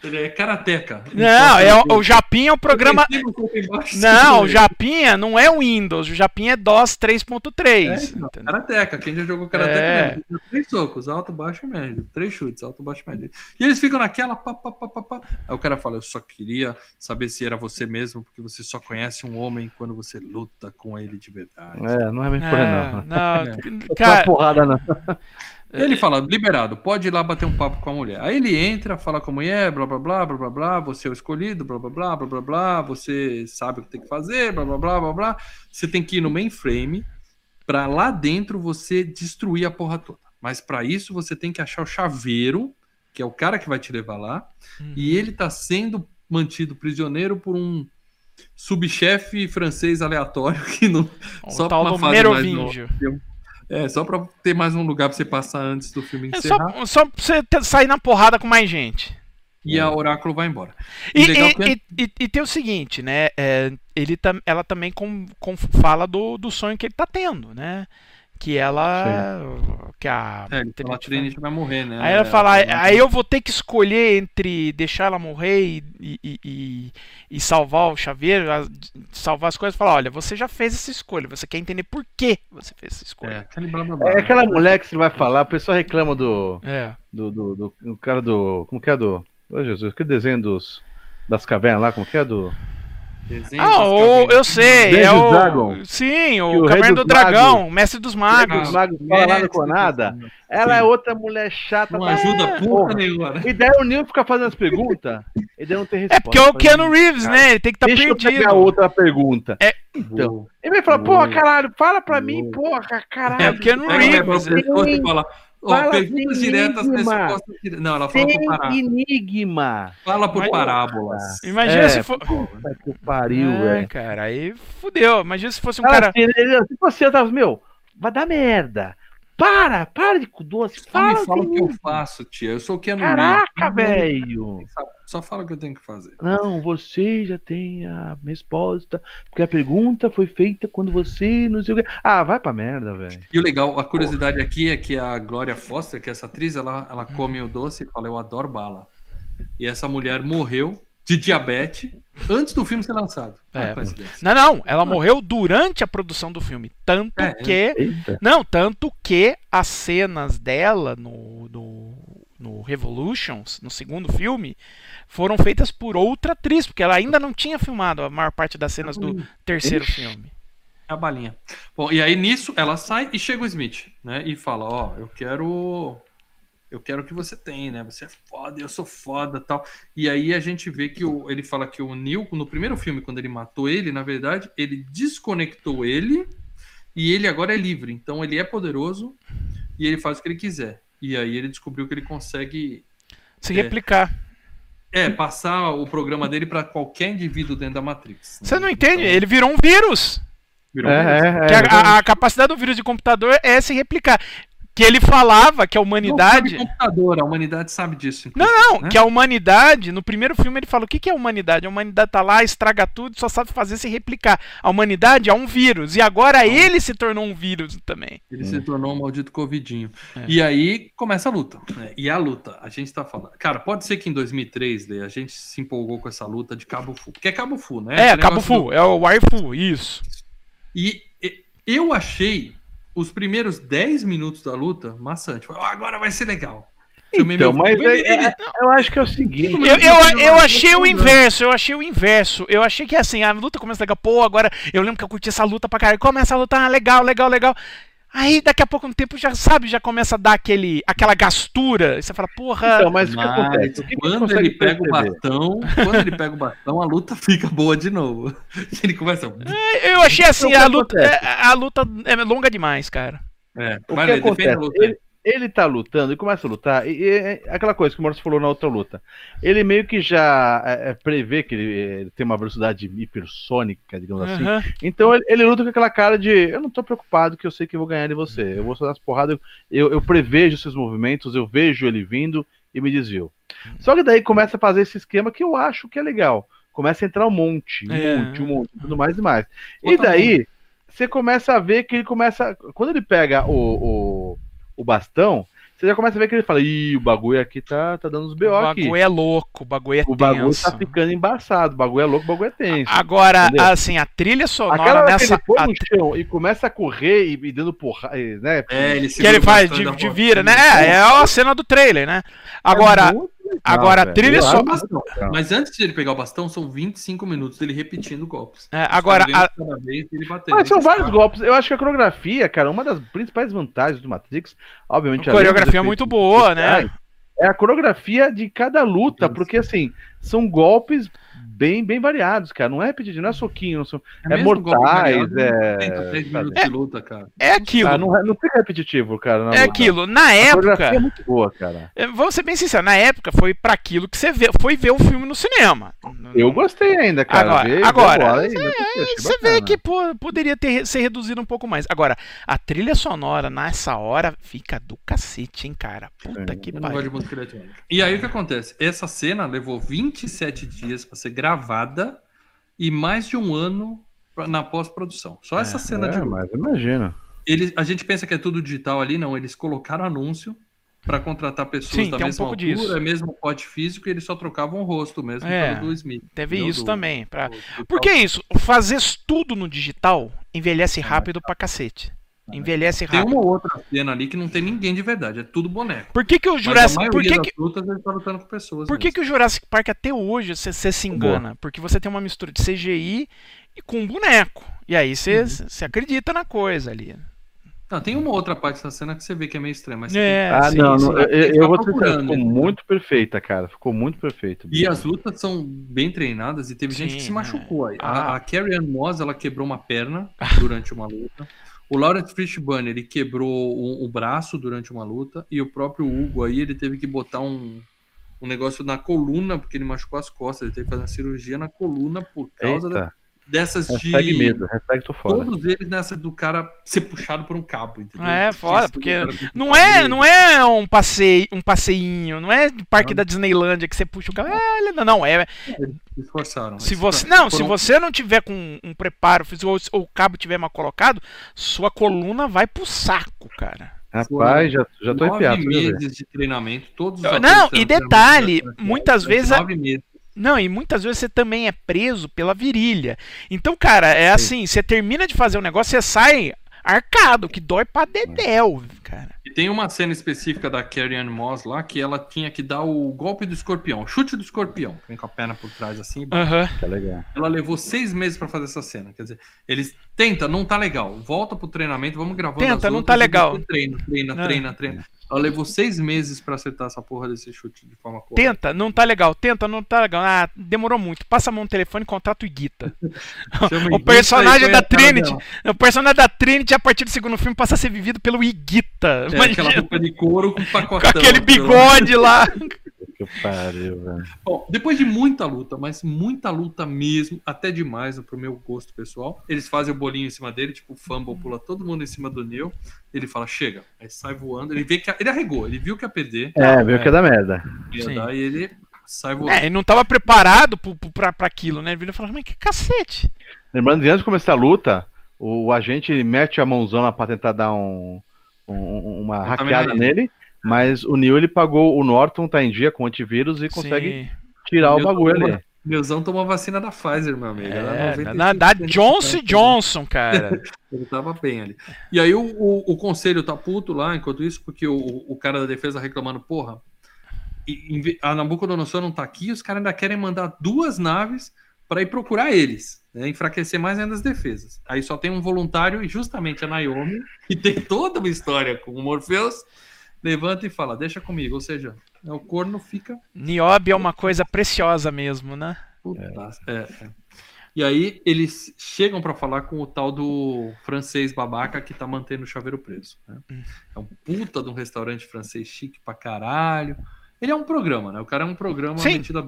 Ele é karateca. Não, é o, o Japinha é um programa. Não, Não, o Japinha não é o Windows, o Japinha é DOS 3.3. É, entendeu? Karateca, quem já jogou karateca É. mesmo. Três socos, alto, baixo e médio. Três chutes, alto, baixo e médio. E eles ficam naquela pá, pá, pá, pá, pá. Aí o cara fala: Eu só queria saber se era você mesmo, porque você só conhece um homem quando você luta com ele de verdade. É, não é bem por aí, É, não. não, Não cara, porrada, não. E ele fala, liberado, pode ir lá bater um papo com a mulher. Aí ele entra, fala com a mulher, blá blá blá, blá blá blá, você é o escolhido, blá blá blá, blá blá blá, você sabe o que tem que fazer, blá blá blá, blá blá. Você tem que ir no mainframe pra lá dentro você destruir a porra toda. Mas pra isso você tem que achar o chaveiro, que é o cara que vai te levar lá, Uhum. e ele tá sendo mantido prisioneiro por um subchefe francês aleatório que não o só tal uma fase mais Merovingio. É, só pra ter mais um lugar pra você passar antes do filme É encerrar. só, só pra você ter- sair na porrada com mais gente. E a Oráculo vai embora. E, e- é e- e- e tem o seguinte, né? é, ele tam- ela também com, com- fala do, do sonho que ele tá tendo, né? Que ela. Que a. É, fala, a Trinity vai morrer, né? Aí ela fala, É, aí eu vou ter que escolher entre deixar ela morrer e, e, e- e- salvar o chaveiro, a- salvar as coisas. Falar, olha, você já fez essa escolha, você quer entender por que você fez essa É, escolha. aquele blá, blá, blá. É aquela mulher que você vai falar, o pessoal reclama do. É. Do, do, do, do cara do. Como que é do. Ô Jesus, que desenho dos. Das cavernas lá, como que é do. Ah, o, eu sei, é o. Dragon. Sim, o o Caverna do dos Magos. Dragão, Mestre dos Magos. dos Magos fala lá no Conada. Ela é outra mulher chata. Não tá? ajuda puta Porra. nenhuma, né? E daí o Nil fica fazendo as perguntas e daí não tem resposta. É porque é o Keanu Reeves, né? Ele tem que estar Deixa eu perdido. pegar outra pergunta. É. Então. Ele vai falar, porra, caralho, fala pra mim, porra, caralho. É, Keanu o Reeves. negócio fala, ó, perguntas diretas, respostas diretas. Não, ela fala por Sem parábolas. enigma. Fala por Mas- parábolas. Imagina É, se for. Puta que pariu, É, velho. cara, aí fudeu. Imagina se fosse um Cara, cara. assim, ele- se você eu tava, meu, vai dar merda. Para, para de doce. Me fala o que eu faço, tia. Eu sou o Keanu Caraca, Reeves. velho. Só fala o que eu tenho que fazer. Não, você já tem a resposta. Porque a pergunta foi feita quando você não sei o que. Ah, vai pra merda, velho. E o legal, a curiosidade aqui é que a Glória Foster, que é essa atriz, ela, ela come o doce e fala, eu adoro bala. E essa mulher morreu de diabetes antes do filme ser lançado. É. Não, não, ela morreu durante a produção do filme. Tanto É, que. Eita. Não, tanto que as cenas dela no, no, no Revolutions, no segundo filme, foram feitas por outra atriz, porque ela ainda não tinha filmado a maior parte das cenas do terceiro Ixi. filme. É a balinha. Bom, e aí nisso ela sai e chega o Smith, né? E fala, ó, eu quero. Eu quero o que você tem, né? Você é foda, eu sou foda tal. E aí a gente vê que o, ele fala que o Neil, no primeiro filme, quando ele matou ele, na verdade, ele desconectou ele e ele agora é livre. Então ele é poderoso e ele faz o que ele quiser. E aí ele descobriu que ele consegue Se É. replicar. é, passar o programa dele para qualquer indivíduo dentro da Matrix. Você não Então, entende? Ele virou um vírus. virou um vírus. É, é, é, a- a, a capacidade do vírus de computador é se replicar. Que ele falava que a Não humanidade. sabe computador, a humanidade sabe disso. Não, não, né? que a humanidade, no primeiro filme ele fala: o que, que é a humanidade? A humanidade tá lá, estraga tudo, só sabe fazer se replicar. A humanidade é um vírus. E agora ele se tornou um vírus também. Ele se tornou um maldito covidinho. É. E aí começa a luta. né? E a luta, a gente tá falando. Cara, pode ser que em 2003, Lê, a gente se empolgou com essa luta de Cabo Fu. Porque é Cabo Fu, né? É, Cabo Fu, é o Warfu, isso. do- E, e- eu achei os primeiros 10 minutos da luta maçante. Falei, "Ó, agora vai ser legal. Então, meu- mas é- é- eu acho que é o seguinte. Eu, eu, eu achei o inverso, eu achei o inverso. Eu achei que assim, a luta começa legal. Pô, agora eu lembro que eu curti essa luta pra caralho. Começa a luta, ah, legal, legal, legal. Aí daqui a pouco no tempo já sabe, já começa a dar aquele, aquela gastura. E você fala, porra. Então, mas o que acontece? O que que quando consegue ele pega o perceber? bastão, quando ele pega o bastão, a luta fica boa de novo. Ele começa. Eu achei assim, Então, o a que luta, a, a luta é longa demais, cara. É, O vai, que acontece? luta. Ele, ele tá lutando e começa a lutar. E, é aquela coisa que o Maurício falou na outra luta. Ele meio que já é, é, prevê que ele, ele tem uma velocidade hipersônica, digamos assim. Aham. Então ele, ele luta com aquela cara de eu não tô preocupado que eu sei que eu vou ganhar de você. Eu vou só dar as porradas, eu, eu prevejo seus movimentos, eu vejo ele vindo e me desvio. Só que daí começa a fazer esse esquema que eu acho que é legal. Começa a entrar um monte, um É. monte, um monte, tudo mais e mais. E daí você começa a ver que ele começa. Quando ele pega o, o, o bastão, você já começa a ver que ele fala: Ih, o bagulho aqui tá, tá dando uns O BO aqui. bagulho é louco, o bagulho é O bagulho tenso. tá ficando embaçado, o bagulho é louco, o bagulho é tenso. Agora, entendeu? assim, a trilha sonora Aquela hora que nessa. ele põe a- no chão e começa a correr e, e dando porrada, né? É, ele que ele faz de, de vira, né? É, é a cena do trailer, né? Agora, muito legal, agora, a trilha só-. Mas antes de ele pegar o bastão, são 25 minutos dele repetindo golpes. é, agora a-. Mas são vários cara- golpes. Eu acho que a coreografia, cara, uma das principais vantagens do Matrix, obviamente. A coreografia é muito boa, né? É a coreografia de cada luta, porque assim, são golpes bem, bem variados, cara. Não é repetitivo, não é soquinho, não são... é golpe mortais, é- 33 sabe? minutos de luta, cara. é aquilo. Ah, não, é- não fica repetitivo, cara. na é luta. aquilo. Na A coreografia é época, muito boa, cara. eh, vamos ser bem sinceros, na época foi pra aquilo que você vê, foi ver o filme no cinema. Eu gostei ainda, cara. Agora- ver agora, Você bacana. vê que pô, poderia ter ser reduzido um pouco mais. Agora, a trilha sonora nessa hora fica do cacete, hein, cara. Puta É, que pariu. E aí o que acontece? Essa cena levou 27 dias pra ser gravada e mais de um ano pra- na pós-produção. Só essa cena de É, luta. mas imagina. Eles, a gente pensa que é tudo digital ali, não. Eles colocaram anúncio pra contratar pessoas Sim, da tem um mesma pouco altura, disso. mesmo pote físico, e eles só trocavam o rosto mesmo, É, do Smith. Teve isso Do- também. Pra... do- Por que tal. isso? Fazer tudo no digital envelhece rápido pra cacete. Envelhece Tem rápido. uma ou outra cena ali que não tem ninguém de verdade, é tudo boneco. Por que, que o Jurassic. Por maioria que, que, lutas tá lutando com pessoas. por que, mesmo. que o Jurassic Park até hoje você, você se engana? Porque você tem uma mistura de CGI e com boneco. E aí você, Uhum. você acredita na coisa ali. Não, tem uma outra parte da cena que você vê que é meio estranha, mas É, ah, sim, não, não, eu, eu vou te dizer, procurando, ficou né? muito perfeita, cara. Ficou muito perfeito. E as lutas são bem treinadas e teve gente Sim, que se é. machucou aí. Ah. A, a Carrie Ann Moss, ela quebrou uma perna durante uma luta. O Lawrence Fishburne, ele quebrou o, o braço durante uma luta. E o próprio Hugo aí, ele teve que botar um, um negócio na coluna, porque ele machucou as costas. Ele teve que fazer uma cirurgia na coluna por causa da- Eita, dessas hashtag de... medo, hashtag tô fora. Todos eles nessa do cara ser puxado por um cabo, entendeu? É, foda, Esse porque Não é, não é um passeio, um passeinho, não é de parque Não. da Disneylândia que você puxa o carro. É, não, não, é. Se esforçaram. Se você, foram- não, se você não tiver com um preparo físico ou, ou o cabo tiver mal colocado, sua coluna vai pro saco, cara. Rapaz, já, já tô nove arrepiado. vê. meses de treinamento, todos os Não, e detalhe, treinamento, muitas vezes nove meses. Não, e muitas vezes você também é preso pela virilha. Então, cara, é assim, você termina de fazer o negócio, você sai arcado, que dói pra dedéu, cara. E tem uma cena específica da Carrie Ann Moss lá que ela tinha que dar o golpe do escorpião, o chute do escorpião, vem com a perna por trás assim. Aham. Tá legal. Ela levou seis meses pra fazer essa cena. Quer dizer, eles tenta, não tá legal. Volta pro treinamento, vamos gravando. Tenta, as não outras tá legal. Treina, treina, É. treina, treina. Ela levou seis meses pra acertar essa porra desse chute de forma correta. Tenta, não tá legal. Tenta, não tá legal. Ah, demorou muito. Passa a mão no telefone, contrata o Iguita. O personagem da Trinity, o personagem da Trinity a partir do segundo filme passa a ser vivido pelo Iguita. É, Imagina, aquela roupa de couro com com pacotão. aquele bigode lá. Que pariu, velho. Bom, depois de muita luta, mas muita luta mesmo, até demais pro meu gosto pessoal, eles fazem o bolinho em cima dele, tipo, o fumble pula todo mundo em cima do Neil, ele fala, chega, aí sai voando, ele vê que ele arregou, ele viu que ia perder, É, veio que é merda. ia dar, e ele sai voando. É, ele não tava preparado pro, pro, pra, pra aquilo, né? Ele virou e falou, mas que cacete. Lembrando que antes de começar a luta, o agente ele mete a mãozona pra tentar dar um, um- uma hackeada nele, mas o Neil ele pagou, o Norton tá em dia com antivírus e consegue Sim. tirar o Neil bagulho tomou- ali. Neuzão tomou a vacina da Pfizer, meu amigo. era É, 95% da, Johnson. Johnson, cara. Ele tava bem ali. E aí o, o, o conselho tá puto lá, enquanto isso, porque o, o cara da defesa reclamando, porra, e- a Nabucodonosor não tá aqui, os caras ainda querem mandar duas naves para ir procurar eles, né, enfraquecer mais ainda as defesas. Aí só tem um voluntário e justamente a Naomi, que tem toda uma história com o Morpheus, levanta e fala, deixa comigo, ou seja, o corno fica Niobe é uma coisa preciosa mesmo, né? Putaço. É, é. E aí eles chegam pra falar com o tal do francês babaca que tá mantendo o chaveiro preso. né? Hum. É um puta de um restaurante francês chique pra caralho. Ele é um programa, né? O cara é um programa Sim. metido a.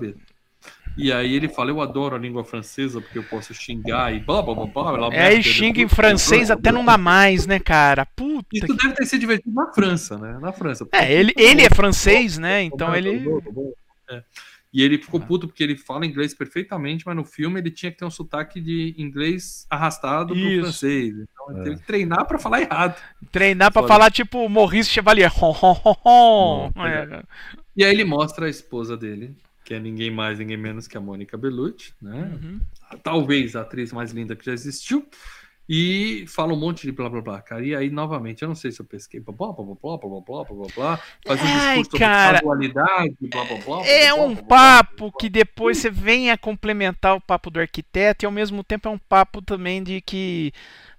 E aí ele fala, eu adoro a língua francesa porque eu posso xingar e blá blá blá blá. blá É, e blá, xinga em francês até não dá mais, né, cara? Puta Isso que... deve ter sido divertido na França, né? Na França. É, ele, ele é francês, né? Então ele. É. E ele ficou puto porque ele fala inglês perfeitamente, mas no filme ele tinha que ter um sotaque de inglês arrastado pro Isso. francês. Então ele É. teve que treinar pra falar errado. Treinar pra Foda. falar tipo Maurice Chevalier. Hon, hon, hon, hon. Não, É. E aí ele mostra a esposa dele, que é ninguém mais, ninguém menos que a Mônica Bellucci, né? Uhum. Talvez a atriz mais linda que já existiu. E fala um monte de blá blá blá, cara. E aí, novamente, eu não sei se eu pesquei blá blá blá blá blá blá blá blá. Faz um Ai, discurso cara. sobre casualidade, blá blá blá. É blá, um blá, papo blá, blá. que depois você vem a complementar o papo do arquiteto e ao mesmo tempo é um papo também de que,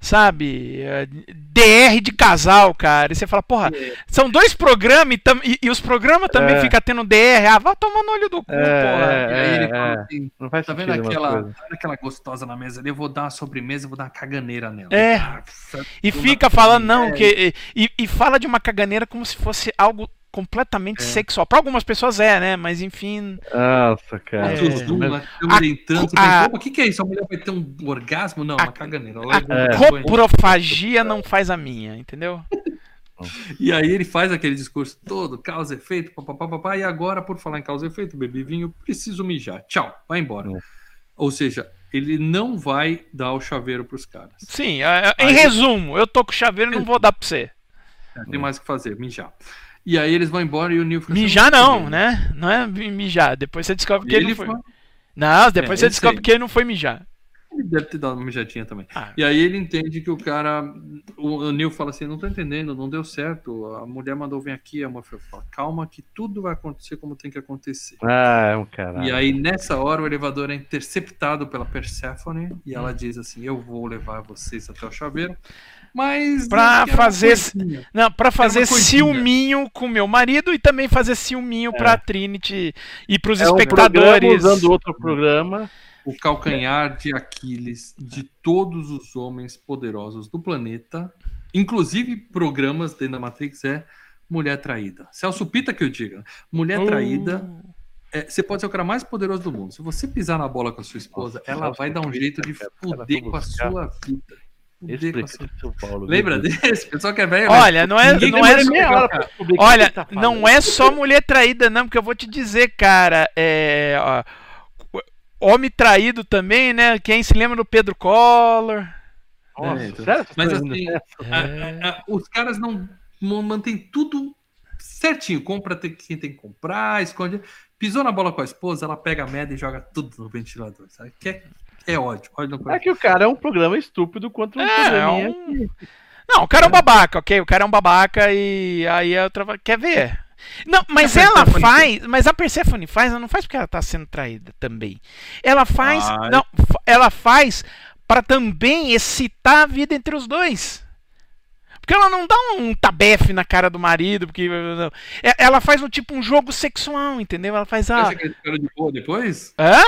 sabe, é, DR de casal, cara. E você fala, porra, É. são dois programas e, tam- e- e os programas também É. ficam tendo DR. Ah, vai tomar no olho do cu, É, porra. E aí ele É, fala é. assim, Não faz Tá vendo aquela, aquela gostosa na mesa ali? Eu vou dar uma sobremesa, vou dar uma caganeira nela. É. Nossa, E fica falando, não, É, que. E, e fala de uma caganeira como se fosse algo completamente É. sexual. Para algumas pessoas é, né? Mas enfim. Nossa, cara. É. Mas- A- a- pensa, "Opa, o que, que é isso? A mulher vai ter um orgasmo? Não, A- uma caganeira. Ela A banho. coprofagia não faz a minha, entendeu? E aí ele faz aquele discurso todo, causa e efeito, papapá, papá, e agora, por falar em causa e efeito, bebi vinho, preciso mijar. Tchau, vai embora. É. Ou seja, ele não vai dar o chaveiro pros caras. Sim, é, é, em Aí- resumo, eu tô com chaveiro e não vou dar pra você. É, Tem mais o que fazer, mijar. E aí eles vão embora e o Neil fica Mijar não, "Muito né? Não é mijar. Depois você descobre que bem." ele Ele não foi. fala- Não, depois É, você descobre sei. que ele não foi mijar. Ele deve ter dado uma mijadinha também. Ah. E aí ele entende que o cara. O, Neil fala assim: não tô entendendo, não deu certo. A mulher mandou vir aqui. A Morpheus fala: calma, que tudo vai acontecer como tem que acontecer. Ah, é um caralho. E aí, nessa hora, o elevador é interceptado pela Persephone e ela diz assim: Eu vou levar vocês até o chaveiro. Mas. Pra fazer esse- coisinha." Não, pra fazer ciúminho com meu marido e também fazer ciúminho pra Trinity e pros É um espectadores. usando outro programa. O calcanhar de Aquiles de todos os homens poderosos do planeta, inclusive programas dentro da Matrix, é Mulher Traída. Celso Pita que eu diga. Mulher Uh, Traída É, você pode ser o cara mais poderoso do mundo. Se você pisar na bola com a sua esposa, Nossa, ela vai dar um jeito de fuder com a sua vida. Esse prefeito de São Paulo. Lembra desse? Pessoal que é velho. Olha, não é, Ninguém não é, meia hora pra descobrir o que olha, tá não é só mulher traída, não, porque eu vou te dizer, cara, é, ó, homem traído também, né? Quem se lembra do Pedro Collor? Nossa, É, sério? Você Mas assim, nessa? a- a- a- os caras não, mantêm tudo certinho. Compra tem- quem tem que comprar, esconde. Pisou na bola com a esposa, ela pega a merda e joga tudo no ventilador. Sabe? Que é, ódio. ódio É que o cara é um programa estúpido contra um É, programinha é um- Não, o cara é um babaca, ok? O cara é um babaca e aí a outra. vai- Quer ver? Não, mas ela faz. Mas a Persephone faz, ela não faz porque ela tá sendo traída também. Ela faz. Ai. Não, ela faz pra também excitar a vida entre os dois. Porque ela não dá um tabefe na cara do marido, porque. não. É- Ela faz um tipo um jogo sexual, entendeu? Ela faz Você a. acha que eles ficaram de boa depois? Hã?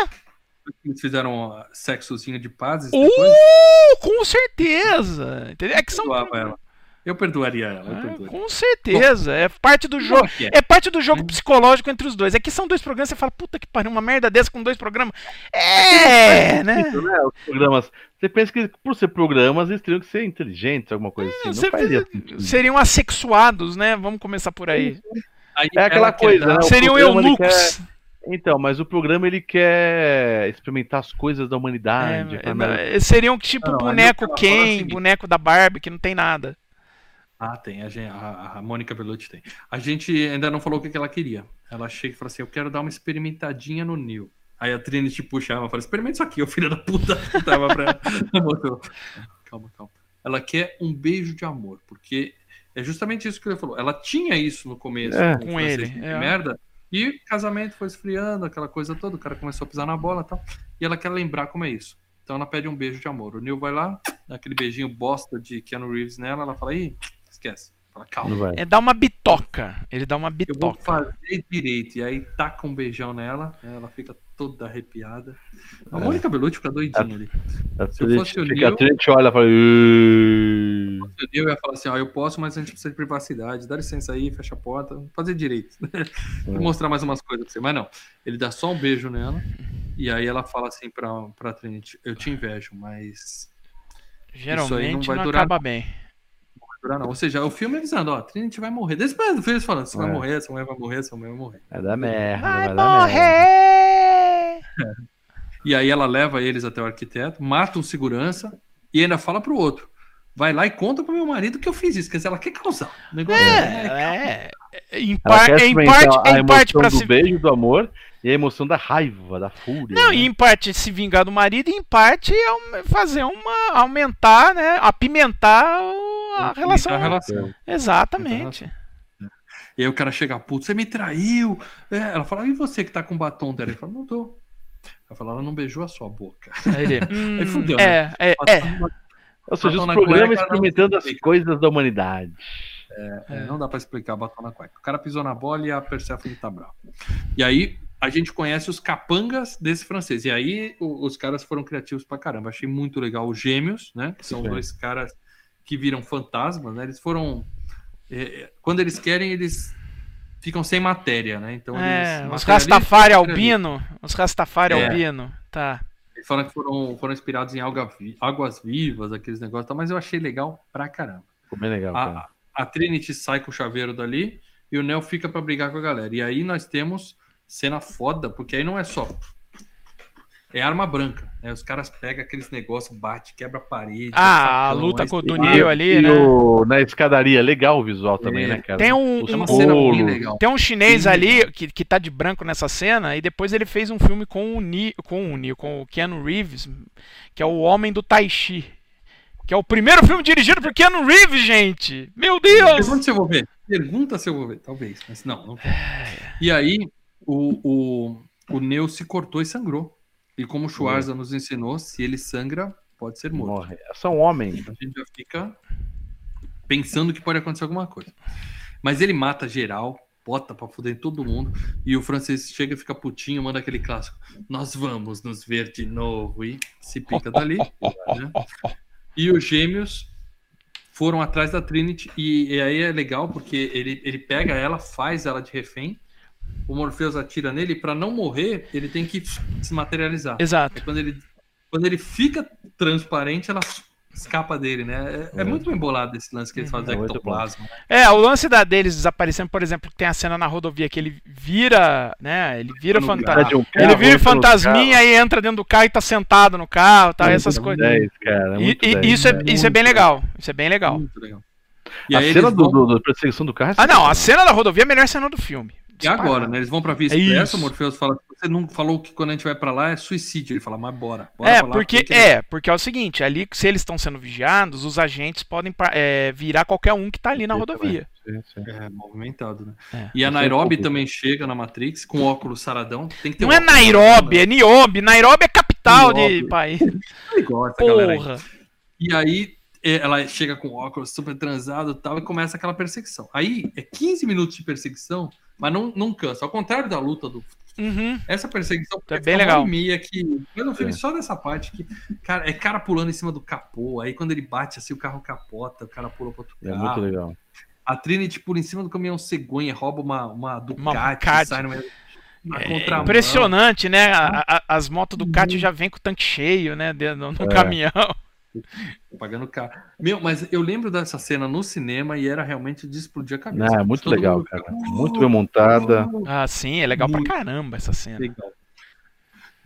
Eles fizeram sexozinho de pazes depois? Uh, com certeza! Entendeu? É que são. Ela. Eu perdoaria ela. Eu Ah, perdoaria. com certeza. É parte do jogo. que é? É parte do jogo psicológico entre os dois. É que são dois programas, você fala, puta que pariu, uma merda dessa com dois programas. É, né? Isso, né? Os programas. Você pensa que por ser programas eles teriam que ser inteligentes, alguma coisa assim. Não faria. Seriam assexuados, né? Vamos começar por aí. Aí É aquela coisa, né? Seriam eunucos. Então, mas o programa ele quer experimentar as coisas da humanidade. É, pra é, seriam tipo Não, boneco que Ken, seguinte. boneco da Barbie, que não tem nada. Ah, tem. A, gen- a, a Mônica Bellucci tem. A gente ainda não falou o que, que ela queria. Ela chega e fala assim: Eu quero dar uma experimentadinha no Neil. Aí a Trinity puxava e fala: Experimenta isso aqui, ô filho da puta. Tava pra. Calma, calma. Ela quer um beijo de amor, porque é justamente isso que ele falou. Ela tinha isso no começo É. Com francês ele, é. merda. E o casamento foi esfriando, aquela coisa toda. O cara começou a pisar na bola e tal. E ela quer lembrar como é isso. Então ela pede um beijo de amor. O Neil vai lá, dá aquele beijinho bosta de Keanu Reeves nela. Ela fala: Ih, esquece. Fala, calma. Não. É dar uma bitoca. Ele dá uma Eu vou bitoca. fazer direito. E aí taca um beijão nela, ela fica toda arrepiada. A É. Mônica Bellucci fica doidinha ali. A Se eu Trinity fosse o fica- Neil- a Trinity olha e fala. "Ih". Eu ia falar assim: ó, eu posso, mas a gente precisa de privacidade. Dá licença aí, fecha a porta, fazer direito. Vou mostrar mais umas coisas pra você. Mas não, ele dá só um beijo nela. E aí ela fala assim pra, pra Trinity: Eu te invejo, mas Geralmente não, vai durar, acaba bem. Não vai. Ou seja, o filme avisando: Ó, Trinity vai morrer. Desde o filme eles falando: Você vai É. morrer, sua mulher vai morrer, sua mulher vai morrer. Vai dar merda. Vai Vai, dar merda. morrer! E aí ela leva eles até o arquiteto, mata um segurança e ainda fala pro outro. Vai lá e conta pro meu marido que eu fiz isso. Quer dizer, ela quer causar. O negócio é, É, é, em, par, quer em parte, a em parte do se beijo, do amor e a emoção da raiva, da fúria. Não, né? e em parte se vingar do marido, e em parte aum- fazer uma. aumentar, né? Apimentar o- a relação. a relação. Exatamente. E aí o cara chega puto, você me traiu. É, ela fala, e você que tá com batom dela? Ele fala, não tô. Ela fala, ela não beijou a sua boca. Aí ele, hum, Aí fudeu, é, é, é. Ou seja, batom os programas cueca, não experimentando as coisas da humanidade. É, não dá pra explicar batom na cueca. O cara pisou na bola e a Persephone tá brava. E aí a gente conhece os capangas desse francês. E aí o- os caras foram criativos pra caramba. Achei muito legal os gêmeos, né? Que são Sim. dois caras que viram fantasmas, né? Eles foram. é, é, quando eles querem, eles ficam sem matéria, né? Então É, eles. os Rastafari albino. Os Rastafari É. albino. Tá. Eles falam que foram, foram inspirados em alga águas vivas, aqueles negócios, mas eu achei legal pra caramba. Ficou bem legal. A, a Trinity sai com o chaveiro dali e o Neo fica pra brigar com a galera. E aí nós temos cena foda, porque aí não é só. É arma branca. Né? Os caras pegam aqueles negócios, bate, quebra a parede. Ah, a luta com o Neo ali, e né? o- na escadaria, legal o visual também, É. né, cara? Tem um, É um- cena bem bolos. legal. Tem um chinês Sim. ali que, que tá de branco nessa cena, e depois ele fez um filme com o Ni, com o Ni, com o Keanu Reeves, que é o Homem do Tai Chi. Que é o primeiro filme dirigido por Keanu Reeves, gente! Meu Deus! Pergunta se eu vou ver. Pergunta se eu vou ver, talvez. Mas não, não. E aí, o, o, o Neo se cortou e sangrou. E como o Schwarza nos ensinou, se ele sangra, pode ser morto. Morre. São homens. A gente já fica pensando que pode acontecer alguma coisa. Mas ele mata geral, bota pra fuder em todo mundo. E o francês chega e fica putinho, manda aquele clássico: Nós vamos nos ver de novo. E se pica dali. né? E os gêmeos foram atrás da Trinity. E, e aí é legal porque ele, ele pega ela, faz ela de refém. O Morpheus atira nele. Pra não morrer, ele tem que se materializar. Exato. É quando ele, quando ele fica transparente, ela escapa dele, né? É, é muito bem bolado esse lance que eles fazem É do ectoplasma. É, o lance da deles desaparecendo, por exemplo, que tem a cena na rodovia que ele vira, né? Ele vira No fantasma. um Ele vira fantasminha e entra dentro do carro e tá sentado no carro, tá? carro. Essas coisas. 10, cara, E, muito e 10, isso, é, cara. isso é bem legal. Isso é bem legal. Muito legal. E A cena do, vão- do- da perseguição do carro é Ah, não, a cena da rodovia é a melhor cena do filme. E agora, né? Eles vão pra Via É Expressa, isso. o Morpheus fala, você não falou que quando a gente vai pra lá é suicídio. Ele fala, mas bora. bora É, pra lá, porque que- é, porque é o seguinte, ali se eles estão sendo vigiados, os agentes podem é, virar qualquer um que tá ali na rodovia. Sim. É, movimentado, né? É. E a é Nairobi também chega na Matrix com óculos saradão. Tem que ter Não um é Nairobi, saradão, é Niobe. Nairobi é capital de Niobe. país. né? É igual essa galera aí. Porra. E aí é, ela chega com óculos super transado e tal, e começa aquela perseguição. Aí é 15 minutos de perseguição, mas não, não cansa. Ao contrário da luta do. Uhum. Essa perseguição É fica bem legal. meia que. Mas no filme, É. só dessa parte que. Cara, é cara pulando em cima do capô. Aí quando ele bate assim, o carro capota, o cara pula pro outro É carro. muito legal. A Trinity pula em cima do caminhão cegonha, rouba uma, uma Ducati, Uma Ducati. sai no meio. É impressionante, né? A- a- as motos do Cat já vem com o tanque cheio, né? dentro- No, no É. caminhão. Pagando caro. Meu, mas eu lembro dessa cena no cinema e era realmente de explodir a cabeça. Não, é muito Todo legal, mundo cara. Muito bem montada. Ah, sim, é legal pra Muito. caramba essa cena. Legal.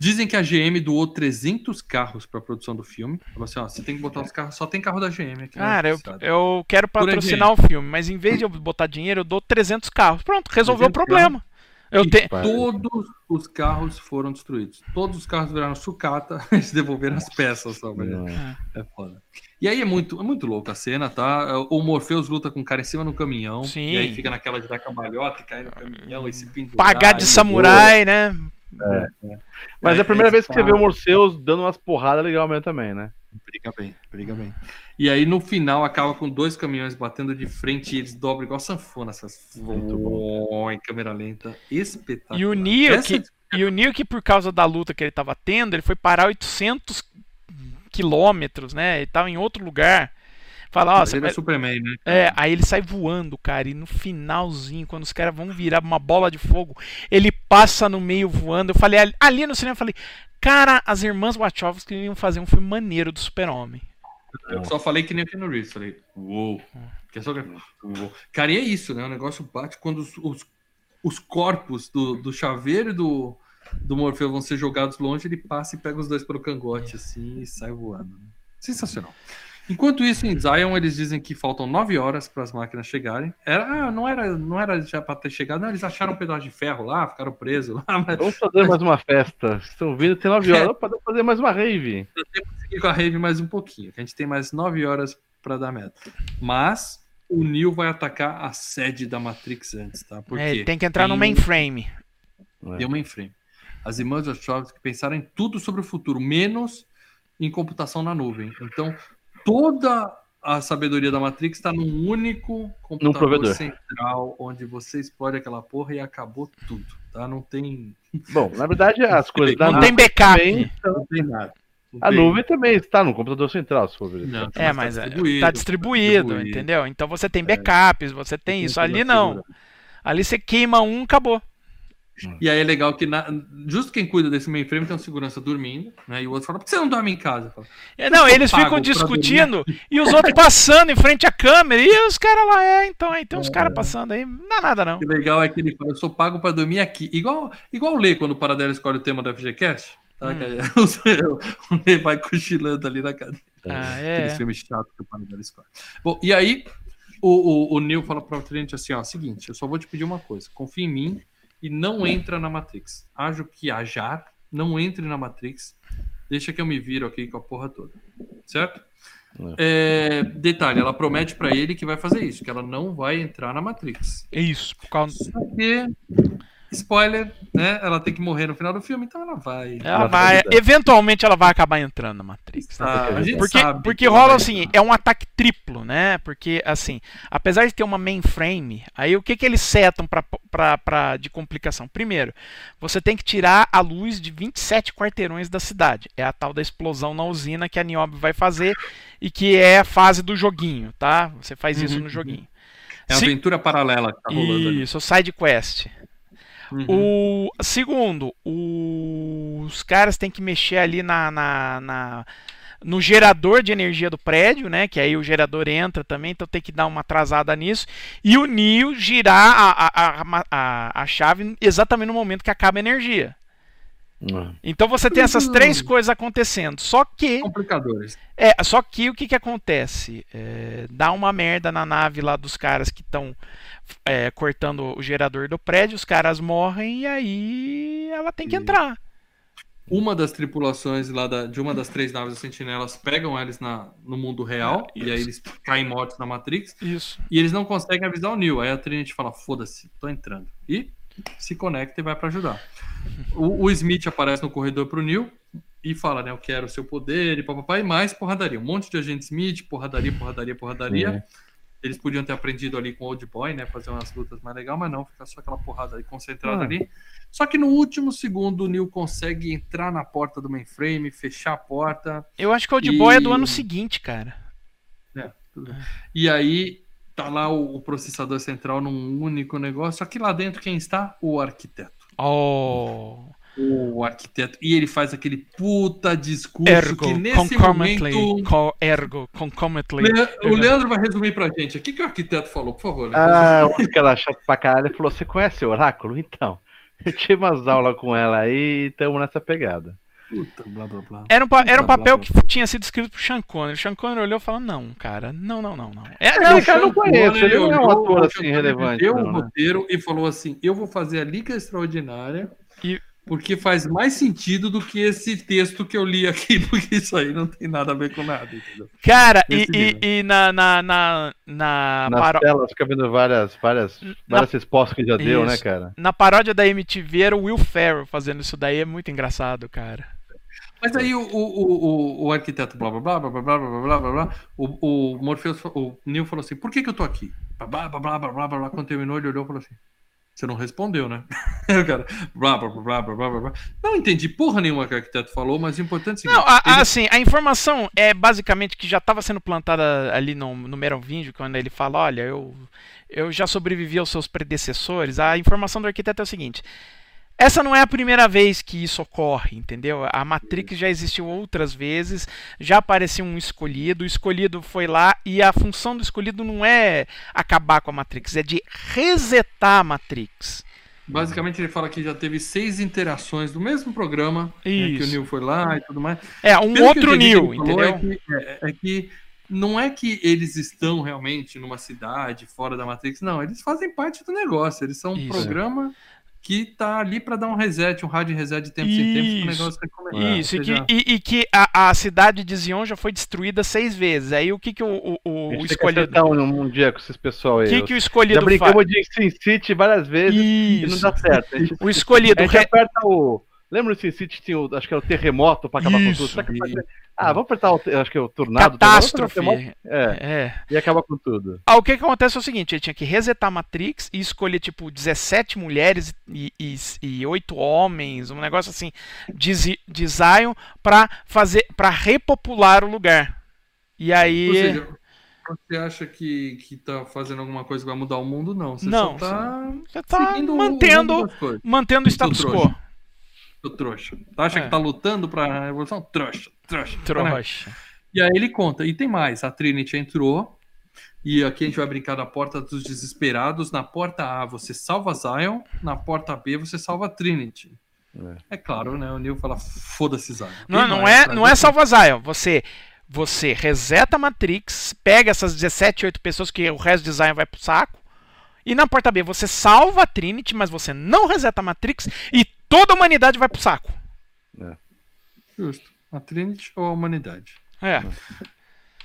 Dizem que a GM doou 300 carros para a produção do filme. Falou assim: ó, você tem que botar os carros, só tem carro da GM aqui. Cara, na eu, eu quero patrocinar o filme, mas em vez de eu botar dinheiro, eu dou 300 carros. Pronto, resolveu o 300 problema. Eu tenho. Todos os carros foram destruídos. Todos os carros viraram sucata, eles devolveram as peças só. mas Não. É foda. E aí é muito, é muito louco a cena, tá? O Morpheus luta com o cara em cima no caminhão. Sim. E aí fica naquela de dar cambalhota e cair no caminhão e se pendurar. Pagar de e- samurai, né? Mas é a É, primeira é vez que você vê o Morseus dando umas porradas legalmente também, né? Briga bem, briga bem. E aí no final acaba com dois caminhões batendo de frente e eles dobram igual sanfona, essas em câmera lenta. Espetacular. E o Neo, Essa- que, e o Neo que por causa da luta que ele tava tendo, ele foi parar 800 quilômetros, né? Ele tava em outro lugar. Fala, ó, você ele é Superman, né? É, aí ele sai voando, cara, e no finalzinho, quando os caras vão virar uma bola de fogo, ele passa no meio voando. Eu falei, ali- ali no cinema, eu falei, cara, as irmãs Wachowski iam fazer um filme maneiro do Super-Homem. Eu só falei que nem o Keanu Reeves. Falei, uou. Que é só... uou. Cara, e é isso, né? O negócio bate quando os, os, os corpos do, do chaveiro e do, do Morfeu vão ser jogados longe, ele passa e pega os dois pelo cangote, assim, e sai voando. né? Sensacional. Enquanto isso, em Zion, eles dizem que faltam nove horas para as máquinas chegarem. Era, ah, não, era, não era já para ter chegado, não, eles acharam um pedaço de ferro lá, ficaram presos lá, mas Vamos fazer mais uma festa. Estão vindo, tem 9 horas. Opa, dá pra fazer mais uma rave. seguir com a rave mais um pouquinho. que A gente tem mais nove horas para dar meta. Mas o Neo vai atacar a sede da Matrix antes, tá? Porque É, tem que entrar no tem- mainframe. Tem uma mainframe. As irmãs Wachowski pensaram em tudo sobre o futuro, menos em computação na nuvem. Então, toda a sabedoria da Matrix está num único computador provedor. central, onde você explode aquela porra e acabou tudo, tá? Não tem, Bom, na verdade, as coisas da Não nuvem tem backup. também- não tem nada. Não A tem- nuvem também está no computador central, se for ver. Não, É, mas tá é, distribuído, tá distribuído, distribuído. entendeu? Então você tem backups, você tem Tem isso. Ali não. Ali você queima um, acabou. E aí é legal que na- justo quem cuida desse mainframe tem um segurança dormindo, né? E o outro fala, por que você não dorme em casa? Fala, É, Não, eles ficam discutindo e os outros passando em frente à câmera. E os caras lá, é, então aí tem uns caras passando aí. Não dá nada, não. O legal é que ele fala, eu sou pago pra dormir aqui. Igual, igual o Lê, quando o Paradelo escolhe o tema da FGCast. Tá? Hum. O Lê vai cochilando ali na cadeira. Ah, é. filmes chatos que o Paradelo escolhe. Bom, e aí o, o, o Neil fala pra Trinity assim, ó, seguinte, eu só vou te pedir uma coisa, confia em mim e não entra na Matrix. Haja o que hajar, não entre na Matrix, deixa que eu me viro aqui com a porra toda. Certo? É, detalhe, ela promete pra ele que vai fazer isso, que ela não vai entrar na Matrix. É isso. Por causa... Porque, spoiler, né? Ela tem que morrer no final do filme, então ela vai. Ela Ela vai. Eventualmente ela vai acabar entrando na Matrix. né? Ah, Porque, sabe porque rola assim, é um ataque triplo, né? Porque, assim, apesar de ter uma mainframe, aí o que, que eles setam pra, pra, pra, de complicação? Primeiro, você tem que tirar a luz de 27 quarteirões da cidade. É a tal da explosão na usina que a Niobe vai fazer e que é a fase do joguinho, tá? Você faz isso Uhum, no joguinho. É a Se- aventura paralela que tá rolando ali. Isso, side quest. Uhum. O segundo, os caras têm que mexer ali na, na, na- no gerador de energia do prédio, né? Que aí o gerador entra também, então tem que dar uma atrasada nisso. E o Neo girar a, a, a, a, a chave exatamente no momento que acaba a energia. Hum. Então você tem essas três coisas acontecendo. Só que. Complicadores. É, só que o que, que acontece? É, dá uma merda na nave lá dos caras que estão é, cortando o gerador do prédio, os caras morrem e aí ela tem que E- entrar. Uma das tripulações lá da- de uma das três naves dos sentinelas pegam eles na, no mundo real, É, e aí eles caem mortos na Matrix, Isso. e eles não conseguem avisar o Neo. Aí a Trinity fala: foda-se, tô entrando. E se conecta e vai pra ajudar. O, o Smith aparece no corredor pro Neo e fala, né? Eu quero o seu poder e papapá, e mais porradaria. Um monte de agente Smith, porradaria, porradaria, porradaria. É. Eles podiam ter aprendido ali com o Old Boy, né? Fazer umas lutas mais legais, mas não, fica só aquela porrada ali concentrada Ah. ali. Só que no último segundo o Neil consegue entrar na porta do mainframe, fechar a porta. Eu acho que o Old Boy é do E- ano seguinte, cara. né, tudo. E aí tá lá o, o processador central num único negócio. Só que lá dentro quem está? O arquiteto. Oh. O arquiteto. E ele faz aquele puta discurso Ergo, que nesse concomitantly. momento. Co ergo, concomitantly. Le- O Leandro vai resumir pra gente. O que, que o arquiteto falou, por favor? Leandro? Ah, uma que ela chato pra caralho ele falou: Você conhece o Oráculo? Então. Eu tive umas aulas com ela aí e estamos nessa pegada. Puta, blá blá blá. Era um, pa- era um papel blá. que tinha sido escrito pro Sean Connery. O Sean Connery olhou e falou: Não, cara, não, não, não, não. É, Não, O cara, eu não conheço, ele não é um ator o assim relevante, Deu não, o né? roteiro e falou assim: Eu vou fazer a Liga Extraordinária. E- Porque faz mais sentido do que esse texto que eu li aqui, porque isso aí não tem nada a ver com nada, entendeu? Cara, e, e, e na, na, na, na, paro- telas fica vendo várias, várias, várias respostas que já deu, né, Isso. cara? na paródia da MTV era o Will Ferrell fazendo isso daí. É muito engraçado, cara. Mas aí o, o, o, o- o arquiteto blá blá blá blá blá blá blá blá blá blá o, o Morpheus, o Neil falou assim: Por que, que eu tô aqui? Blá blá blá blá blá blá blá. Quando terminou, ele olhou e falou assim: Você não respondeu, né? o cara, blá blá blá blá blá blá. Não entendi porra nenhuma que o arquiteto falou, mas o importante é o seguinte: Não, a- ele- assim, a informação é basicamente que já estava sendo plantada ali no, no Merovingio, quando ele fala, olha, eu, eu já sobrevivi aos seus predecessores. A informação do arquiteto é o seguinte. Essa não é a primeira vez que isso ocorre, entendeu? A Matrix já existiu outras vezes, já apareceu um escolhido, o escolhido foi lá e a função do escolhido não é acabar com a Matrix, é de resetar a Matrix. Basicamente, ele fala que já teve seis interações do mesmo programa, né, que o. Neil foi lá e tudo mais. É, um Pelo outro ele falou, entendeu? É que, é- é que não é que eles estão realmente numa cidade fora da Matrix, não. Eles fazem parte do negócio. Eles são um Isso. programa que tá ali para dar um reset, um rádio reset de tempos em tempos, para o Isso. negócio recomeçar. Isso, e que, e, e que a, a cidade de Zion já foi destruída seis vezes. Aí o que, que o, o, A o tem escolhido. acertar um, um dia com esses pessoal O aí. que, que o Já escolhido faz? brincamos de Sin City várias vezes e não Isso. dá certo. A gente, O escolhido. a gente re- aperta o. Lembra do Sin City tinha o, acho que era o terremoto pra acabar Isso. com tudo? Ah, vamos apertar o, acho que é o tornado. Catástrofe. o terremoto, É, É. e acaba com tudo. Ah, o que, que acontece é o seguinte: ele tinha que resetar a Matrix e escolher, tipo, 17 mulheres e, e, e 8 homens, um negócio assim, de, de Zion, pra fazer. para repopular o lugar. E aí. Ou seja, você acha que, que tá fazendo alguma coisa que vai mudar o mundo? Não. Você Não, só tá Você tá o mantendo, mantendo o status quo. Ô, trouxa. Acha É. que tá lutando pra revolução? Trouxa, trouxa. Né? Trouxa. E aí ele conta. E tem mais. A Trinity entrou. E aqui a gente vai brincar da porta dos desesperados. Na porta A você salva Zion. Na porta B você salva Trinity. É, claro, né? O Neil fala, foda-se Zion. Não, não é, atrás não é salvar Zion. Você, você reseta a Matrix, pega essas 17, 8 pessoas que o resto de Zion vai pro saco. E na porta B você salva a Trinity, mas você não reseta a Matrix e toda a humanidade vai pro saco. Justo. A Trinity ou a humanidade? É.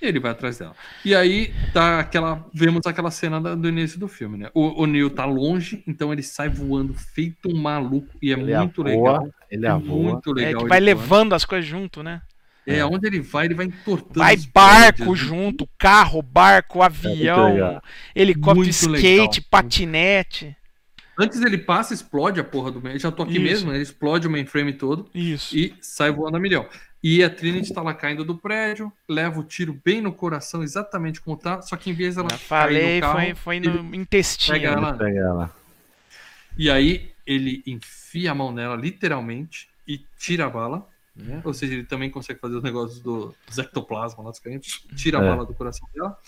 E ele vai atrás dela. E aí tá aquela. Vemos aquela cena da- do início do filme, né? O, o Neil tá longe, então ele sai voando feito um maluco. E é Ele muito avoa, legal. Ele É muito É legal. que vai ele voando. levando as coisas junto, né? É, onde ele vai, ele vai entortando. Vai barco prédios. junto, carro, barco, avião, legal. helicóptero, Muito skate, legal. patinete. Antes ele passa, explode a porra do mainframe. Já tô aqui Isso. mesmo, ele explode o mainframe todo Isso. e sai voando a milhão. E a Trinity tá lá caindo do prédio, leva o tiro bem no coração, exatamente como tá. Só que em vez dela Já cair falei, no carro, foi, foi no intestino. pega ela. Pega ela. E aí ele enfia a mão nela, literalmente, e tira a bala. né? Ou seja, ele também consegue fazer os negócios do dos ectoplasma lá dos caras, tira a É. bala do coração dela.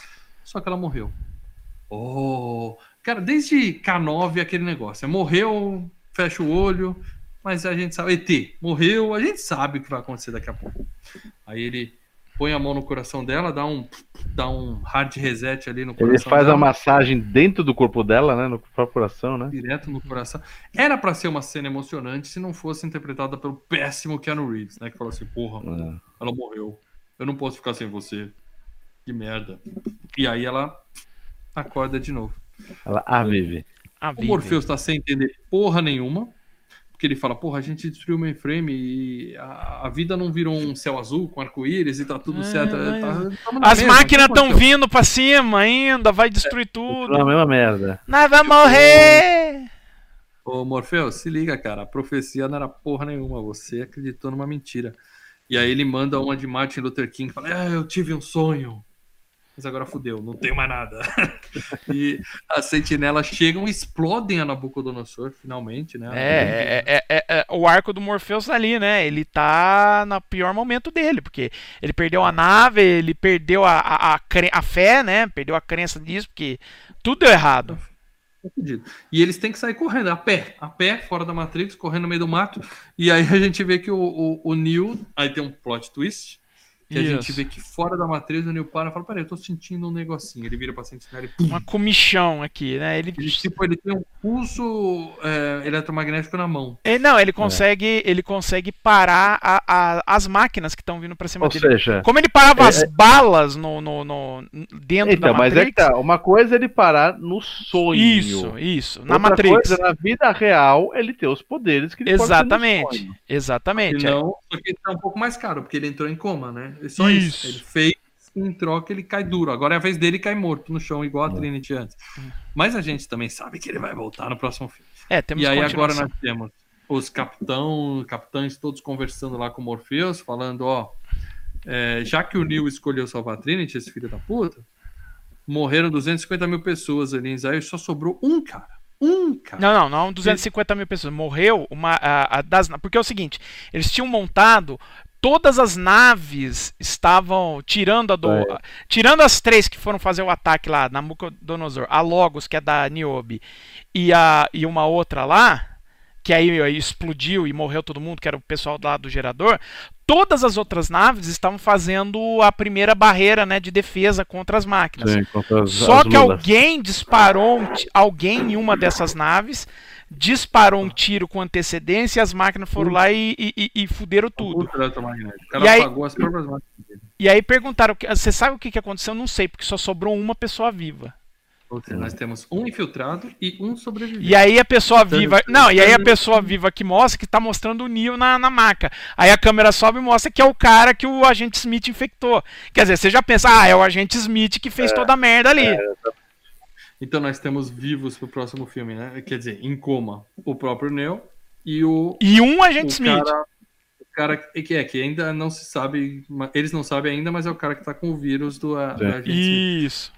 Só que ela morreu. Oh! Cara, desde K9 é aquele negócio. é Morreu, fecha o olho, mas a gente sabe. ET morreu, a gente sabe o que vai acontecer daqui a pouco. Aí ele põe a mão no coração dela, dá um, dá um hard reset ali no coração. Ele faz dela, a massagem dentro do corpo dela, né? No próprio coração, né? direto no coração. Era pra ser uma cena emocionante se não fosse interpretada pelo péssimo Keanu Reeves, né? Que falou assim: porra, É. ela morreu. Eu não posso ficar sem você. Que merda. E aí ela acorda de novo. Ela, ah, Vivi. A O. Morpheus tá sem entender porra nenhuma. Porque ele fala, porra, a gente destruiu o mainframe e a, a vida não virou um céu azul com arco-íris e tá tudo É, certo. mas- Tá- As mesma, máquinas não estão vindo pra cima ainda, vai destruir a tudo. mesma merda. Nós vamos morrer! Ô, Morpheus, se liga, cara. A profecia não era porra nenhuma. Você acreditou numa mentira. E aí ele manda uma de Martin Luther King. Fala, ah, eu tive um sonho. Mas agora fudeu, não tenho mais nada. e as sentinelas chegam e explodem a Nabucodonosor, finalmente, né? É, é, é, é, é, o arco do Morpheus tá ali, né? Ele tá no pior momento dele, porque ele perdeu a nave, ele perdeu a, a, a, a fé, né? Perdeu a crença disso, porque tudo deu errado. E eles têm que sair correndo, a pé, a pé, fora da Matrix, correndo no meio do mato. E aí a gente vê que o, o, o Neo. Aí tem um plot twist. Que a gente Isso. vê que fora da matriz o Neo para e fala: Peraí, eu tô sentindo um negocinho. Ele vira pra sentinela e. Uma comichão aqui, né? Ele, Ele, tipo, ele tem um pulso é, eletromagnético na mão. ele- não, ele consegue, ele consegue parar a- a- as máquinas que estão vindo pra cima Ou dele. seja, Como ele parava É, as balas no, no, no- dentro então, da mas Matrix. é que tá. Uma coisa é ele parar no sonho. Isso, isso. Na Outra Matrix. coisa, na vida real, ele ter os poderes que ele pode ter no Exatamente. sonho. Exatamente. E é. não, só que tá um pouco mais caro, porque ele entrou em coma, né? É só isso. Isso. Ele fez, em troca, ele cai duro. Agora é a vez dele cai morto no chão, igual a Trinity antes. Mas a gente também sabe que ele vai voltar no próximo filme. É, temos e aí agora nós temos os capitão, capitães todos conversando lá com o Morpheus, falando, ó, é, já que o Neo escolheu salvar a Trinity, esse filho da puta, morreram 250 mil pessoas ali em Israel e só sobrou um cara. Um cara. Não, não, não 250 mil pessoas. Morreu uma. A, a das, porque é o seguinte, eles tinham montado. Todas as naves estavam tirando a do. É. Tirando as três que foram fazer o ataque lá, Nabucodonosor, a Logos, que é da Niobe, e, a, e uma outra lá, que aí, aí explodiu e morreu todo mundo, que era o pessoal lá do gerador. Todas as outras naves estavam fazendo a primeira barreira né, de defesa contra as máquinas. Sim, contra as- Só as que alguém disparou, alguém em uma dessas naves disparou um tiro com antecedência e as máquinas foram lá e, e, e- e fuderam tudo. E aí- apagou as próprias máquinas dele. E aí perguntaram, você sabe o que que aconteceu? Eu não sei, porque só sobrou uma pessoa viva. Ou seja, nós temos um infiltrado e um sobrevivente. E aí a pessoa viva. Não, e aí a pessoa viva que mostra que tá mostrando o Neo na, na maca. Aí a câmera sobe e mostra que é o cara que o agente Smith infectou. Quer dizer, você já pensa, ah, é o agente Smith que fez toda a merda ali. Então nós temos vivos pro próximo filme, né? Quer dizer, em coma, o próprio Neo e o, E um o agente Smith. cara, o cara que é que ainda não se sabe, eles não sabem ainda, mas é o cara que tá com o vírus do, Sim. da agente Smith. Isso.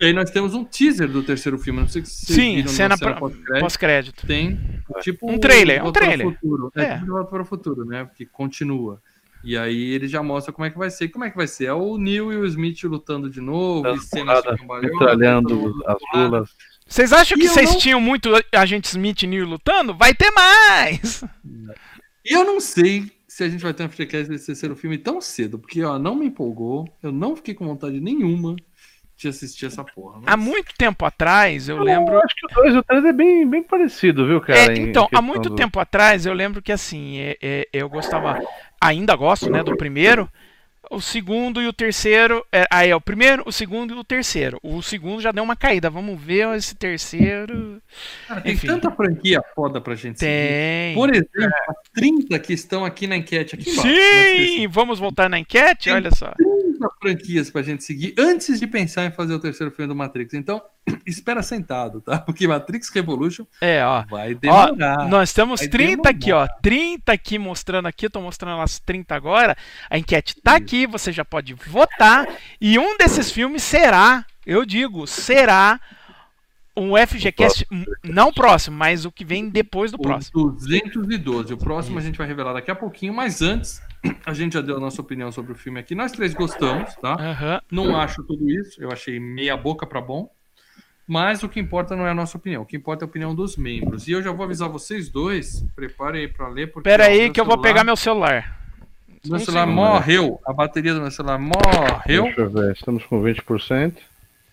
E aí nós temos um teaser do terceiro filme, não sei se vocês Sim, viram cena na cena pós-crédito. pós-crédito. tem tipo Um trailer, De um trailer. Futuro. É, É. tipo para o futuro, né? Porque continua. E aí ele já mostra como é que vai ser. Como é que vai ser? É o Neil e o Smith lutando de novo, e Dando cenas metralhando as lulas. Vocês acham E que vocês não- tinham muito agente Smith e Neo lutando? Vai ter mais! E eu não sei se a gente vai ter um FGCast desse terceiro filme tão cedo, porque ó, não me empolgou, eu não fiquei com vontade nenhuma de assistir essa porra. Há Mas- muito tempo atrás, eu lembro. Eu acho que o 2 e o 3 é bem, bem parecido, viu, cara? É, então, há muito do- tempo atrás, eu lembro que assim, é- é- eu gostava, ainda gosto, né, do primeiro. O segundo e o terceiro. É, aí é o primeiro, o segundo e o terceiro. O segundo já deu uma caída. Vamos ver esse terceiro. Cara, tem enfim. tanta franquia foda pra gente seguir. Tem. Por exemplo, as 30 que estão aqui na enquete. Aqui embaixo, né? Sim! Vamos voltar na enquete? Tem Olha só. 30 franquias pra gente seguir antes de pensar em fazer o terceiro filme do Matrix. Então, espera sentado, tá? Porque Matrix Revolution É, ó. vai Ó, demorar. nós temos Vai 30 aqui, ó. demorar. 30 aqui mostrando aqui, tô mostrando as 30 agora. A enquete tá aqui, você já pode votar. E um desses filmes será, eu digo, será um FGCast, não próximo, mas o que vem depois do próximo. O 212. O próximo a gente vai revelar daqui a pouquinho, mas antes, a gente já deu a nossa opinião sobre o filme aqui. Nós três gostamos, tá? Aham. Não acho tudo isso. Eu achei meia boca pra bom. Mas o que importa não é a nossa opinião, o que importa é a opinião dos membros. E eu já vou avisar vocês dois, preparem aí pra ler. Porque, Pera aí que eu vou celular- pegar meu celular. Meu Um celular segundo. morreu, a bateria do meu celular morreu. Deixa eu ver, estamos com 20%.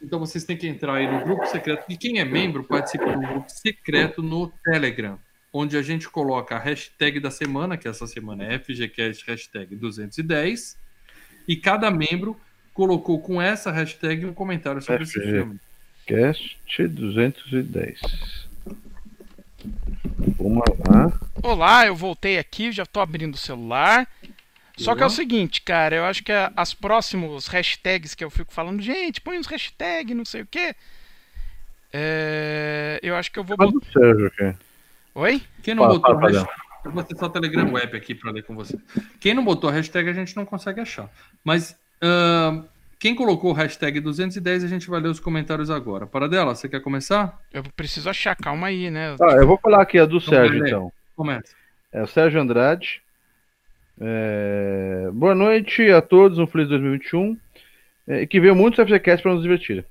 Então vocês têm que entrar aí no grupo secreto. E quem é membro participa do grupo secreto no Telegram, onde a gente coloca a hashtag da semana, que essa semana é FGCast hashtag 210, e cada membro colocou com essa hashtag um comentário sobre esse FG. filme. Cast 210. Uma lá. Olá, eu voltei aqui, já tô abrindo o celular. Só que é o seguinte, cara, eu acho que a- as próximos hashtags que eu fico falando, gente, põe uns hashtags, não sei o quê. É, eu acho que eu vou botar. o Sérgio aqui. Oi? Quem não Fala, botou fala, hashtag... Eu vou acessar o Telegram Web aqui para ler com você. Quem não botou a hashtag a gente não consegue achar. Mas ahn, quem colocou o hashtag 210 a gente vai ler os comentários agora. Para dela, você quer começar? Eu preciso achar, calma aí, né? Ah, eu vou falar aqui a do Então, Sérgio, então. Começa. É o Sérgio Andrade. É, Boa noite a todos, um feliz 2021. É, E que veio muitos FGCast para nos divertir.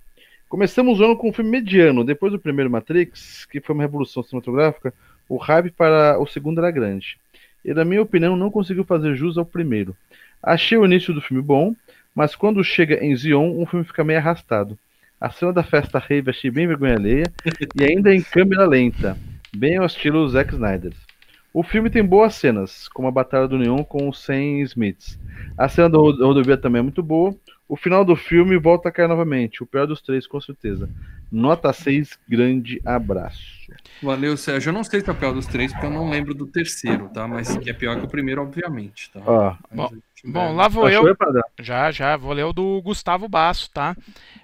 Começamos o ano com um filme mediano. Depois do primeiro Matrix, que foi uma revolução cinematográfica, o hype para o segundo era grande. E, na minha opinião, não conseguiu fazer jus ao primeiro. Achei o início do filme bom, mas quando chega em Zion, o filme fica meio arrastado. A cena da festa rave achei bem vergonha alheia e ainda em câmera lenta, bem ao estilo Zack Snyder. O filme tem boas cenas, como a Batalha do Neon com os 100 Smiths. A cena da ro- rodovia também é muito boa. O final do filme volta a cair novamente, o pior dos três, com certeza. Nota 6, grande abraço. Valeu, Sérgio. Eu não sei se é o pior dos três, porque eu não lembro do terceiro, tá? Mas que é pior que o primeiro, obviamente, tá? Ó, Mas Bom, Bom, lá vou achou eu. Já, já, vou ler o do Gustavo Basso, tá?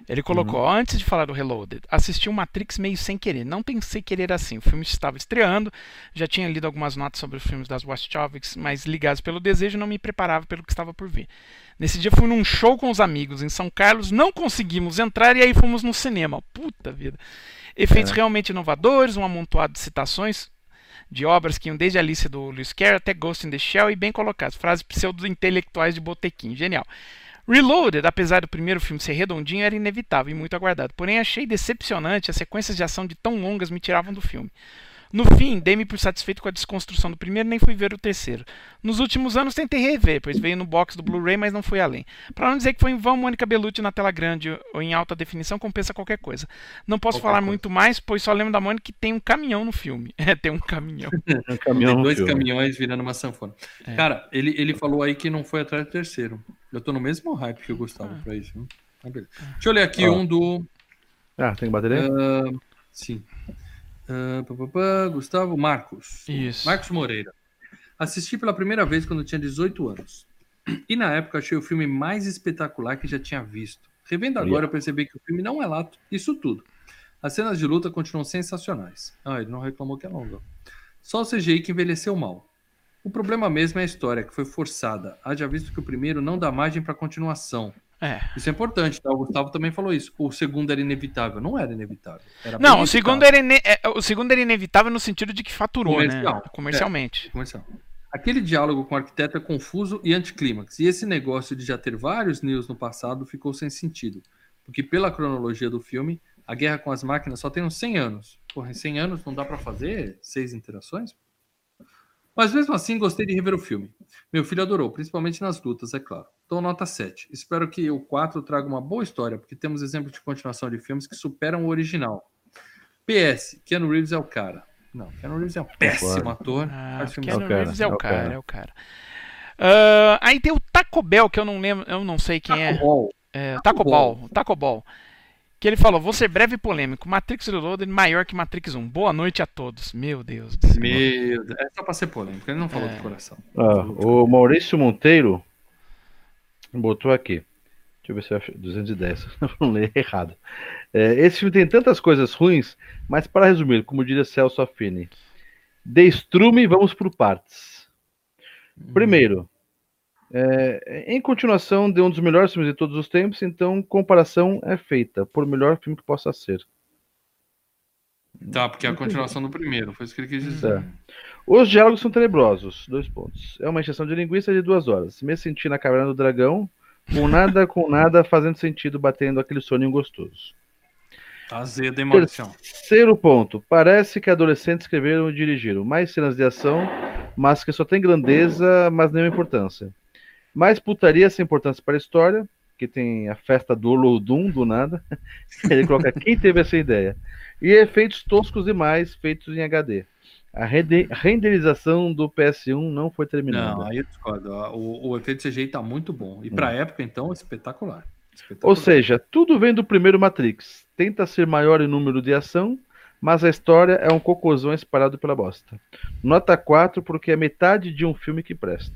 Ele colocou, Uhum. antes de falar do Reloaded, assisti o Matrix meio sem querer. Não pensei querer assim. O filme estava estreando, já tinha lido algumas notas sobre os filmes das Wachowskis, mas ligados pelo desejo, não me preparava pelo que estava por vir. Nesse dia fui num show com os amigos em São Carlos, não conseguimos entrar e aí fomos no cinema. Puta vida. Efeitos É. realmente inovadores, um amontoado de citações de obras que iam desde Alice do Lewis Carroll até Ghost in the Shell e bem colocados. Frases pseudo-intelectuais de botequim. Genial. Reloaded, apesar do primeiro filme ser redondinho, era inevitável e muito aguardado. Porém, achei decepcionante, as sequências de ação de tão longas me tiravam do filme. No fim, dei-me por satisfeito com a desconstrução do primeiro, nem fui ver o terceiro. Nos últimos anos tentei rever, pois veio no box do Blu-ray, mas não fui além. Para não dizer que foi em vão, Mônica Bellucci na tela grande ou em alta definição compensa qualquer coisa. Não posso Qualquer falar coisa. muito mais, pois só lembro da Mônica que tem um caminhão no filme. É, tem um caminhão. Um caminhão Tem dois filme. caminhões virando uma sanfona. É. Cara, ele, ele falou aí que não foi atrás do terceiro. Eu tô no mesmo hype que o Gustavo Ah. pra isso. viu? Mas beleza. Deixa eu ler aqui Ó. um do. Ah, tem bateria? Sim. Pá, pá, pá, Gustavo Marcos. Isso. Marcos Moreira. Assisti pela primeira vez quando tinha 18 anos. E na época achei o filme mais espetacular que já tinha visto. Revendo agora, eu percebi que o filme não é lá isso tudo. As cenas de luta continuam sensacionais. Ah, ele não reclamou que é longa. Só o CGI que envelheceu mal. O problema mesmo é a história, que foi forçada. Haja visto que o primeiro não dá margem para continuação. É. Isso é importante, tá? O Gustavo também falou isso. O segundo era inevitável. Não era inevitável. Era Não, o segundo, era ine- é, o segundo era inevitável no sentido de que faturou, Comercial. né? Comercialmente. Comercial. Aquele diálogo com o arquiteto é confuso e anticlímax. E esse negócio de já ter vários News no passado ficou sem sentido. Porque pela cronologia do filme, a guerra com as máquinas só tem uns 100 anos. Porra, em 100 anos não dá pra fazer seis interações? Mas mesmo assim, gostei de rever o filme. Meu filho adorou, principalmente nas lutas, é claro. Então, nota 7. Espero que o 4 traga uma boa história, porque temos exemplos de continuação de filmes que superam o original. PS, Keanu Reeves é o cara. Não, Keanu Reeves é um péssimo ator. Ah, Keanu É o cara, Reeves é o é o cara, é o cara. Ah, aí tem o Taco Bell, que eu não lembro, eu não sei quem é. Taco Ball. É, Taco Taco Ball. Ball, Taco Ball. Que ele falou, vou ser breve e polêmico. Matrix Reloaded maior que Matrix 1. Boa noite a todos. Meu Deus do céu. Meu Deus, é só pra ser polêmico, ele não falou É. do coração. Ah, o Maurício Monteiro botou aqui. Deixa eu ver se eu acho. 210. Não ler errado. É, esse filme tem tantas coisas ruins, mas para resumir, como diria Celso Affini, destrume, vamos por partes. Primeiro, é, em continuação de um dos melhores filmes de todos os tempos, então comparação é feita, por melhor filme que possa ser. Tá, porque é a continuação do primeiro, foi isso que ele quis dizer. É. Os diálogos são tenebrosos. Dois pontos. É uma encheção de linguiça de duas horas. Me senti na caverna do dragão, com nada com nada fazendo sentido, batendo aquele soninho gostoso. Tá azedo, hein, Maurício? Terceiro ponto. Parece que adolescentes escreveram e dirigiram mais cenas de ação, mas que só tem grandeza, mas nenhuma importância. Mais putaria sem importância para a história, que tem a festa do Olodum do nada. Ele coloca quem teve essa ideia. E efeitos toscos demais feitos em HD. A rende- renderização do PS1 não foi terminada. Não, aí eu discordo. O, o efeito CGI tá muito bom. E pra época, então, espetacular. Espetacular. Ou seja, tudo vem do primeiro Matrix. Tenta ser maior em número de ação, mas a história é um cocôzão espalhado pela bosta. Nota 4 porque é metade de um filme que presta.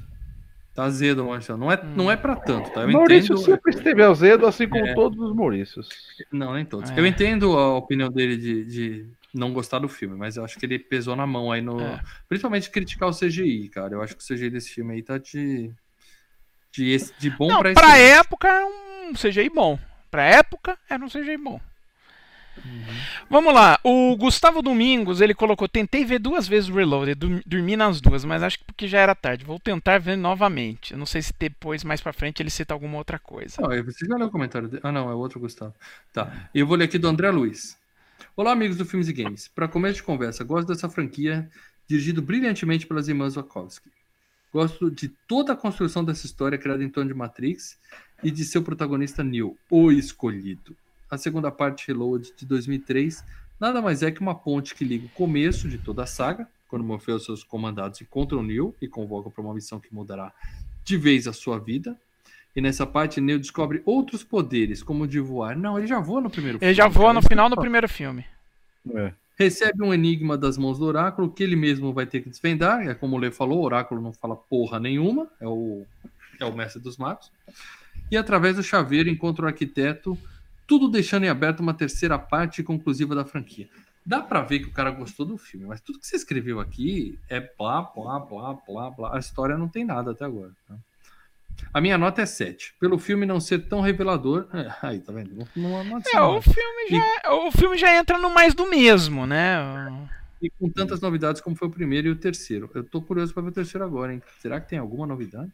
Tá azedo, Maurício. Não é, não é pra tanto, tá? Eu Maurício entendo... sempre esteve azedo, assim como É. todos os Maurícios. Não, nem todos. É. Eu entendo a opinião dele de, de não gostar do filme, mas eu acho que ele pesou na mão aí no. É. Principalmente criticar o CGI, cara. Eu acho que o CGI desse filme aí tá de. De, esse- de bom Não, pra pra época era um CGI bom. Pra época era um CGI bom. Vamos lá, o Gustavo Domingos, ele colocou, tentei ver duas vezes o Reloaded, dormi nas duas, mas acho que porque já era tarde. Vou tentar ver novamente. Não sei se depois, mais pra frente, ele cita alguma outra coisa. Não, você já leu o comentário dele? Ah, não, é outro Gustavo. Tá. Eu vou ler aqui do André Luiz. Olá, amigos do Filmes e Games. Para começo de conversa, gosto dessa franquia, dirigido brilhantemente pelas irmãs Wachowski. Gosto de toda a construção dessa história criada em torno de Matrix e de seu protagonista Neo, o escolhido. A segunda parte, Reload, de 2003, nada mais é que uma ponte que liga o começo de toda a saga, quando Morpheus e seus comandados encontram Neo e convocam para uma missão que mudará de vez a sua vida. E nessa parte, Neo descobre outros poderes, como o de voar. Não, ele já voa no primeiro Ele já voa no isso final do primeiro filme. É. Recebe um enigma das mãos do oráculo que ele mesmo vai ter que desvendar. É como o Lê falou, o oráculo não fala porra nenhuma, é o, é o mestre dos magos. E através do chaveiro encontra o arquiteto, tudo deixando em aberto uma terceira parte conclusiva da franquia. Dá pra ver que o cara gostou do filme, mas tudo que você escreveu aqui é blá, blá, blá, blá, blá. A história não tem nada até agora. tá? A minha nota é 7. Pelo filme não ser tão revelador. É, aí, tá vendo? Não, não, É, o filme já, o filme já entra no mais do mesmo, né? E com tantas novidades como foi o primeiro e o terceiro. Eu tô curioso para ver o terceiro agora, hein? Será que tem alguma novidade?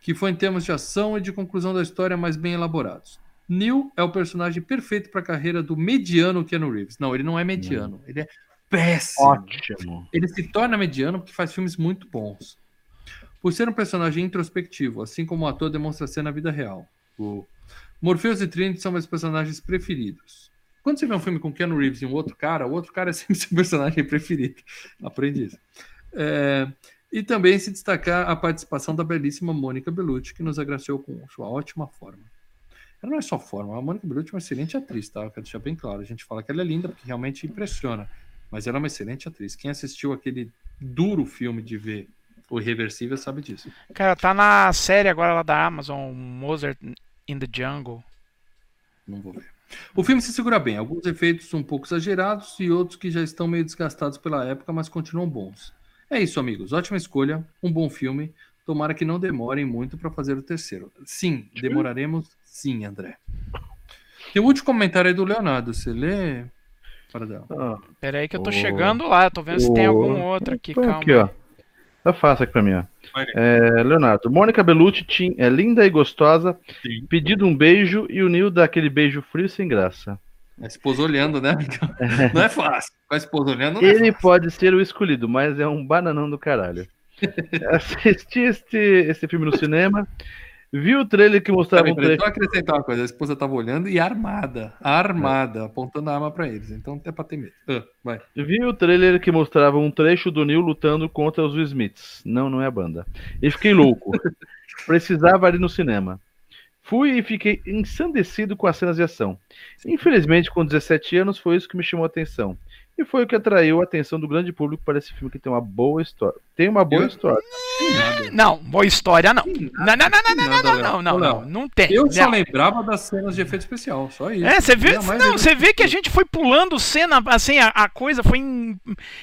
Que foi em termos de ação e de conclusão da história mais bem elaborados. Neil é o personagem perfeito para a carreira do mediano Keanu Reeves. Não, ele não é mediano, ele é péssimo. Ótimo. Ele se torna mediano porque faz filmes muito bons. Por ser um personagem introspectivo, assim como o ator demonstra ser na vida real. O Morpheus e Trinity são meus personagens preferidos. Quando você vê um filme com Keanu Reeves e um outro cara, o outro cara é sempre seu personagem preferido. Aprendi isso. É, e também se destacar a participação da belíssima Mônica Bellucci, que nos agraciou com sua ótima forma. Ela não é só forma, a Mônica Bellucci é uma excelente atriz, tá? Eu quero deixar bem claro. A gente fala que ela é linda porque realmente impressiona. Mas ela é uma excelente atriz. Quem assistiu aquele duro filme de ver o Irreversível sabe disso. Cara, tá na série agora lá da Amazon, Mozart in the Jungle. Não vou ver. O filme se segura bem, alguns efeitos um pouco exagerados e outros que já estão meio desgastados pela época, mas continuam bons. É isso, amigos. Ótima escolha, um bom filme. Tomara que não demorem muito para fazer o terceiro. Sim, demoraremos sim, André. Tem um último comentário aí do Leonardo. Você lê? Paradão. Ah, Pera aí que eu tô Ô, chegando lá, tô vendo se tem algum outro aqui, põe calma. aqui, ó. Tá fácil aqui pra mim, ó. É, Leonardo, Mônica Bellucci tin- é linda e gostosa, Sim. pedido um beijo e o Nil dá aquele beijo frio sem graça. A esposa olhando, né? Não é fácil. Com a esposa olhando, não é Ele fácil. pode ser o escolhido, mas é um bananão do caralho. Assisti este, esse filme no cinema, vi o trailer que mostrava um trecho. só acrescentar uma coisa. A esposa tava olhando e armada. Armada, apontando a arma pra eles. Então é pra ter medo. Ah, vai. Vi o trailer que mostrava um trecho do Neil lutando contra os Smiths. Não, não é a banda. E fiquei louco. Precisava ir no cinema. Fui e fiquei ensandecido com as cenas de ação. Infelizmente, com 17 anos, foi isso que me chamou a atenção. E foi o que atraiu a atenção do grande público para esse filme que tem uma boa história. Tem uma boa Eu- história. Nada. Não, boa história não. Tem Não, não, não, não, não, nada, não, não, não, não, não tem. Eu só Não. lembrava das cenas de efeito especial, só isso. É, você vê, não, você vê que a gente foi pulando cena, assim, a, a coisa foi em,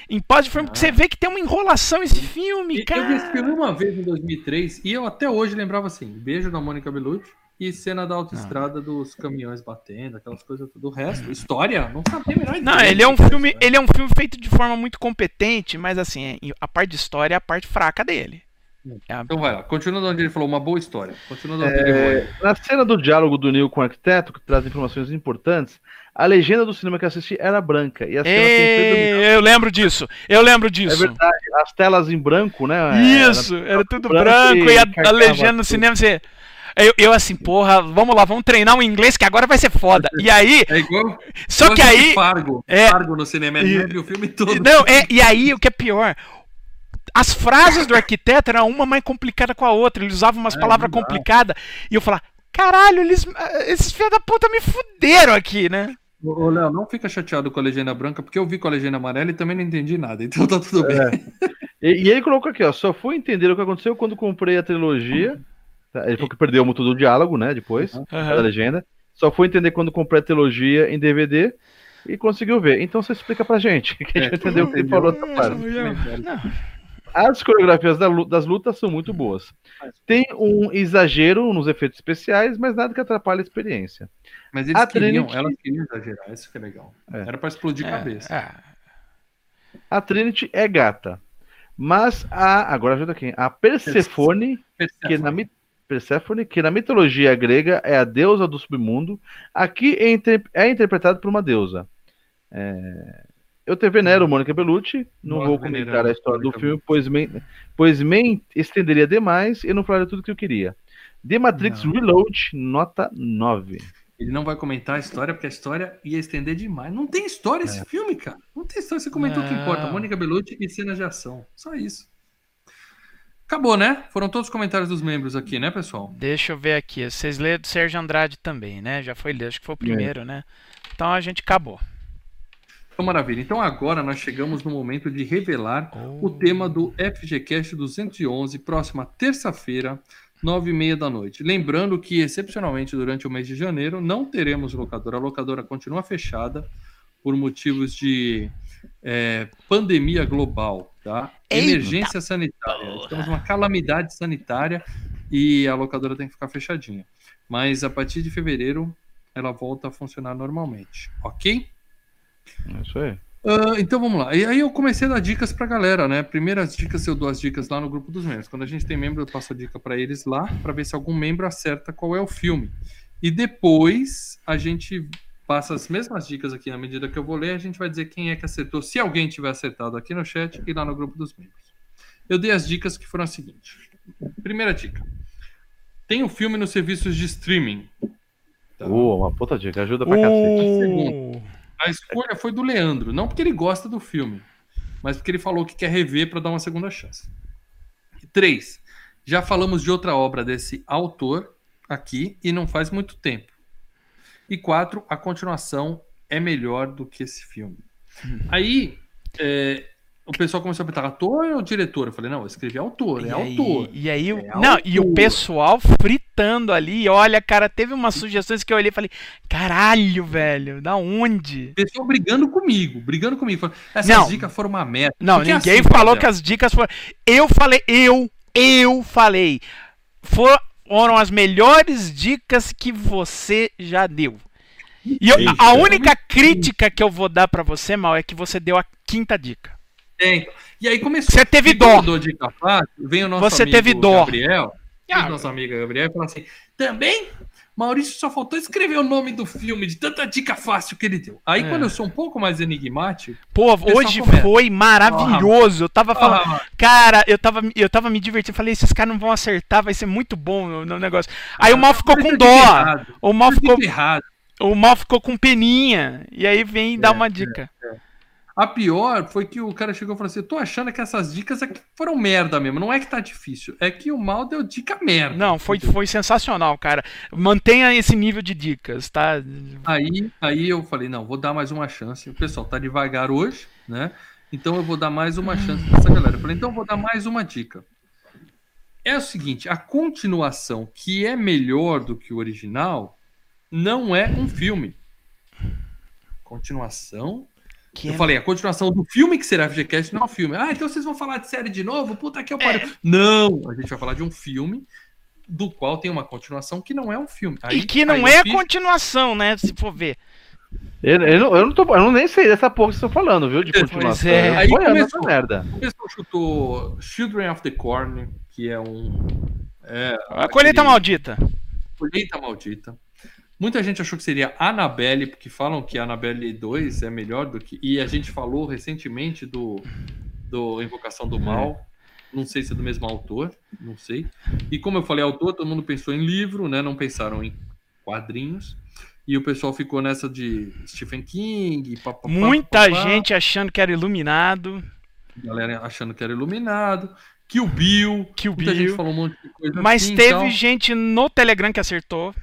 em pause de filme, porque você vê que tem uma enrolação esse filme, E Eu vi cara. esse filme uma vez em 2003 e eu até hoje lembrava assim: beijo da Mônica Bellucci e cena da autoestrada dos caminhões batendo, aquelas coisas tudo. O resto, história, não sabia a menor Não, ele é um do que filme, isso, né? ele é um filme feito de forma muito competente, mas assim, é- a parte de história é a parte fraca dele. É a- Então vai lá, continua de onde ele falou, uma boa história. Continua de onde ele É, falou. na cena do diálogo do Neil com o arquiteto, que traz informações importantes, a legenda do cinema que assisti era branca. E a cena. Ei, eu lembro disso. Eu lembro É disso. verdade, as telas em branco, né? Isso, era tudo branco branco e e a, a legenda no tudo. cinema você. Eu, eu assim, porra, vamos lá, vamos treinar o inglês que agora vai ser foda. E aí, É igual. só igual que aí. Fargo. é- Fargo no cinema, é e- o filme todo. Não, é, e aí o que é pior. As frases do arquiteto eram uma mais complicada com a outra. Ele usava umas É, palavras complicadas. E eu falava, caralho, eles, esses filhos da puta me fuderam aqui, né? Ô, Léo, não fica chateado com a legenda branca, porque eu vi com a legenda amarela e também não entendi nada. Então tá tudo bem. E, e ele colocou aqui, ó, só fui entender o que aconteceu quando comprei a trilogia. Tá, Ele falou que perdeu muito do diálogo, né, depois, Aham. da legenda. Só fui entender quando comprei a trilogia em DVD e conseguiu ver. Então você explica pra gente, que a gente É, entendeu o que ele falou. Tá claro. Não. As coreografias das lutas são muito boas. Tem um exagero nos efeitos especiais, mas nada que atrapalhe a experiência. Mas eles A queriam, Trinity- elas queriam exagerar, isso que é legal. É. Era pra explodir É, cabeça. é. A Trinity é gata. Mas a. Agora ajuda quem? A Persephone, que na, mi- Perséfone, que na mitologia grega é a deusa do submundo, aqui é, inter- é interpretada por uma deusa. É, Eu te venero Mônica Bellucci, não Nós vou comentar a história do filme, pois me, pois me estenderia demais e não falaria tudo que eu queria. The Matrix Não. Reload, nota 9. Ele não vai comentar a história, porque a história ia estender demais. Não tem história esse filme, cara. Não tem história. Você comentou o que importa. Mônica Bellucci e cenas de ação. Só isso. Acabou, né? Foram todos os comentários dos membros aqui, né, pessoal? Deixa eu ver aqui. Vocês leram do Sérgio Andrade também, né? Já foi lido, acho que foi o primeiro, né? Então a gente acabou. Então, maravilha. Então, agora nós chegamos no momento de revelar o tema do FGCast 211, próxima terça-feira, nove e meia da noite. Lembrando que, excepcionalmente, durante o mês de janeiro, não teremos locadora. A locadora continua fechada por motivos de é, pandemia global, tá? Eita Emergência sanitária. Estamos numa calamidade sanitária e a locadora tem que ficar fechadinha. Mas a partir de fevereiro ela volta a funcionar normalmente, ok? É isso aí. Ah, então vamos lá. E aí eu comecei a dar dicas pra galera, né? Primeiras dicas eu dou as dicas lá no grupo dos membros. Quando a gente tem membro, eu passo a dica pra eles lá, pra ver se algum membro acerta qual é o filme. E depois a gente passa as mesmas dicas aqui na medida que eu vou ler, a gente vai dizer quem é que acertou. Se alguém tiver acertado aqui no chat e lá no grupo dos membros. Eu dei as dicas que foram as seguintes. Primeira dica. Tem o filme nos serviços de streaming. Tá? Boa, uma puta dica, ajuda pra cacete. Uh, A escolha foi do Leandro, não porque ele gosta do filme, mas porque ele falou que quer rever para dar uma segunda chance. Três, já falamos de outra obra desse autor aqui e não faz muito tempo. E quatro, a continuação é melhor do que esse filme. Aí é, o pessoal começou a perguntar, ator ou diretor? Eu falei, não, eu escrevi autor, é e autor. Aí, e aí, o- É não, e o autor. pessoal fritando ali. Olha, cara, teve umas sugestões que eu olhei e falei: caralho, velho, da onde? O pessoal brigando comigo, brigando comigo. falando, Essas Não. dicas foram uma merda. Não, Porque ninguém assim, falou que as dicas foram. Eu falei, eu, eu falei. For- Foram as melhores dicas que você já deu. E eu- a única crítica que eu vou dar pra você, Mal, é que você deu a quinta dica. É, então. E aí começou. Você teve dó. dica fácil, vem o nosso Você amigo teve dó. Gabriel. Ah. Nosso amigo Gabriel e fala assim: também, Maurício só faltou escrever o nome do filme de tanta dica fácil que ele deu. Aí, É. quando eu sou um pouco mais enigmático, Pô, hoje começa. foi maravilhoso. Eu tava falando. ah, Cara, eu tava, eu tava me divertindo. Falei, esses caras não vão acertar, vai ser muito bom no, no negócio. Aí o mal ficou com dó. errado, O mal ficou, errado. o mal ficou com peninha. E aí vem dar uma dica. A pior foi que o cara chegou e falou assim: eu tô achando que essas dicas aqui foram merda mesmo. Não é que tá difícil, é que o mal deu dica merda. Não, foi, foi sensacional, cara. Mantenha esse nível de dicas, tá? Aí, aí eu falei, não, vou dar mais uma chance. O pessoal tá devagar hoje, né? Então eu vou dar mais uma chance pra essa galera. Eu falei, então eu vou dar mais uma dica. É o seguinte, a continuação, que é melhor do que o original, não é um filme. Continuação? Que eu é- falei, a continuação do filme que será FGCast não é um filme. Ah, então vocês vão falar de série de novo? Puta que eu pariu. Não, a gente vai falar de um filme do qual tem uma continuação que não é um filme. Aí- e que não é fiz- continuação, né? Se for ver. Eu, eu, não, eu, não tô, eu não nem sei dessa porra que vocês estão falando, viu? De continuação. é. Aí começou. essa merda. O pessoal chutou Children of the Corn, que é um. É, A colheita aquele- maldita. Colheita Maldita. Muita gente achou que seria Annabelle, porque falam que Annabelle 2 é melhor do que. E a gente falou recentemente do, do Invocação do Mal. Não sei se é do mesmo autor, não sei. E como eu falei autor, todo mundo pensou em livro, né? Não pensaram em quadrinhos. E o pessoal ficou nessa de Stephen King. Muita gente achando que era iluminado. Galera achando que era iluminado. Kill Bill. Kill Muita Bill. gente falou um monte de coisa Mas assim, teve então- gente no Telegram que acertou.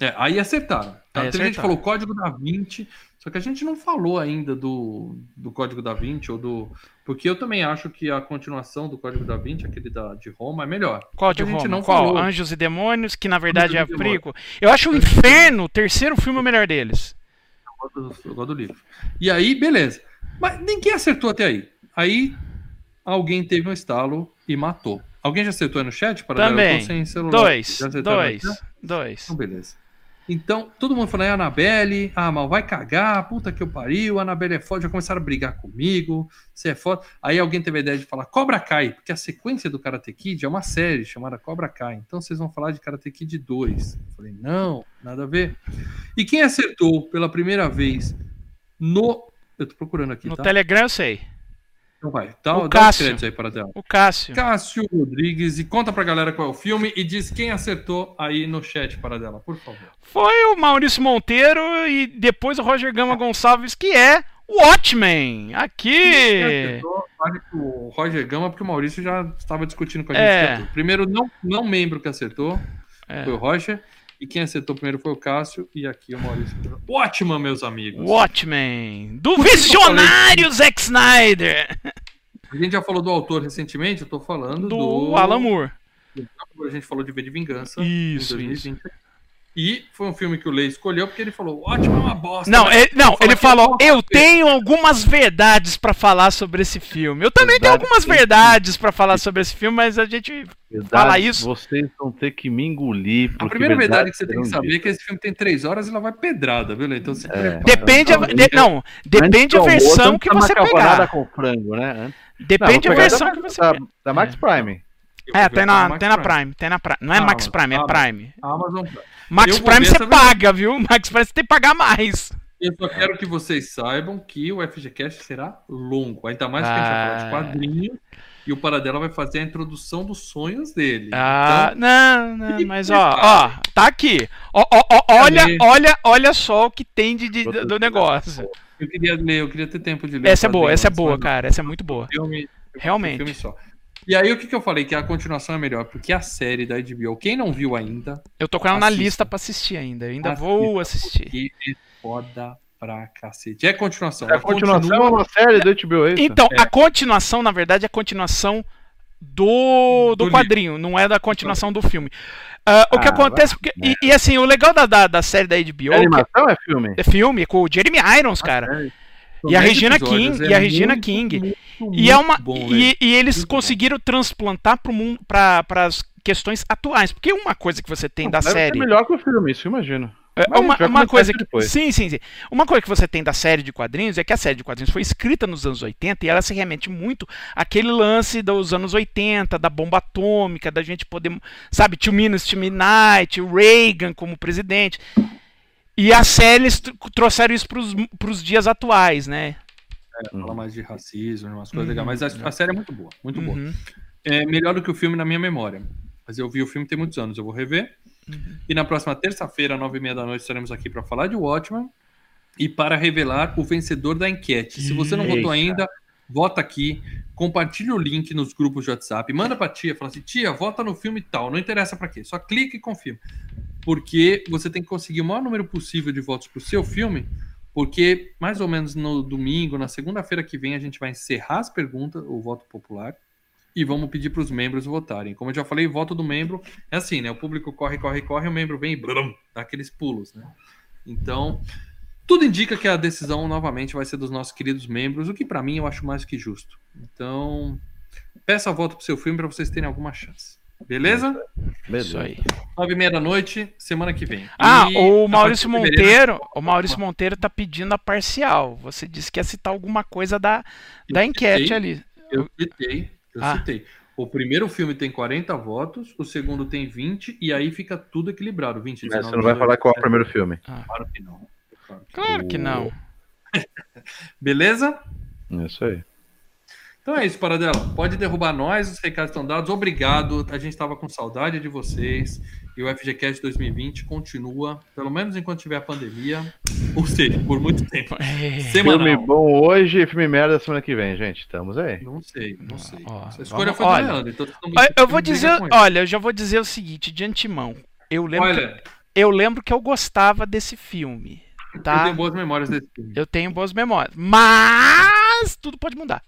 É, aí acertaram. Tá? Aí Tem gente falou Código da Vinci, só que a gente não falou ainda do, do Código da Vinci ou do. Porque eu também acho que a continuação do Código da Vinci, aquele da, de Roma, é melhor. Qual de a Roma? não Qual? falou. Anjos e Demônios, que na verdade é a Anjos Demônios. prequel. Eu acho o Inferno, o terceiro filme, o melhor deles. Eu gosto do- eu gosto do livro. E aí, beleza. Mas ninguém acertou até aí. Aí alguém teve um estalo e matou. Alguém já acertou aí no chat? Para Também. Eu tô sem celular. Dois. Dois. Dois. Então, beleza. Então, todo mundo falando, é a Anabelle, ah, mal vai cagar, puta que eu pariu, a Anabelle é foda, já começaram a brigar comigo, você é foda. Aí alguém teve a ideia de falar Cobra Kai, porque a sequência do Karate Kid é uma série chamada Cobra Kai, então vocês vão falar de Karate Kid 2. Eu falei, não, nada a ver. E quem acertou pela primeira vez no. Eu tô procurando aqui, No tá? Telegram eu sei. Então vai, dá, O dá Cássio. aí para dela. O Cássio. Cássio Rodrigues, e conta pra galera qual é o filme e diz quem acertou aí no chat para dela, por favor. Foi o Maurício Monteiro e depois o Roger Gama Gonçalves, que é Watchmen. Aqui. vale pro Roger Gama, porque o Maurício já estava discutindo com a gente. É. Primeiro, não, não membro que acertou, É. foi o Roger. E quem acertou primeiro foi o Cássio. E aqui o Maurício. Ótima, meus amigos. Watchmen. Do Por falei visionário Zack Snyder. A gente já falou do autor recentemente, eu tô falando do. Do Alan Moore. A gente falou de V de Vingança. Isso, em 2020. E foi um filme que o Lei escolheu porque ele falou: ótimo, é uma bosta. Não, né? ele, não, ele que falou: é Eu tenho algumas verdades pra falar sobre esse filme. Eu também tenho Verdade, algumas sim. verdades pra falar sobre esse filme, mas a gente. Verdade, Fala isso. Vocês vão ter que me engolir. A primeira verdade que você tem que saber é que esse filme tem três horas e lá vai pedrada, viu? Lei? Então se prepara. Depende, a, não, de- não, depende a versão que você pegar. com frango, né? Depende Não, a versão da, que você da, pegar. da Max Prime. É, tem na, tem na Prime, tem na Prime. Não é Ah, Max Prime, é Prime. Amazon Prime. Max Prime você paga, viu? Max Prime você tem que pagar mais. Eu só quero que vocês saibam que o FGCast será longo. Ainda mais que a gente vai falar de Ah. quadrinhos. E o Paradela vai fazer a introdução dos sonhos dele. Ah, Então, não, não, mas ó, ó, tá aqui. Ó, ó, ó, olha, olha, olha só o que tem de, de- do negócio. eu queria ler, eu queria ter tempo de ler. Essa é boa, quadrinho essa é boa, cara. Essa é muito boa. Filme, Realmente. filme só. E aí, o que, que eu falei? Que a continuação é melhor, porque a série da HBO, quem não viu ainda, Eu tô com ela na lista pra assistir ainda. Eu ainda Assista, vou assistir. porque é foda pra cacete. É continuação. É a continuação é continua- uma série do HBO, é isso? Então, É. a continuação, na verdade, é a continuação do, do Do quadrinho, não é da continuação do filme. Ah, o que Ah, acontece. porque- e, e, assim, o legal da, da, da série da HBO É animação ou é filme? é filme com o Jeremy Irons, cara. É, E a 10 Regina episódios, King, é e a Regina muito, King. muito, E muito é uma bom, e, e eles Muito conseguiram transplantar para mundo para as questões atuais, porque uma coisa que você tem da Deve ser série melhor que o filme, isso eu imagino. é Mas uma, a uma coisa que, depois. sim, sim, sim. Uma coisa que você tem da série de quadrinhos é que a série de quadrinhos foi escrita nos anos 80 e ela se remete muito àquele lance dos anos 80, da bomba atômica, da gente poder, sabe, Two Minutes to Midnight, Reagan como presidente. E a série trouxeram isso para os dias atuais, né? Fala mais de racismo, umas coisas Uhum. legais. Mas a, a série é muito boa, muito boa. Uhum. É melhor do que o filme na minha memória. Mas eu vi o filme tem muitos anos, eu vou rever. Uhum. E na próxima terça-feira, nove e meia da noite, estaremos aqui para falar de Watchmen e para revelar o vencedor da enquete. Se você não votou Eita. ainda, vota aqui, compartilha o link nos grupos de WhatsApp, manda pra tia, fala assim, tia, vota no filme tal, não interessa pra quê, só clica e confirma. Porque você tem que conseguir o maior número possível de votos pro seu filme, porque mais ou menos no domingo, na segunda-feira que vem, a gente vai encerrar as perguntas, o voto popular, e vamos pedir para os membros votarem. Como eu já falei, voto do membro é assim, né? O público corre, corre, corre, o membro vem e blum, dá aqueles pulos, né? Então, tudo indica que a decisão novamente vai ser dos nossos queridos membros, o que para mim eu acho mais que justo. Então, peça voto pro seu filme para vocês terem alguma chance. Beleza? Beleza. Isso aí. Nove e meia da noite, semana que vem. Ah, E o a Maurício fevereiro- Monteiro, o Maurício Monteiro tá pedindo a parcial. Você disse que ia citar alguma coisa da, da enquete citei. ali. Eu citei, eu Ah. citei. O primeiro filme tem 40 votos, o segundo tem 20, e aí fica tudo equilibrado. 20, Mas 19, você não vai falar qual é o 18, primeiro filme. Claro que não. Claro que Claro que não. Beleza? É Isso aí. Então é isso, Paradela. Pode derrubar nós, os recados estão dados. Obrigado. A gente estava com saudade de vocês. E o FGCast 2020 continua, pelo menos enquanto tiver a pandemia. Ou seja, por muito tempo. É. Semanal. Filme bom hoje e filme merda semana que vem, gente. Estamos aí. Não sei, não sei. Ó, a escolha vamos- foi do olha, Leandro. Então Eu vou dizer, olha, eu já vou dizer o seguinte, de antemão. Eu lembro, que, Olha, eu lembro que eu gostava desse filme, eu tá? tenho boas memórias desse filme. Eu tenho boas memórias, mas tudo pode mudar.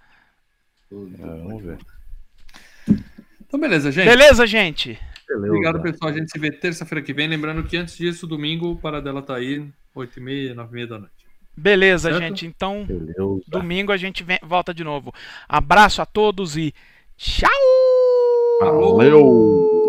É, vamos ver. Então, beleza, gente. Beleza, gente? Beleza. Obrigado, pessoal. A gente se vê terça-feira que vem. Lembrando que antes disso, domingo, o Paradela tá aí, 8h30, 9h30 da noite. Beleza, Certo? gente. Então, Beleza. domingo a gente vem- volta de novo. Abraço a todos e tchau! Valeu!